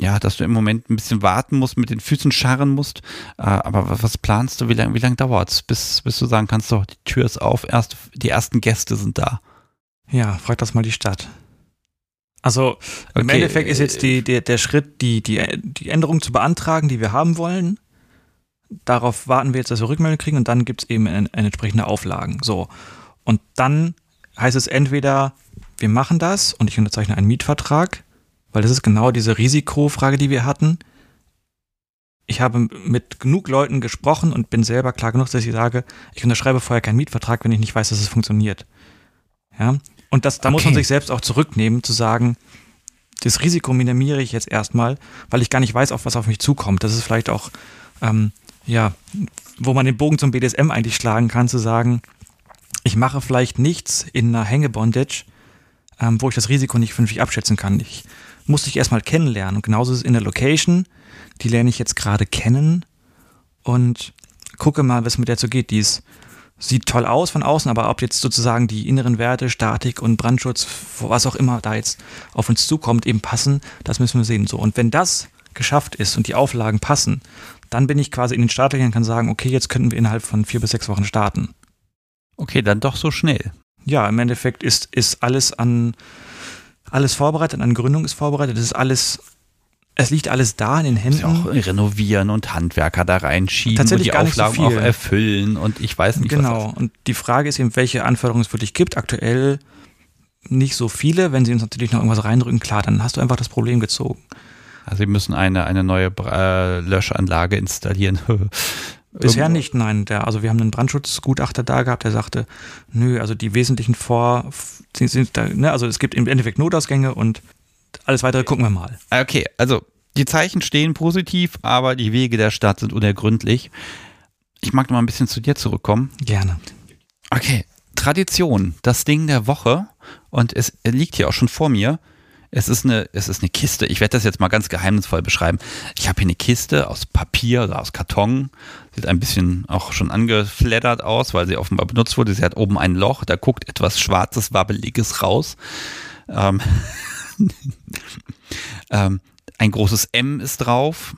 ja, dass du im Moment ein bisschen warten musst, mit den Füßen scharren musst. Äh, aber was planst du? Wie lange wie lang dauert es, bis, bis du sagen kannst, so, die Tür ist auf, erst, die ersten Gäste sind da? Ja, frag das mal die Stadt. Also im okay. Endeffekt ist jetzt die, der, der Schritt, die, die, die Änderung zu beantragen, die wir haben wollen. Darauf warten wir jetzt, dass wir Rückmeldung kriegen und dann gibt es eben eine, eine entsprechende Auflagen. So. Und dann heißt es entweder, wir machen das und ich unterzeichne einen Mietvertrag weil das ist genau diese Risikofrage, die wir hatten. Ich habe mit genug Leuten gesprochen und bin selber klar genug, dass ich sage, ich unterschreibe vorher keinen Mietvertrag, wenn ich nicht weiß, dass es funktioniert. Ja. Und das, da okay. muss man sich selbst auch zurücknehmen, zu sagen, das Risiko minimiere ich jetzt erstmal, weil ich gar nicht weiß, auf was auf mich zukommt. Das ist vielleicht auch, ähm, ja, wo man den Bogen zum BDSM eigentlich schlagen kann, zu sagen, ich mache vielleicht nichts in einer Hängebondage, ähm, wo ich das Risiko nicht vernünftig abschätzen kann. Ich musste ich erstmal kennenlernen. Und genauso ist es in der Location. Die lerne ich jetzt gerade kennen und gucke mal, was mit der so geht. Die ist, sieht toll aus von außen, aber ob jetzt sozusagen die inneren Werte, Statik und Brandschutz, was auch immer da jetzt auf uns zukommt, eben passen, das müssen wir sehen. So. Und wenn das geschafft ist und die Auflagen passen, dann bin ich quasi in den Startlöchern und kann sagen, okay, jetzt könnten wir innerhalb von vier bis sechs Wochen starten. Okay, dann doch so schnell. Ja, im Endeffekt ist, ist alles an alles vorbereitet, eine Gründung ist vorbereitet, das ist alles, es liegt alles da in den Händen. Auch renovieren und Handwerker da reinschieben Tatsächlich und die Auflagen so auch erfüllen und ich weiß nicht, genau. was Genau, und die Frage ist eben, welche Anforderungen es wirklich gibt. Aktuell nicht so viele. Wenn sie uns natürlich noch irgendwas reindrücken, klar, dann hast du einfach das Problem gezogen. Sie müssen eine, eine neue äh, Löschanlage installieren. Bisher nicht, nein. Der, also wir haben einen Brandschutzgutachter da gehabt, der sagte, nö, also die wesentlichen Vor, sind da, ne, also es gibt im Endeffekt Notausgänge und alles weitere gucken wir mal. Okay, also die Zeichen stehen positiv, aber die Wege der Stadt sind unergründlich. Ich mag noch mal ein bisschen zu dir zurückkommen. Gerne. Okay, Tradition, das Ding der Woche und es liegt hier auch schon vor mir. Es ist eine, es ist eine Kiste. Ich werde das jetzt mal ganz geheimnisvoll beschreiben. Ich habe hier eine Kiste aus Papier oder aus Karton. Sieht ein bisschen auch schon angeflattert aus, weil sie offenbar benutzt wurde. Sie hat oben ein Loch, da guckt etwas Schwarzes, Wabbeliges raus. Ähm, ähm, ein großes M ist drauf.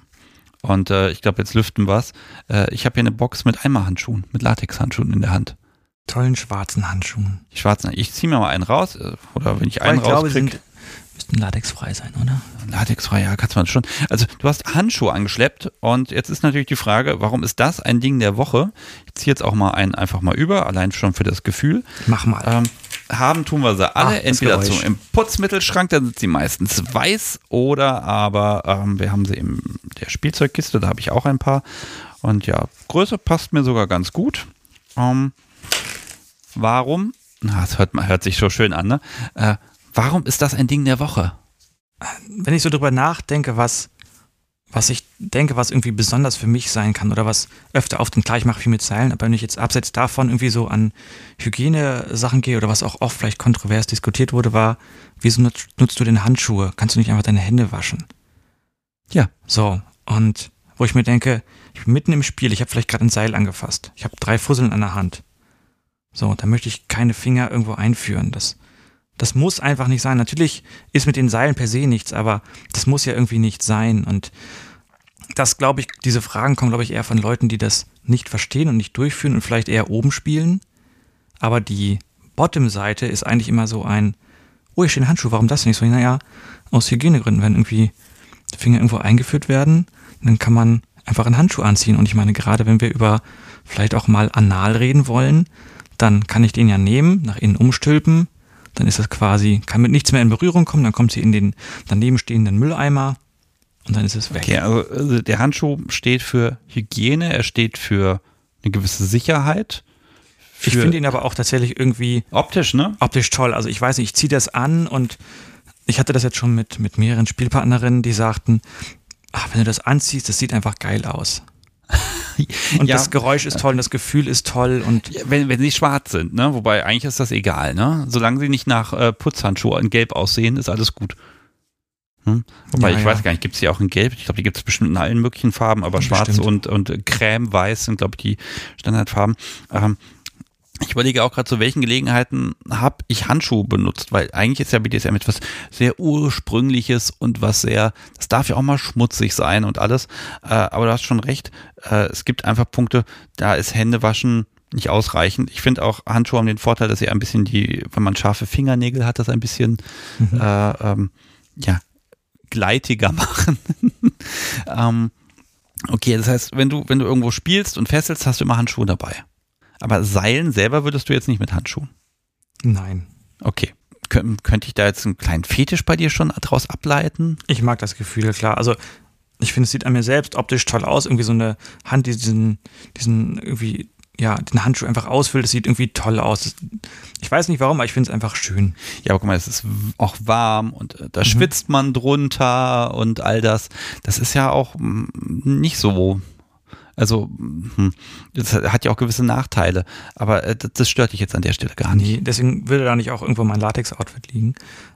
Und äh, ich glaube, jetzt lüften was. Äh, ich habe hier eine Box mit Eimerhandschuhen, mit Latexhandschuhen in der Hand. Tollen schwarzen Handschuhen. Die schwarzen, ich ziehe mir mal einen raus. Äh, oder wenn ich einen rauskriege müssten latexfrei sein, oder? Latexfrei, ja, kannst man schon. Also du hast Handschuhe angeschleppt und jetzt ist natürlich die Frage, warum ist das ein Ding der Woche? Ich ziehe jetzt auch mal einen einfach mal über, allein schon für das Gefühl. Mach mal. Ähm, haben tun wir sie alle, Ach, entweder zum im Putzmittelschrank, da sind sie meistens weiß, oder aber ähm, wir haben sie in der Spielzeugkiste, da habe ich auch ein paar. Und ja, Größe passt mir sogar ganz gut. Ähm, warum? Na, das hört, hört sich so schön an, ne? Äh, Warum ist das ein Ding der Woche? Wenn ich so drüber nachdenke, was, was ich denke, was irgendwie besonders für mich sein kann oder was öfter auf den klar, ich mache viel mit Zeilen, aber wenn ich jetzt abseits davon irgendwie so an Hygienesachen gehe oder was auch oft vielleicht kontrovers diskutiert wurde, war, wieso nutzt, nutzt du denn Handschuhe? Kannst du nicht einfach deine Hände waschen? Ja. So, und wo ich mir denke, ich bin mitten im Spiel, ich habe vielleicht gerade ein Seil angefasst. Ich habe drei Fusseln an der Hand. So, da möchte ich keine Finger irgendwo einführen. Das das muss einfach nicht sein. Natürlich ist mit den Seilen per se nichts, aber das muss ja irgendwie nicht sein. Und das, glaube ich, diese Fragen kommen, glaube ich, eher von Leuten, die das nicht verstehen und nicht durchführen und vielleicht eher oben spielen. Aber die Bottom-Seite ist eigentlich immer so ein, oh, ich stehe in Handschuh, warum das nicht so? Naja, aus Hygienegründen, wenn irgendwie die Finger irgendwo eingeführt werden, dann kann man einfach einen Handschuh anziehen. Und ich meine, gerade wenn wir über vielleicht auch mal anal reden wollen, dann kann ich den ja nehmen, nach innen umstülpen, dann ist das quasi, kann mit nichts mehr in Berührung kommen, dann kommt sie in den daneben stehenden Mülleimer und dann ist es weg. Okay, also, also der Handschuh steht für Hygiene, er steht für eine gewisse Sicherheit. Ich finde ihn aber auch tatsächlich irgendwie optisch, ne? Optisch toll. Also ich weiß nicht, ich ziehe das an und ich hatte das jetzt schon mit, mit mehreren Spielpartnerinnen, die sagten, ach, wenn du das anziehst, das sieht einfach geil aus. Und ja. das Geräusch ist toll und das Gefühl ist toll und. Wenn, wenn sie schwarz sind, ne? Wobei eigentlich ist das egal, ne? Solange sie nicht nach äh, Putzhandschuhe in Gelb aussehen, ist alles gut. Hm? Wobei ja, ich ja. weiß gar nicht, gibt es die auch in Gelb? Ich glaube, die gibt es bestimmt in allen möglichen Farben, aber bestimmt. schwarz und, und creme, weiß sind, glaube ich, die Standardfarben. Ähm, ich überlege auch gerade, zu welchen Gelegenheiten habe ich Handschuhe benutzt, weil eigentlich ist ja BDSM etwas sehr ursprüngliches und was sehr, das darf ja auch mal schmutzig sein und alles. Äh, aber du hast schon recht, äh, es gibt einfach Punkte, da ist Händewaschen nicht ausreichend. Ich finde auch, Handschuhe haben den Vorteil, dass sie ein bisschen die, wenn man scharfe Fingernägel hat, das ein bisschen, mhm. äh, ähm, ja, gleitiger machen. ähm, okay, das heißt, wenn du, wenn du irgendwo spielst und fesselst, hast du immer Handschuhe dabei. Aber Seilen selber würdest du jetzt nicht mit Handschuhen? Nein. Okay. Kön könnte ich da jetzt einen kleinen Fetisch bei dir schon daraus ableiten? Ich mag das Gefühl, klar. Also ich finde, es sieht an mir selbst optisch toll aus. Irgendwie so eine Hand, die diesen, diesen irgendwie, ja, den Handschuh einfach ausfüllt. Das sieht irgendwie toll aus. Ich weiß nicht warum, aber ich finde es einfach schön. Ja, aber guck mal, es ist auch warm und äh, da mhm. schwitzt man drunter und all das. Das ist ja auch mm, nicht so also, hm, das hat ja auch gewisse Nachteile, aber äh, das stört dich jetzt an der Stelle gar nicht. Nee, deswegen würde da nicht auch irgendwo mein Latex-Outfit liegen.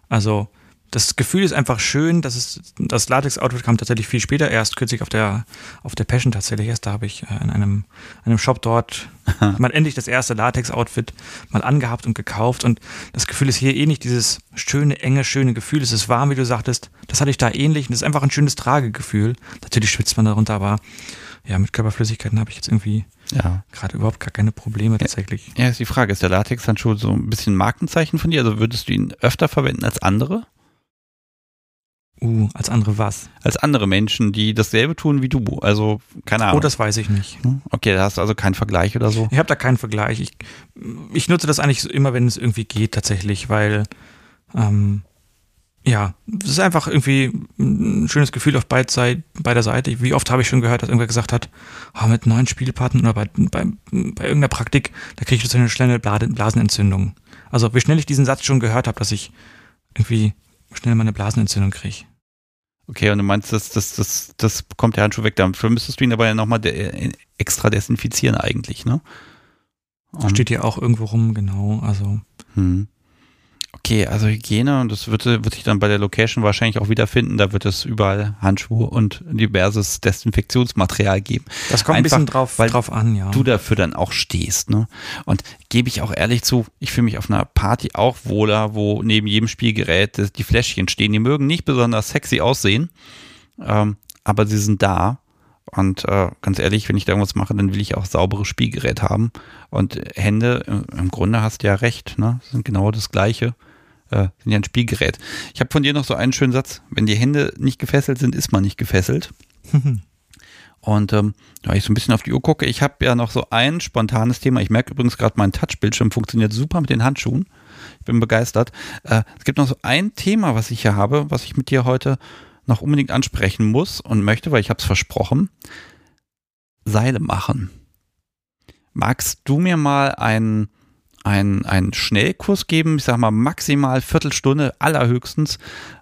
Also, das Gefühl ist einfach schön, dass es, das Latex-Outfit kam tatsächlich viel später, erst kürzlich auf der, auf der Passion tatsächlich erst, da habe ich äh, in einem, einem Shop dort mal endlich das erste Latex-Outfit mal angehabt und gekauft und das Gefühl ist hier eh nicht dieses schöne, enge, schöne Gefühl, es ist warm, wie du sagtest, das hatte ich da ähnlich und es ist einfach ein schönes Tragegefühl. Natürlich schwitzt man darunter, aber ja, mit Körperflüssigkeiten habe ich jetzt irgendwie ja. gerade überhaupt gar keine Probleme tatsächlich. Ja, ist die Frage, ist der Latexhandschuh so ein bisschen Markenzeichen von dir? Also würdest du ihn öfter verwenden als andere? Uh, als andere was? Als andere Menschen, die dasselbe tun wie du. Also, keine Ahnung. Oh, das weiß ich nicht. Hm? Okay, da hast du also keinen Vergleich oder so? Ich habe da keinen Vergleich. Ich, ich nutze das eigentlich immer, wenn es irgendwie geht, tatsächlich, weil ähm, ja, es ist einfach irgendwie ein schönes Gefühl auf beid Seite, beider Seite. Wie oft habe ich schon gehört, dass irgendwer gesagt hat, oh, mit neuen Spielpartnern oder bei, bei, bei irgendeiner Praktik, da kriege ich so eine schnelle Blasenentzündung. Also wie schnell ich diesen Satz schon gehört habe, dass ich irgendwie schnell meine Blasenentzündung kriege. Okay, und du meinst, das, das, das, das bekommt der Handschuh weg. Dafür müsstest du ihn aber ja nochmal de extra desinfizieren eigentlich, ne? Um, steht hier auch irgendwo rum, genau. Also. Hm. Okay, also Hygiene, und das wird, wird sich dann bei der Location wahrscheinlich auch wiederfinden. Da wird es überall Handschuhe und diverses Desinfektionsmaterial geben. Das kommt Einfach, ein bisschen drauf, weil drauf an, ja. Du dafür dann auch stehst, ne? Und gebe ich auch ehrlich zu, ich fühle mich auf einer Party auch wohler, wo neben jedem Spielgerät die Fläschchen stehen. Die mögen nicht besonders sexy aussehen, ähm, aber sie sind da. Und äh, ganz ehrlich, wenn ich da irgendwas mache, dann will ich auch sauberes Spielgerät haben. Und Hände, im Grunde hast du ja recht, ne? Sind genau das Gleiche äh, sind ja ein Spielgerät. Ich habe von dir noch so einen schönen Satz. Wenn die Hände nicht gefesselt sind, ist man nicht gefesselt. Und ähm, da ich so ein bisschen auf die Uhr gucke, ich habe ja noch so ein spontanes Thema. Ich merke übrigens gerade, mein Touchbildschirm funktioniert super mit den Handschuhen. Ich bin begeistert. Äh, es gibt noch so ein Thema, was ich hier habe, was ich mit dir heute noch unbedingt ansprechen muss und möchte, weil ich habe es versprochen. Seile machen. Magst du mir mal einen einen, einen Schnellkurs geben, ich sage mal maximal Viertelstunde, allerhöchstens.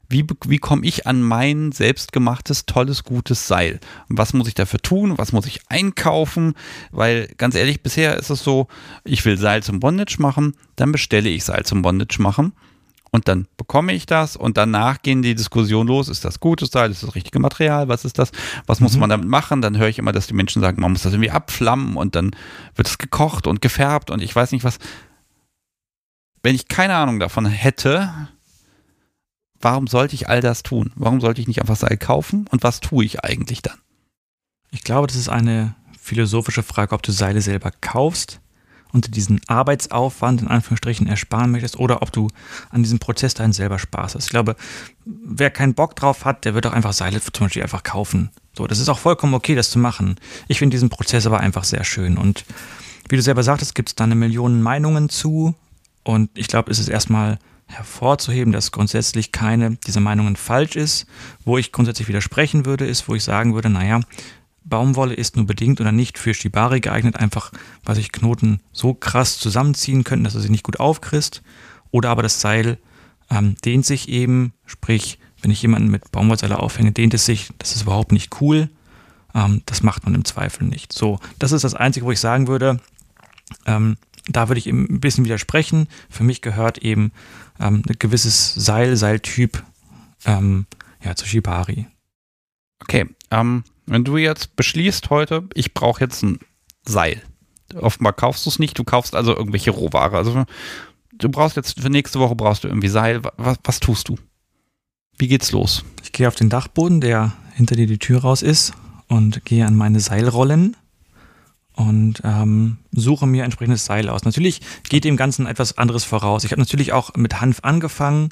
Wie, wie komme ich an mein selbstgemachtes, tolles, gutes Seil? Was muss ich dafür tun? Was muss ich einkaufen? Weil ganz ehrlich, bisher ist es so, ich will Seil zum Bondage machen, dann bestelle ich Seil zum Bondage machen und dann bekomme ich das und danach gehen die Diskussionen los, ist das gutes Seil, ist das richtige Material, was ist das, was muss mhm. man damit machen, dann höre ich immer, dass die Menschen sagen, man muss das irgendwie abflammen und dann wird es gekocht und gefärbt und ich weiß nicht was wenn ich keine Ahnung davon hätte, warum sollte ich all das tun? Warum sollte ich nicht einfach Seil kaufen? Und was tue ich eigentlich dann? Ich glaube, das ist eine philosophische Frage, ob du Seile selber kaufst und diesen Arbeitsaufwand in Anführungsstrichen ersparen möchtest oder ob du an diesem Prozess deinen selber Spaß hast. Ich glaube, wer keinen Bock drauf hat, der wird auch einfach Seile zum Beispiel einfach kaufen. So, das ist auch vollkommen okay, das zu machen. Ich finde diesen Prozess aber einfach sehr schön und wie du selber sagtest, gibt es da eine Million Meinungen zu, und ich glaube, es ist erstmal hervorzuheben, dass grundsätzlich keine dieser Meinungen falsch ist. Wo ich grundsätzlich widersprechen würde, ist, wo ich sagen würde, naja, Baumwolle ist nur bedingt oder nicht für Shibari geeignet, einfach weil sich Knoten so krass zusammenziehen könnten, dass er sich nicht gut aufkriegt. Oder aber das Seil ähm, dehnt sich eben, sprich, wenn ich jemanden mit Baumwollseile aufhänge, dehnt es sich, das ist überhaupt nicht cool. Ähm, das macht man im Zweifel nicht. So, das ist das Einzige, wo ich sagen würde, ähm, da würde ich eben ein bisschen widersprechen. Für mich gehört eben ähm, ein gewisses Seil, Seiltyp ähm, ja, zu Shibari. Okay, ähm, wenn du jetzt beschließt heute, ich brauche jetzt ein Seil. Offenbar kaufst du es nicht, du kaufst also irgendwelche Rohware. Also du brauchst jetzt für nächste Woche brauchst du irgendwie Seil. Was, was tust du? Wie geht's los? Ich gehe auf den Dachboden, der hinter dir die Tür raus ist und gehe an meine Seilrollen und ähm, suche mir entsprechendes Seil aus. Natürlich geht dem Ganzen etwas anderes voraus. Ich habe natürlich auch mit Hanf angefangen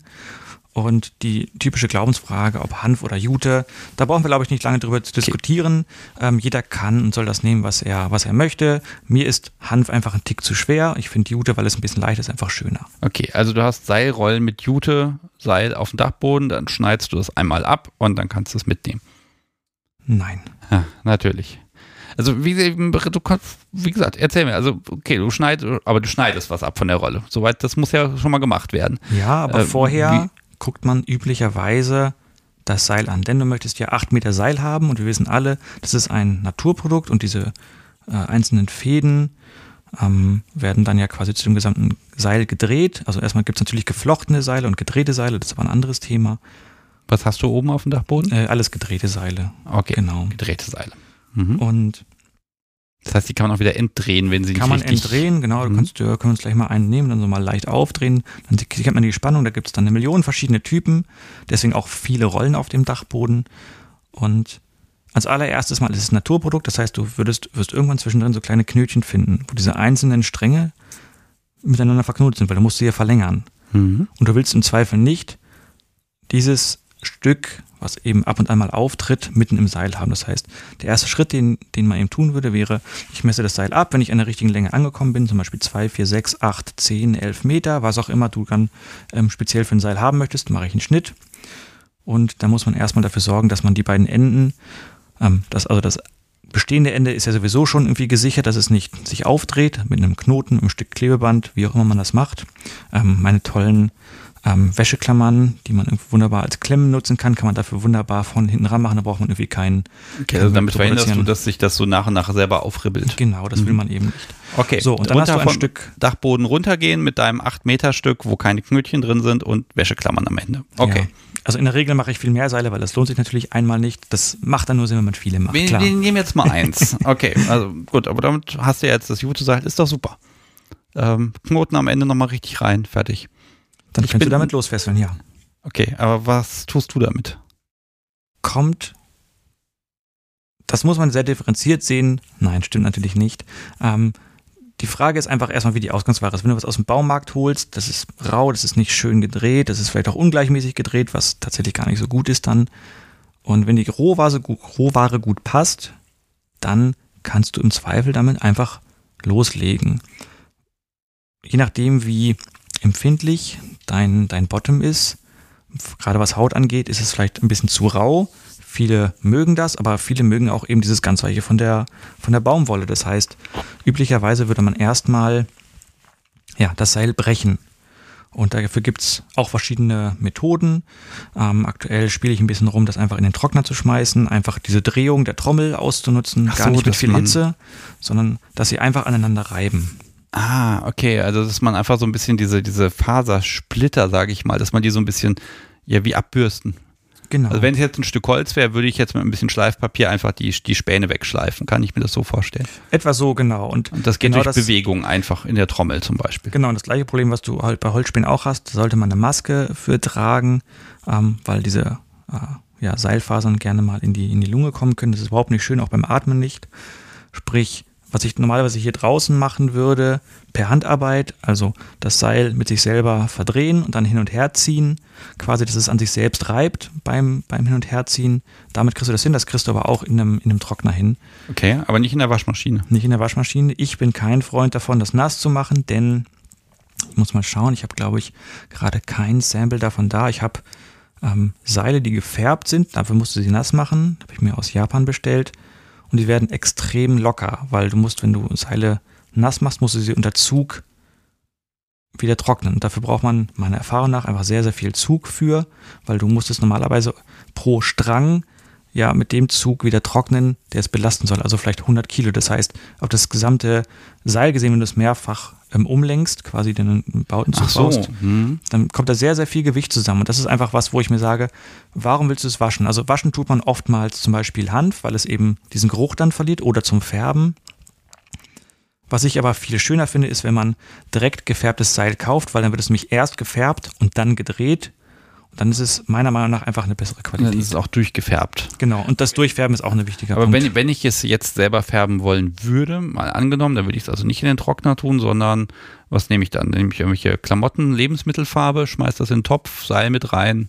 und die typische Glaubensfrage, ob Hanf oder Jute, da brauchen wir, glaube ich, nicht lange drüber zu diskutieren. Okay. Ähm, jeder kann und soll das nehmen, was er, was er möchte. Mir ist Hanf einfach ein Tick zu schwer. Ich finde Jute, weil es ein bisschen leicht ist, einfach schöner. Okay, also du hast Seilrollen mit Jute, Seil auf dem Dachboden, dann schneidest du das einmal ab und dann kannst du es mitnehmen. Nein. Ja, natürlich. Also wie, du wie gesagt, erzähl mir, also okay, du schneidest, aber du schneidest was ab von der Rolle. Soweit, das muss ja schon mal gemacht werden. Ja, aber äh, vorher wie, guckt man üblicherweise das Seil an, denn du möchtest ja acht Meter Seil haben und wir wissen alle, das ist ein Naturprodukt und diese äh, einzelnen Fäden ähm, werden dann ja quasi zu dem gesamten Seil gedreht. Also erstmal gibt es natürlich geflochtene Seile und gedrehte Seile, das ist aber ein anderes Thema. Was hast du oben auf dem Dachboden? Äh, alles gedrehte Seile. Okay, genau. Gedrehte Seile. Mhm. Und das heißt, die kann man auch wieder entdrehen, wenn sie nicht Kann man entdrehen, genau. Mhm. kannst, du können wir uns gleich mal einen nehmen, dann so mal leicht aufdrehen. Dann kennt man die Spannung, da gibt es dann eine Million verschiedene Typen. Deswegen auch viele Rollen auf dem Dachboden. Und als allererstes mal ist es ein Naturprodukt. Das heißt, du würdest, wirst irgendwann zwischendrin so kleine Knötchen finden, wo diese einzelnen Stränge miteinander verknotet sind, weil du musst sie ja verlängern. Mhm. Und du willst im Zweifel nicht dieses Stück, was eben ab und an mal auftritt, mitten im Seil haben. Das heißt, der erste Schritt, den, den man eben tun würde, wäre, ich messe das Seil ab, wenn ich an der richtigen Länge angekommen bin, zum Beispiel 2, 4, 6, 8, 10, 11 Meter, was auch immer du dann ähm, speziell für ein Seil haben möchtest, mache ich einen Schnitt. Und da muss man erstmal dafür sorgen, dass man die beiden Enden, ähm, das, also das bestehende Ende ist ja sowieso schon irgendwie gesichert, dass es nicht sich aufdreht mit einem Knoten, einem Stück Klebeband, wie auch immer man das macht. Ähm, meine tollen ähm, Wäscheklammern, die man wunderbar als Klemmen nutzen kann, kann man dafür wunderbar von hinten ran machen. Da braucht man irgendwie keinen. Okay, also damit verhinderst du, dass sich das so nach und nach selber aufribbelt. Genau, das mhm. will man eben nicht. Okay, so und dann hast du ein Stück Dachboden runtergehen mit deinem 8 Meter Stück, wo keine Knötchen drin sind und Wäscheklammern am Ende. Okay. Ja. Also in der Regel mache ich viel mehr Seile, weil das lohnt sich natürlich einmal nicht. Das macht dann nur Sinn, wenn man viele macht. Wir, wir nehmen jetzt mal eins. Okay, also gut, aber damit hast du jetzt das Jute-Seil, ist doch super. Ähm, Knoten am Ende nochmal richtig rein, fertig. Dann ich kannst du damit losfesseln, ja. Okay, aber was tust du damit? Kommt, das muss man sehr differenziert sehen. Nein, stimmt natürlich nicht. Ähm, die Frage ist einfach erstmal, wie die Ausgangsware ist. Wenn du was aus dem Baumarkt holst, das ist rau, das ist nicht schön gedreht, das ist vielleicht auch ungleichmäßig gedreht, was tatsächlich gar nicht so gut ist dann. Und wenn die Rohware, Rohware gut passt, dann kannst du im Zweifel damit einfach loslegen. Je nachdem, wie empfindlich dein, dein Bottom ist, gerade was Haut angeht, ist es vielleicht ein bisschen zu rau. Viele mögen das, aber viele mögen auch eben dieses ganz weiche von der, von der Baumwolle. Das heißt, üblicherweise würde man erstmal ja, das Seil brechen. Und dafür gibt es auch verschiedene Methoden. Ähm, aktuell spiele ich ein bisschen rum, das einfach in den Trockner zu schmeißen, einfach diese Drehung der Trommel auszunutzen, Ach gar so, nicht mit viel Hitze, sondern dass sie einfach aneinander reiben. Ah, okay. Also, dass man einfach so ein bisschen diese, diese Fasersplitter, sage ich mal, dass man die so ein bisschen, ja, wie abbürsten. Genau. Also, wenn es jetzt ein Stück Holz wäre, würde ich jetzt mit ein bisschen Schleifpapier einfach die, die Späne wegschleifen. Kann ich mir das so vorstellen? Etwa so, genau. Und, und das geht genau durch das, Bewegung einfach in der Trommel zum Beispiel. Genau, und das gleiche Problem, was du halt bei Holzspänen auch hast, sollte man eine Maske für tragen, ähm, weil diese äh, ja, Seilfasern gerne mal in die, in die Lunge kommen können. Das ist überhaupt nicht schön, auch beim Atmen nicht. Sprich, was ich normalerweise hier draußen machen würde, per Handarbeit, also das Seil mit sich selber verdrehen und dann hin und her ziehen, quasi, dass es an sich selbst reibt beim, beim Hin- und Herziehen. Damit kriegst du das hin, das kriegst du aber auch in einem, in einem Trockner hin. Okay, aber nicht in der Waschmaschine. Nicht in der Waschmaschine. Ich bin kein Freund davon, das nass zu machen, denn ich muss mal schauen, ich habe, glaube ich, gerade kein Sample davon da. Ich habe ähm, Seile, die gefärbt sind, dafür musst du sie nass machen, habe ich mir aus Japan bestellt und die werden extrem locker, weil du musst, wenn du Seile nass machst, musst du sie unter Zug wieder trocknen. Und dafür braucht man meiner Erfahrung nach einfach sehr, sehr viel Zug für, weil du musst es normalerweise pro Strang ja mit dem Zug wieder trocknen, der es belasten soll. Also vielleicht 100 Kilo. Das heißt, auf das gesamte Seil gesehen, wenn du es mehrfach ähm, umlenkst, quasi den Bautenzug so. baust, hm. dann kommt da sehr, sehr viel Gewicht zusammen. Und das ist einfach was, wo ich mir sage, warum willst du es waschen? Also waschen tut man oftmals zum Beispiel Hanf, weil es eben diesen Geruch dann verliert oder zum Färben. Was ich aber viel schöner finde, ist, wenn man direkt gefärbtes Seil kauft, weil dann wird es nämlich erst gefärbt und dann gedreht dann ist es meiner Meinung nach einfach eine bessere Qualität. Dann ist es auch durchgefärbt. Genau, und das Durchfärben ist auch eine wichtige Aber Punkt. Wenn, wenn ich es jetzt selber färben wollen würde, mal angenommen, dann würde ich es also nicht in den Trockner tun, sondern was nehme ich dann? Nehme ich irgendwelche Klamotten, Lebensmittelfarbe, schmeiß das in den Topf, Seil mit rein.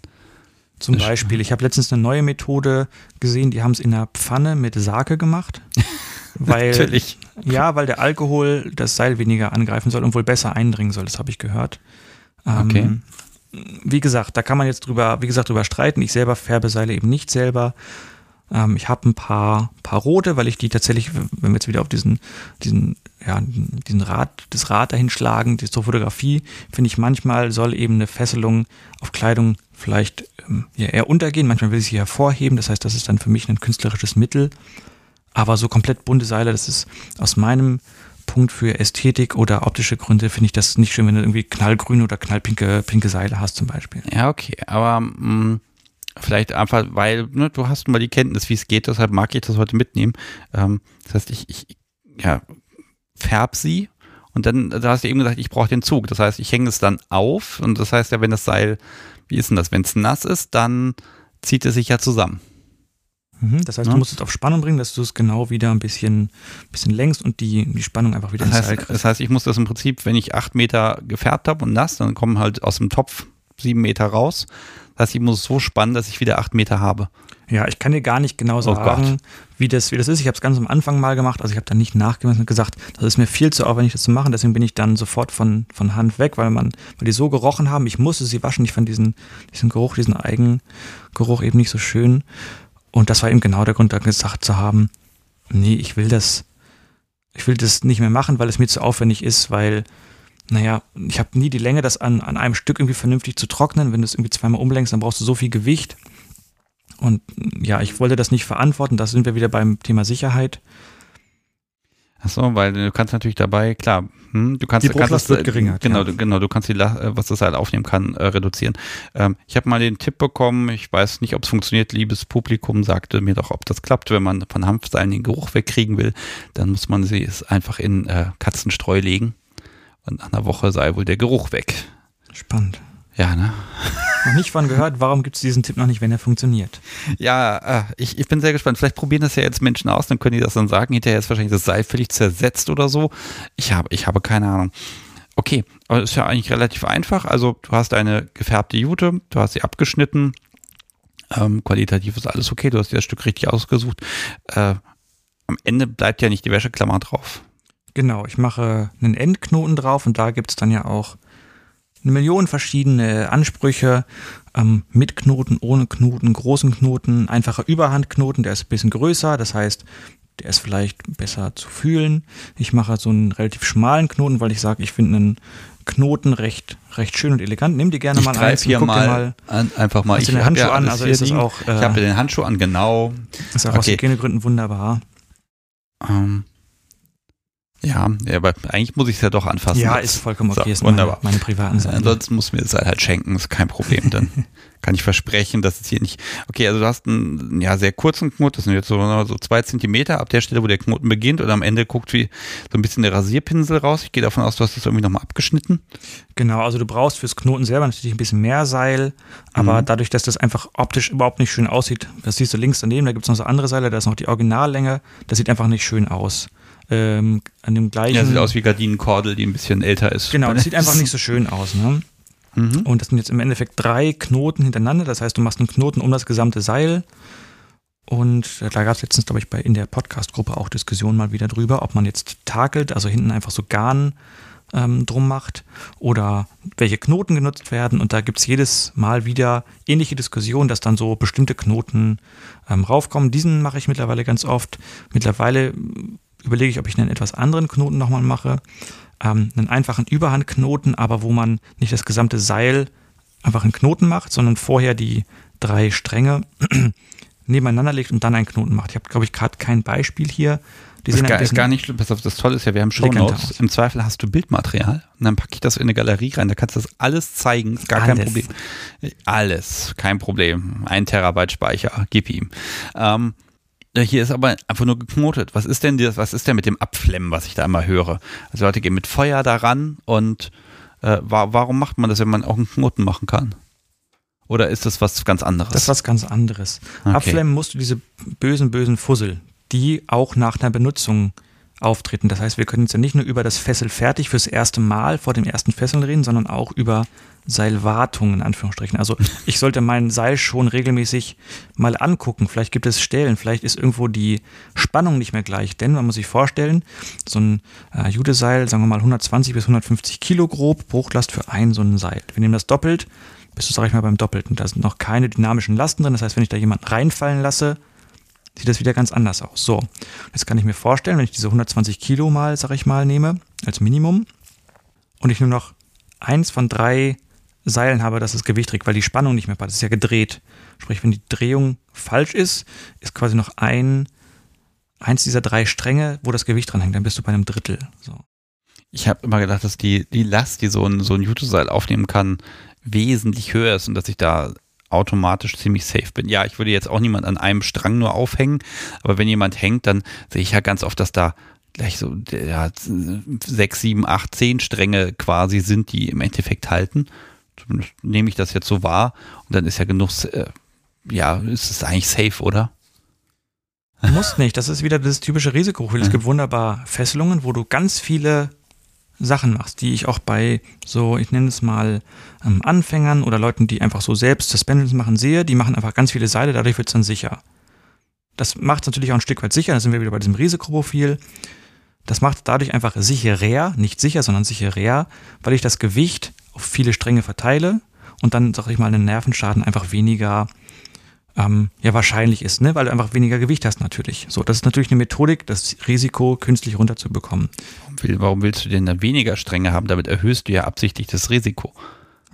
Zum Beispiel, ich habe letztens eine neue Methode gesehen, die haben es in einer Pfanne mit Sake gemacht. Weil, Natürlich. Ja, weil der Alkohol das Seil weniger angreifen soll und wohl besser eindringen soll, das habe ich gehört. Ähm, okay wie gesagt, da kann man jetzt drüber, wie gesagt, drüber streiten. Ich selber färbe Seile eben nicht selber. Ähm, ich habe ein paar, paar rote, weil ich die tatsächlich, wenn wir jetzt wieder auf diesen, diesen, ja, diesen Rad, das Rad dahin schlagen, die zur Fotografie, finde ich manchmal soll eben eine Fesselung auf Kleidung vielleicht ähm, ja, eher untergehen. Manchmal will ich sie hervorheben. Das heißt, das ist dann für mich ein künstlerisches Mittel. Aber so komplett bunte Seile, das ist aus meinem Punkt für Ästhetik oder optische Gründe finde ich das nicht schön, wenn du irgendwie knallgrüne oder knallpinke pinke Seile hast zum Beispiel. Ja, okay, aber mh, mm, vielleicht einfach, weil ne, du hast mal die Kenntnis, wie es geht, deshalb mag ich das heute mitnehmen. Ähm, das heißt, ich, ich ja, färb sie und dann, da hast du eben gesagt, ich brauche den Zug. Das heißt, ich hänge es dann auf und das heißt ja, wenn das Seil, wie ist denn das, wenn es nass ist, dann zieht es sich ja zusammen. Mhm, das heißt, ja. du musst es auf Spannung bringen, dass du es genau wieder ein bisschen, bisschen längst und die, die Spannung einfach wieder das heißt, Das heißt, ich muss das im Prinzip, wenn ich acht Meter gefärbt habe und nass, dann kommen halt aus dem Topf sieben Meter raus. Das heißt, ich muss es so spannen, dass ich wieder acht Meter habe. Ja, ich kann dir gar nicht genau sagen, oh wie, das, wie das ist. Ich habe es ganz am Anfang mal gemacht, also ich habe da nicht nachgemessen und gesagt, das ist mir viel zu aufwendig, das zu machen. Deswegen bin ich dann sofort von, von Hand weg, weil man, weil die so gerochen haben. Ich musste sie waschen. Ich fand diesen, diesen Geruch, diesen Eigengeruch eben nicht so schön. Und das war eben genau der Grund, da gesagt zu haben, nee, ich will das, ich will das nicht mehr machen, weil es mir zu aufwendig ist, weil naja, ich habe nie die Länge, das an, an einem Stück irgendwie vernünftig zu trocknen. Wenn du es irgendwie zweimal umlenkst, dann brauchst du so viel Gewicht. Und ja, ich wollte das nicht verantworten. Da sind wir wieder beim Thema Sicherheit. Achso, weil du kannst natürlich dabei, klar, hm, du kannst, die kannst das, wird geringer. Genau, ja. genau, du kannst die, was das halt aufnehmen kann, äh, reduzieren. Ähm, ich habe mal den Tipp bekommen, ich weiß nicht, ob es funktioniert, liebes Publikum sagte mir doch, ob das klappt, wenn man von Hanfseilen den Geruch wegkriegen will, dann muss man sie einfach in äh, Katzenstreu legen und nach einer Woche sei wohl der Geruch weg. Spannend. Ja, ne? Noch nicht von gehört, warum gibt es diesen Tipp noch nicht, wenn er funktioniert? Ja, äh, ich, ich bin sehr gespannt. Vielleicht probieren das ja jetzt Menschen aus, dann können die das dann sagen. Hinterher ist wahrscheinlich das Seil völlig zersetzt oder so. Ich habe, ich habe keine Ahnung. Okay, aber ist ja eigentlich relativ einfach. Also du hast eine gefärbte Jute, du hast sie abgeschnitten. Ähm, qualitativ ist alles okay, du hast dir das Stück richtig ausgesucht. Äh, am Ende bleibt ja nicht die Wäscheklammer drauf. Genau, ich mache einen Endknoten drauf und da gibt es dann ja auch eine Million verschiedene Ansprüche ähm, mit Knoten, ohne Knoten, großen Knoten, einfacher Überhandknoten, der ist ein bisschen größer, das heißt, der ist vielleicht besser zu fühlen. Ich mache so einen relativ schmalen Knoten, weil ich sage, ich finde einen Knoten recht, recht schön und elegant. Nimm dir gerne ich mal eins hier mal, mal an, einfach mal. Ich den Handschuh ja an, also ist das auch. Äh, ich habe den Handschuh an, genau. Ist auch okay. aus Hygienegründen wunderbar. Ähm, ja, aber eigentlich muss ich es ja doch anfassen. Ja, ist vollkommen okay. So, ist wunderbar. Meine, meine privaten Sachen. Ansonsten muss mir das halt schenken, ist kein Problem. Dann kann ich versprechen, dass es hier nicht. Okay, also du hast einen ja, sehr kurzen Knoten, das sind jetzt so, so zwei Zentimeter ab der Stelle, wo der Knoten beginnt und am Ende guckt wie so ein bisschen der Rasierpinsel raus. Ich gehe davon aus, du hast das irgendwie nochmal abgeschnitten. Genau, also du brauchst fürs Knoten selber natürlich ein bisschen mehr Seil, aber mhm. dadurch, dass das einfach optisch überhaupt nicht schön aussieht, das siehst du links daneben, da gibt es noch so andere Seile, da ist noch die Originallänge, das sieht einfach nicht schön aus ähm, an dem gleichen. Ja, sieht aus wie Gardinenkordel, die ein bisschen älter ist. Genau, das sieht einfach nicht so schön aus. Ne? Mhm. Und das sind jetzt im Endeffekt drei Knoten hintereinander. Das heißt, du machst einen Knoten um das gesamte Seil. Und da gab es letztens, glaube ich, bei, in der Podcast-Gruppe auch Diskussionen mal wieder drüber, ob man jetzt takelt, also hinten einfach so Garn ähm, drum macht oder welche Knoten genutzt werden. Und da gibt es jedes Mal wieder ähnliche Diskussionen, dass dann so bestimmte Knoten ähm, raufkommen. Diesen mache ich mittlerweile ganz oft. Mittlerweile überlege ich, ob ich einen etwas anderen Knoten nochmal mache. Ähm, einen einfachen Überhandknoten, aber wo man nicht das gesamte Seil einfach einen Knoten macht, sondern vorher die drei Stränge nebeneinander legt und dann einen Knoten macht. Ich habe, glaube ich, gerade kein Beispiel hier. Die das ist gar, ist gar nicht schlimm. Pass auf, das Tolle ist ja, wir haben Shownotes. Im Zweifel hast du Bildmaterial und dann packe ich das in eine Galerie rein. Da kannst du das alles zeigen. Ist gar alles. kein Problem. Alles, kein Problem. Ein Terabyte Speicher, gib ihm. Ähm, hier ist aber einfach nur geknotet. Was ist denn das, was ist denn mit dem Abflemmen, was ich da immer höre? Also Leute gehen mit Feuer daran und äh, warum macht man das, wenn man auch einen Knoten machen kann? Oder ist das was ganz anderes? Das ist was ganz anderes. Okay. Abflemmen musst du diese bösen, bösen Fussel, die auch nach einer Benutzung auftreten. Das heißt, wir können jetzt ja nicht nur über das Fessel fertig fürs erste Mal vor dem ersten Fesseln reden, sondern auch über Seilwartung in Anführungsstrichen. Also ich sollte mein Seil schon regelmäßig mal angucken. Vielleicht gibt es Stellen, vielleicht ist irgendwo die Spannung nicht mehr gleich. Denn man muss sich vorstellen, so ein äh, Judeseil, sagen wir mal 120 bis 150 Kilo grob, Bruchlast für ein so ein Seil. Wir nehmen das doppelt, bist du, sag ich mal, beim Doppelten. Da sind noch keine dynamischen Lasten drin. Das heißt, wenn ich da jemanden reinfallen lasse, sieht das wieder ganz anders aus. So, jetzt kann ich mir vorstellen, wenn ich diese 120 Kilo mal, sag ich mal, nehme, als Minimum, und ich nur noch eins von drei Seilen habe, dass das Gewicht trägt, weil die Spannung nicht mehr passt. Das ist ja gedreht. Sprich, wenn die Drehung falsch ist, ist quasi noch ein, eins dieser drei Stränge, wo das Gewicht dran hängt. Dann bist du bei einem Drittel. So. Ich habe immer gedacht, dass die, die Last, die so ein, so ein Juteseil aufnehmen kann, wesentlich höher ist und dass ich da automatisch ziemlich safe bin. Ja, ich würde jetzt auch niemand an einem Strang nur aufhängen, aber wenn jemand hängt, dann sehe ich ja ganz oft, dass da gleich so ja, sechs, sieben, acht, zehn Stränge quasi sind, die im Endeffekt halten. Zumindest nehme ich das jetzt so wahr und dann ist ja genug, äh, ja, ist es eigentlich safe, oder? Muss nicht, das ist wieder das typische Risiko. Es gibt wunderbar Fesselungen, wo du ganz viele Sachen machst, die ich auch bei so, ich nenne es mal ähm, Anfängern oder Leuten, die einfach so selbst Suspensions machen, sehe, die machen einfach ganz viele Seile, dadurch wird es dann sicher. Das macht es natürlich auch ein Stück weit sicher, da sind wir wieder bei diesem Risikoprofil. Das macht es dadurch einfach sicherer, nicht sicher, sondern sicherer, weil ich das Gewicht auf viele Stränge verteile und dann, sag ich mal, einen Nervenschaden einfach weniger ähm, ja wahrscheinlich ist, ne? weil du einfach weniger Gewicht hast natürlich. So, das ist natürlich eine Methodik, das Risiko künstlich runterzubekommen. Warum willst du denn dann weniger Stränge haben? Damit erhöhst du ja absichtlich das Risiko.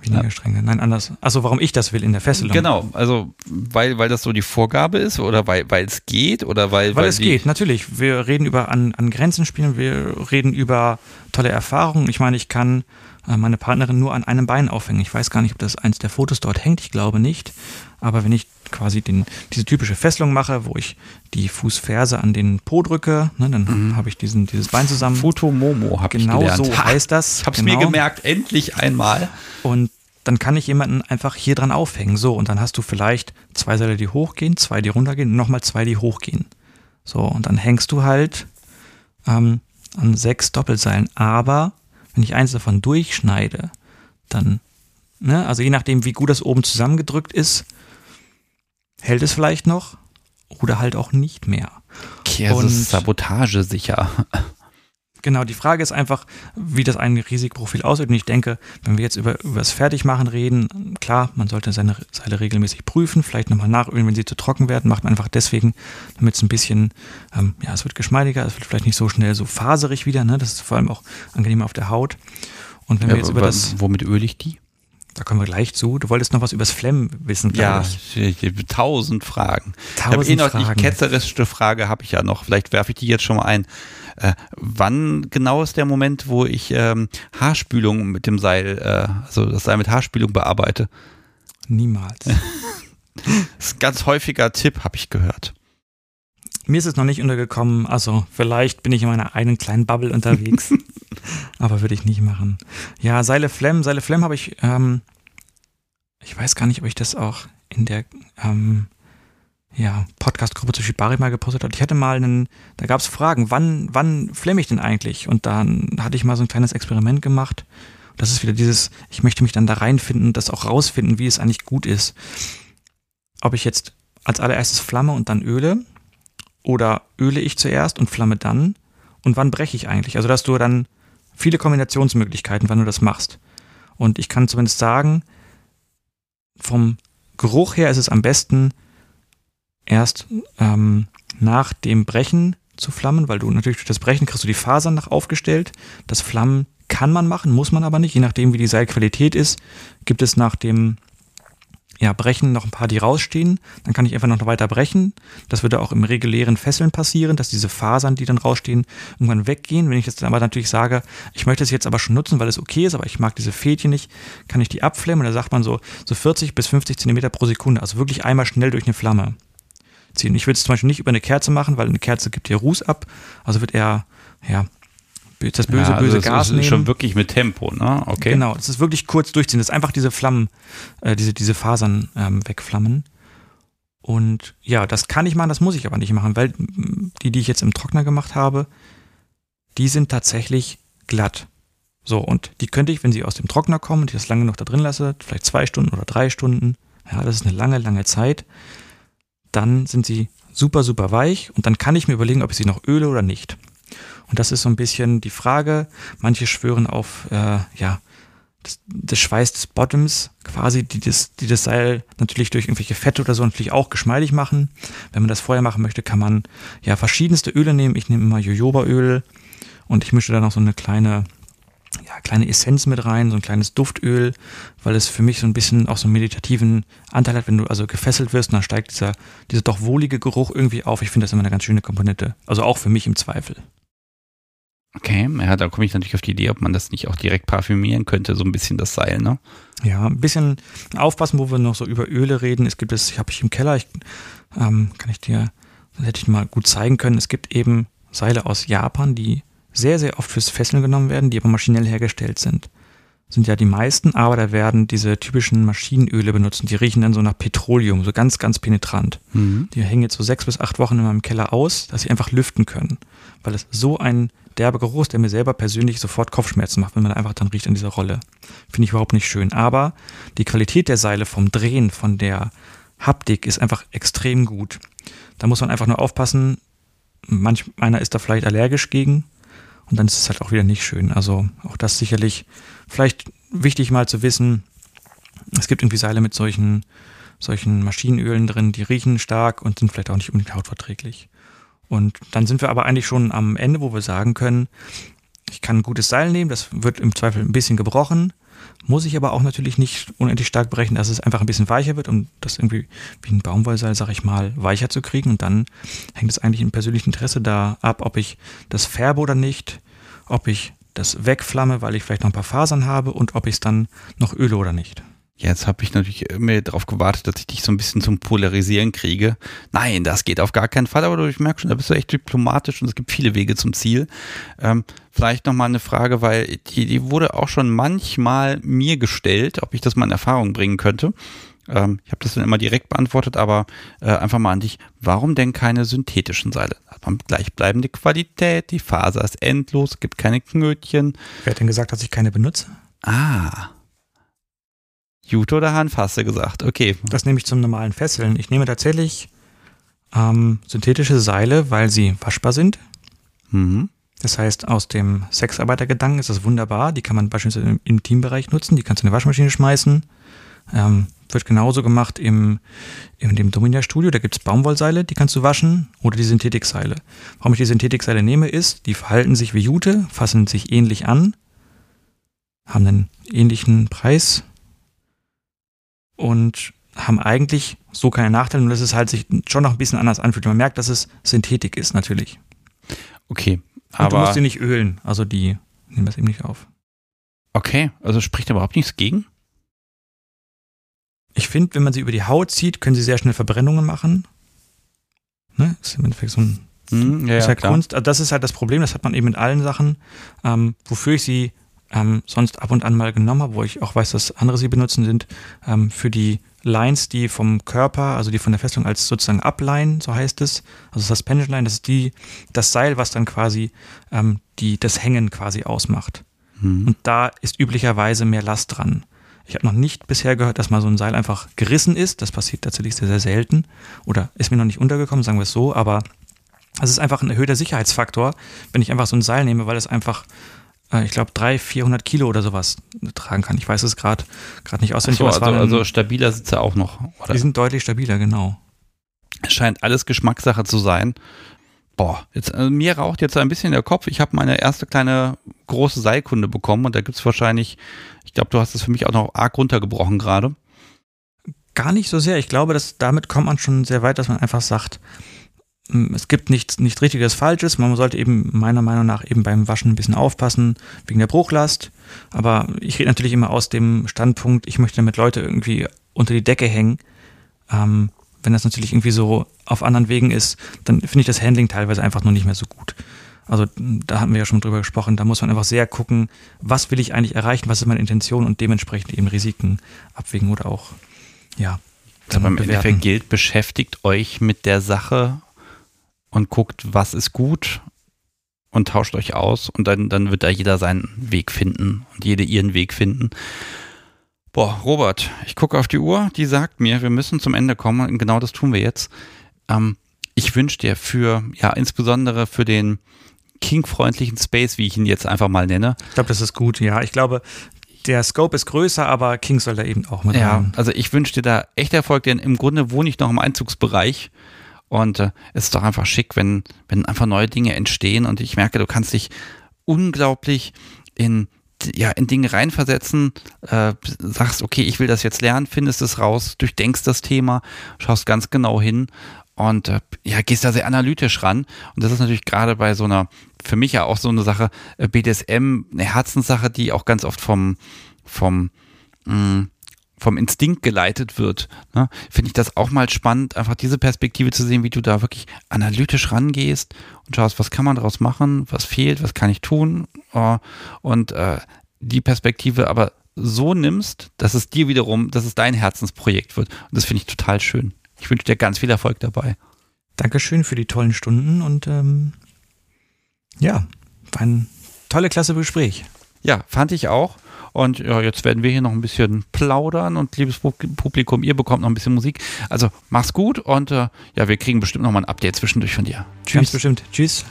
Weniger ja. Stränge, nein, anders. Also warum ich das will in der Fesselung. Genau, also weil, weil das so die Vorgabe ist oder weil, weil es geht oder weil. Weil, weil es geht, natürlich. Wir reden über an, an Grenzen spielen, wir reden über tolle Erfahrungen. Ich meine, ich kann äh, meine Partnerin nur an einem Bein aufhängen. Ich weiß gar nicht, ob das eins der Fotos dort hängt, ich glaube nicht. Aber wenn ich quasi den, diese typische Fesselung mache, wo ich die Fußferse an den Po drücke, ne, dann mhm. habe ich diesen, dieses Bein zusammen. Futomomo habe genau ich gelernt. Genau so heißt das. Ich habe es genau. mir gemerkt, endlich einmal. Und dann kann ich jemanden einfach hier dran aufhängen. So, und dann hast du vielleicht zwei Seile, die hochgehen, zwei, die runtergehen, und nochmal zwei, die hochgehen. So, und dann hängst du halt ähm, an sechs Doppelseilen. Aber wenn ich eins davon durchschneide, dann, ne, also je nachdem, wie gut das oben zusammengedrückt ist, hält es vielleicht noch oder halt auch nicht mehr. Okay, also Und Sabotage sicher. Genau, die Frage ist einfach, wie das ein Risikoprofil aussieht. Und ich denke, wenn wir jetzt über, über das Fertigmachen reden, klar, man sollte seine Seile regelmäßig prüfen, vielleicht nochmal nachölen, wenn sie zu trocken werden, macht man einfach deswegen, damit es ein bisschen, ähm, ja, es wird geschmeidiger, es wird vielleicht nicht so schnell so faserig wieder, ne? Das ist vor allem auch angenehmer auf der Haut. Und wenn ja, wir jetzt über das. Womit öle ich die? Da kommen wir gleich zu. Du wolltest noch was übers Flemmen wissen, glaube ja, ich. Ja, tausend Fragen. Tausend ich habe eh noch die ketzerischste Frage, habe ich ja noch. Vielleicht werfe ich die jetzt schon mal ein. Äh, wann genau ist der Moment, wo ich ähm, Haarspülung mit dem Seil, äh, also das Seil mit Haarspülung bearbeite? Niemals. das ist ein ganz häufiger Tipp, habe ich gehört. Mir ist es noch nicht untergekommen, also vielleicht bin ich in meiner eigenen kleinen Bubble unterwegs, aber würde ich nicht machen. Ja, Seile Flem, Seile Flem habe ich, ähm, ich weiß gar nicht, ob ich das auch in der ähm, ja, Podcast-Gruppe zu Shibari mal gepostet hat. Ich hatte mal einen, da gab es Fragen, wann, wann flemme ich denn eigentlich? Und dann hatte ich mal so ein kleines Experiment gemacht. Das ist wieder dieses, ich möchte mich dann da reinfinden, das auch rausfinden, wie es eigentlich gut ist. Ob ich jetzt als allererstes flamme und dann öle oder öle ich zuerst und flamme dann und wann breche ich eigentlich? Also, dass du dann viele Kombinationsmöglichkeiten, wann du das machst. Und ich kann zumindest sagen, vom Geruch her ist es am besten, erst ähm, nach dem Brechen zu flammen, weil du natürlich durch das Brechen kriegst du die Fasern nach aufgestellt. Das Flammen kann man machen, muss man aber nicht. Je nachdem, wie die Seilqualität ist, gibt es nach dem ja, Brechen noch ein paar, die rausstehen. Dann kann ich einfach noch weiter brechen. Das würde auch im regulären Fesseln passieren, dass diese Fasern, die dann rausstehen, irgendwann weggehen. Wenn ich jetzt aber natürlich sage, ich möchte es jetzt aber schon nutzen, weil es okay ist, aber ich mag diese Fädchen nicht, kann ich die abflammen. Da sagt man so, so 40 bis 50 Zentimeter pro Sekunde. Also wirklich einmal schnell durch eine Flamme ziehen. Ich würde es zum Beispiel nicht über eine Kerze machen, weil eine Kerze gibt hier Ruß ab. Also wird er, ja, das böse, ja, also böse Gas ist nehmen. schon wirklich mit Tempo, ne? Okay. Genau, es ist wirklich kurz durchziehen. Das ist einfach diese Flammen, äh, diese, diese Fasern ähm, wegflammen. Und ja, das kann ich machen, das muss ich aber nicht machen, weil die, die ich jetzt im Trockner gemacht habe, die sind tatsächlich glatt. So, und die könnte ich, wenn sie aus dem Trockner kommen und ich das lange noch da drin lasse, vielleicht zwei Stunden oder drei Stunden, ja, das ist eine lange, lange Zeit, dann sind sie super, super weich und dann kann ich mir überlegen, ob ich sie noch öle oder nicht. Und das ist so ein bisschen die Frage. Manche schwören auf, äh, ja, das, das Schweiß des Bottoms quasi, die das, die das Seil natürlich durch irgendwelche Fette oder so natürlich auch geschmeidig machen. Wenn man das vorher machen möchte, kann man ja verschiedenste Öle nehmen. Ich nehme immer Jojobaöl und ich mische da noch so eine kleine ja, kleine Essenz mit rein, so ein kleines Duftöl, weil es für mich so ein bisschen auch so einen meditativen Anteil hat, wenn du also gefesselt wirst, dann steigt dieser, dieser doch wohlige Geruch irgendwie auf. Ich finde das immer eine ganz schöne Komponente. Also auch für mich im Zweifel. Okay, ja, da komme ich natürlich auf die Idee, ob man das nicht auch direkt parfümieren könnte, so ein bisschen das Seil, ne? Ja, ein bisschen aufpassen, wo wir noch so über Öle reden. Es gibt es, ich habe ich im Keller, ich, ähm, kann ich dir, das hätte ich mal gut zeigen können. Es gibt eben Seile aus Japan, die sehr, sehr oft fürs Fesseln genommen werden, die aber maschinell hergestellt sind. Sind ja die meisten, aber da werden diese typischen Maschinenöle benutzt und die riechen dann so nach Petroleum, so ganz, ganz penetrant. Mhm. Die hängen jetzt so sechs bis acht Wochen in meinem Keller aus, dass sie einfach lüften können. Weil es so ein derber Geruch ist, der mir selber persönlich sofort Kopfschmerzen macht, wenn man einfach dann riecht an dieser Rolle. Finde ich überhaupt nicht schön. Aber die Qualität der Seile vom Drehen, von der Haptik ist einfach extrem gut. Da muss man einfach nur aufpassen. Manch einer ist da vielleicht allergisch gegen und dann ist es halt auch wieder nicht schön. Also auch das sicherlich vielleicht wichtig mal zu wissen. Es gibt irgendwie Seile mit solchen, solchen Maschinenölen drin, die riechen stark und sind vielleicht auch nicht unbedingt hautverträglich. Und dann sind wir aber eigentlich schon am Ende, wo wir sagen können, ich kann ein gutes Seil nehmen, das wird im Zweifel ein bisschen gebrochen, muss ich aber auch natürlich nicht unendlich stark brechen, dass es einfach ein bisschen weicher wird, um das irgendwie wie ein Baumwollseil, sag ich mal, weicher zu kriegen. Und dann hängt es eigentlich im persönlichen Interesse da ab, ob ich das färbe oder nicht, ob ich das wegflamme, weil ich vielleicht noch ein paar Fasern habe und ob ich es dann noch öle oder nicht. Jetzt habe ich natürlich immer darauf gewartet, dass ich dich so ein bisschen zum Polarisieren kriege. Nein, das geht auf gar keinen Fall, aber ich merke schon, da bist du echt diplomatisch und es gibt viele Wege zum Ziel. Ähm, vielleicht nochmal eine Frage, weil die, die wurde auch schon manchmal mir gestellt, ob ich das mal in Erfahrung bringen könnte. Ähm, ich habe das dann immer direkt beantwortet, aber äh, einfach mal an dich. Warum denn keine synthetischen Seile? Hat man gleichbleibende Qualität, die Faser ist endlos, gibt keine Knötchen. Wer hat denn gesagt, dass ich keine benutze? Ah, Jute oder Hanf hast du gesagt. Okay. Das nehme ich zum normalen Fesseln. Ich nehme tatsächlich ähm, synthetische Seile, weil sie waschbar sind. Mhm. Das heißt, aus dem Sexarbeitergedanken ist das wunderbar. Die kann man beispielsweise im, im Teambereich nutzen. Die kannst du in eine Waschmaschine schmeißen. Ähm, wird genauso gemacht im, in dem Dominia-Studio. Da gibt es Baumwollseile, die kannst du waschen. Oder die Synthetikseile. Warum ich die Synthetikseile nehme, ist, die verhalten sich wie Jute, fassen sich ähnlich an, haben einen ähnlichen Preis, und haben eigentlich so keine Nachteile, nur dass es halt sich schon noch ein bisschen anders anfühlt. Man merkt, dass es Synthetik ist, natürlich. Okay. Aber und du musst sie nicht ölen, also die nehmen das eben nicht auf. Okay, also spricht überhaupt nichts gegen? Ich finde, wenn man sie über die Haut zieht, können sie sehr schnell Verbrennungen machen. Ne? Das ist im Endeffekt so ein hm, ja, ist ja, Kunst. Also das ist halt das Problem, das hat man eben mit allen Sachen. Ähm, wofür ich sie ähm, sonst ab und an mal genommen habe, wo ich auch weiß, dass andere sie benutzen, sind ähm, für die Lines, die vom Körper, also die von der Festung als sozusagen Upline, so heißt es, also Suspension Line, das ist die, das Seil, was dann quasi ähm, die, das Hängen quasi ausmacht. Mhm. Und da ist üblicherweise mehr Last dran. Ich habe noch nicht bisher gehört, dass mal so ein Seil einfach gerissen ist. Das passiert tatsächlich sehr, sehr selten. Oder ist mir noch nicht untergekommen, sagen wir es so. Aber es ist einfach ein erhöhter Sicherheitsfaktor, wenn ich einfach so ein Seil nehme, weil es einfach ich glaube, 300, 400 Kilo oder sowas tragen kann. Ich weiß es gerade nicht auswendig. So, also, also stabiler sitzt auch noch. Oder? Die sind deutlich stabiler, genau. Es scheint alles Geschmackssache zu sein. Boah, jetzt, also mir raucht jetzt ein bisschen der Kopf. Ich habe meine erste kleine große Seilkunde bekommen und da gibt es wahrscheinlich, ich glaube, du hast es für mich auch noch arg runtergebrochen gerade. Gar nicht so sehr. Ich glaube, dass damit kommt man schon sehr weit, dass man einfach sagt, es gibt nichts nicht richtiges Falsches. Man sollte eben meiner Meinung nach eben beim Waschen ein bisschen aufpassen wegen der Bruchlast. Aber ich rede natürlich immer aus dem Standpunkt, ich möchte damit Leute irgendwie unter die Decke hängen. Ähm, wenn das natürlich irgendwie so auf anderen Wegen ist, dann finde ich das Handling teilweise einfach nur nicht mehr so gut. Also da hatten wir ja schon drüber gesprochen, da muss man einfach sehr gucken, was will ich eigentlich erreichen, was ist meine Intention und dementsprechend eben Risiken abwägen oder auch, ja. Aber im Endeffekt gilt, beschäftigt euch mit der Sache und guckt, was ist gut und tauscht euch aus und dann, dann wird da jeder seinen Weg finden und jede ihren Weg finden. Boah, Robert, ich gucke auf die Uhr, die sagt mir, wir müssen zum Ende kommen und genau das tun wir jetzt. Ähm, ich wünsche dir für, ja, insbesondere für den King-freundlichen Space, wie ich ihn jetzt einfach mal nenne. Ich glaube, das ist gut, ja. Ich glaube, der Scope ist größer, aber King soll da eben auch mit Ja, rein. also ich wünsche dir da echt Erfolg, denn im Grunde wohne ich noch im Einzugsbereich und äh, es ist doch einfach schick, wenn, wenn einfach neue Dinge entstehen. Und ich merke, du kannst dich unglaublich in ja, in Dinge reinversetzen, äh, sagst, okay, ich will das jetzt lernen, findest es raus, durchdenkst das Thema, schaust ganz genau hin und äh, ja, gehst da sehr analytisch ran. Und das ist natürlich gerade bei so einer, für mich ja auch so eine Sache, äh, BDSM, eine Herzenssache, die auch ganz oft vom, vom, mh, mm, vom Instinkt geleitet wird, ne, finde ich das auch mal spannend, einfach diese Perspektive zu sehen, wie du da wirklich analytisch rangehst und schaust, was kann man daraus machen, was fehlt, was kann ich tun uh, und uh, die Perspektive aber so nimmst, dass es dir wiederum, dass es dein Herzensprojekt wird. Und das finde ich total schön. Ich wünsche dir ganz viel Erfolg dabei. Dankeschön für die tollen Stunden und ähm, Ja, war ein tolle, klasse Gespräch. Ja, fand ich auch. Und ja, jetzt werden wir hier noch ein bisschen plaudern und liebes Publikum, ihr bekommt noch ein bisschen Musik. Also mach's gut und äh, ja, wir kriegen bestimmt noch mal ein Update zwischendurch von dir. Tschüss. Ganz bestimmt. Tschüss.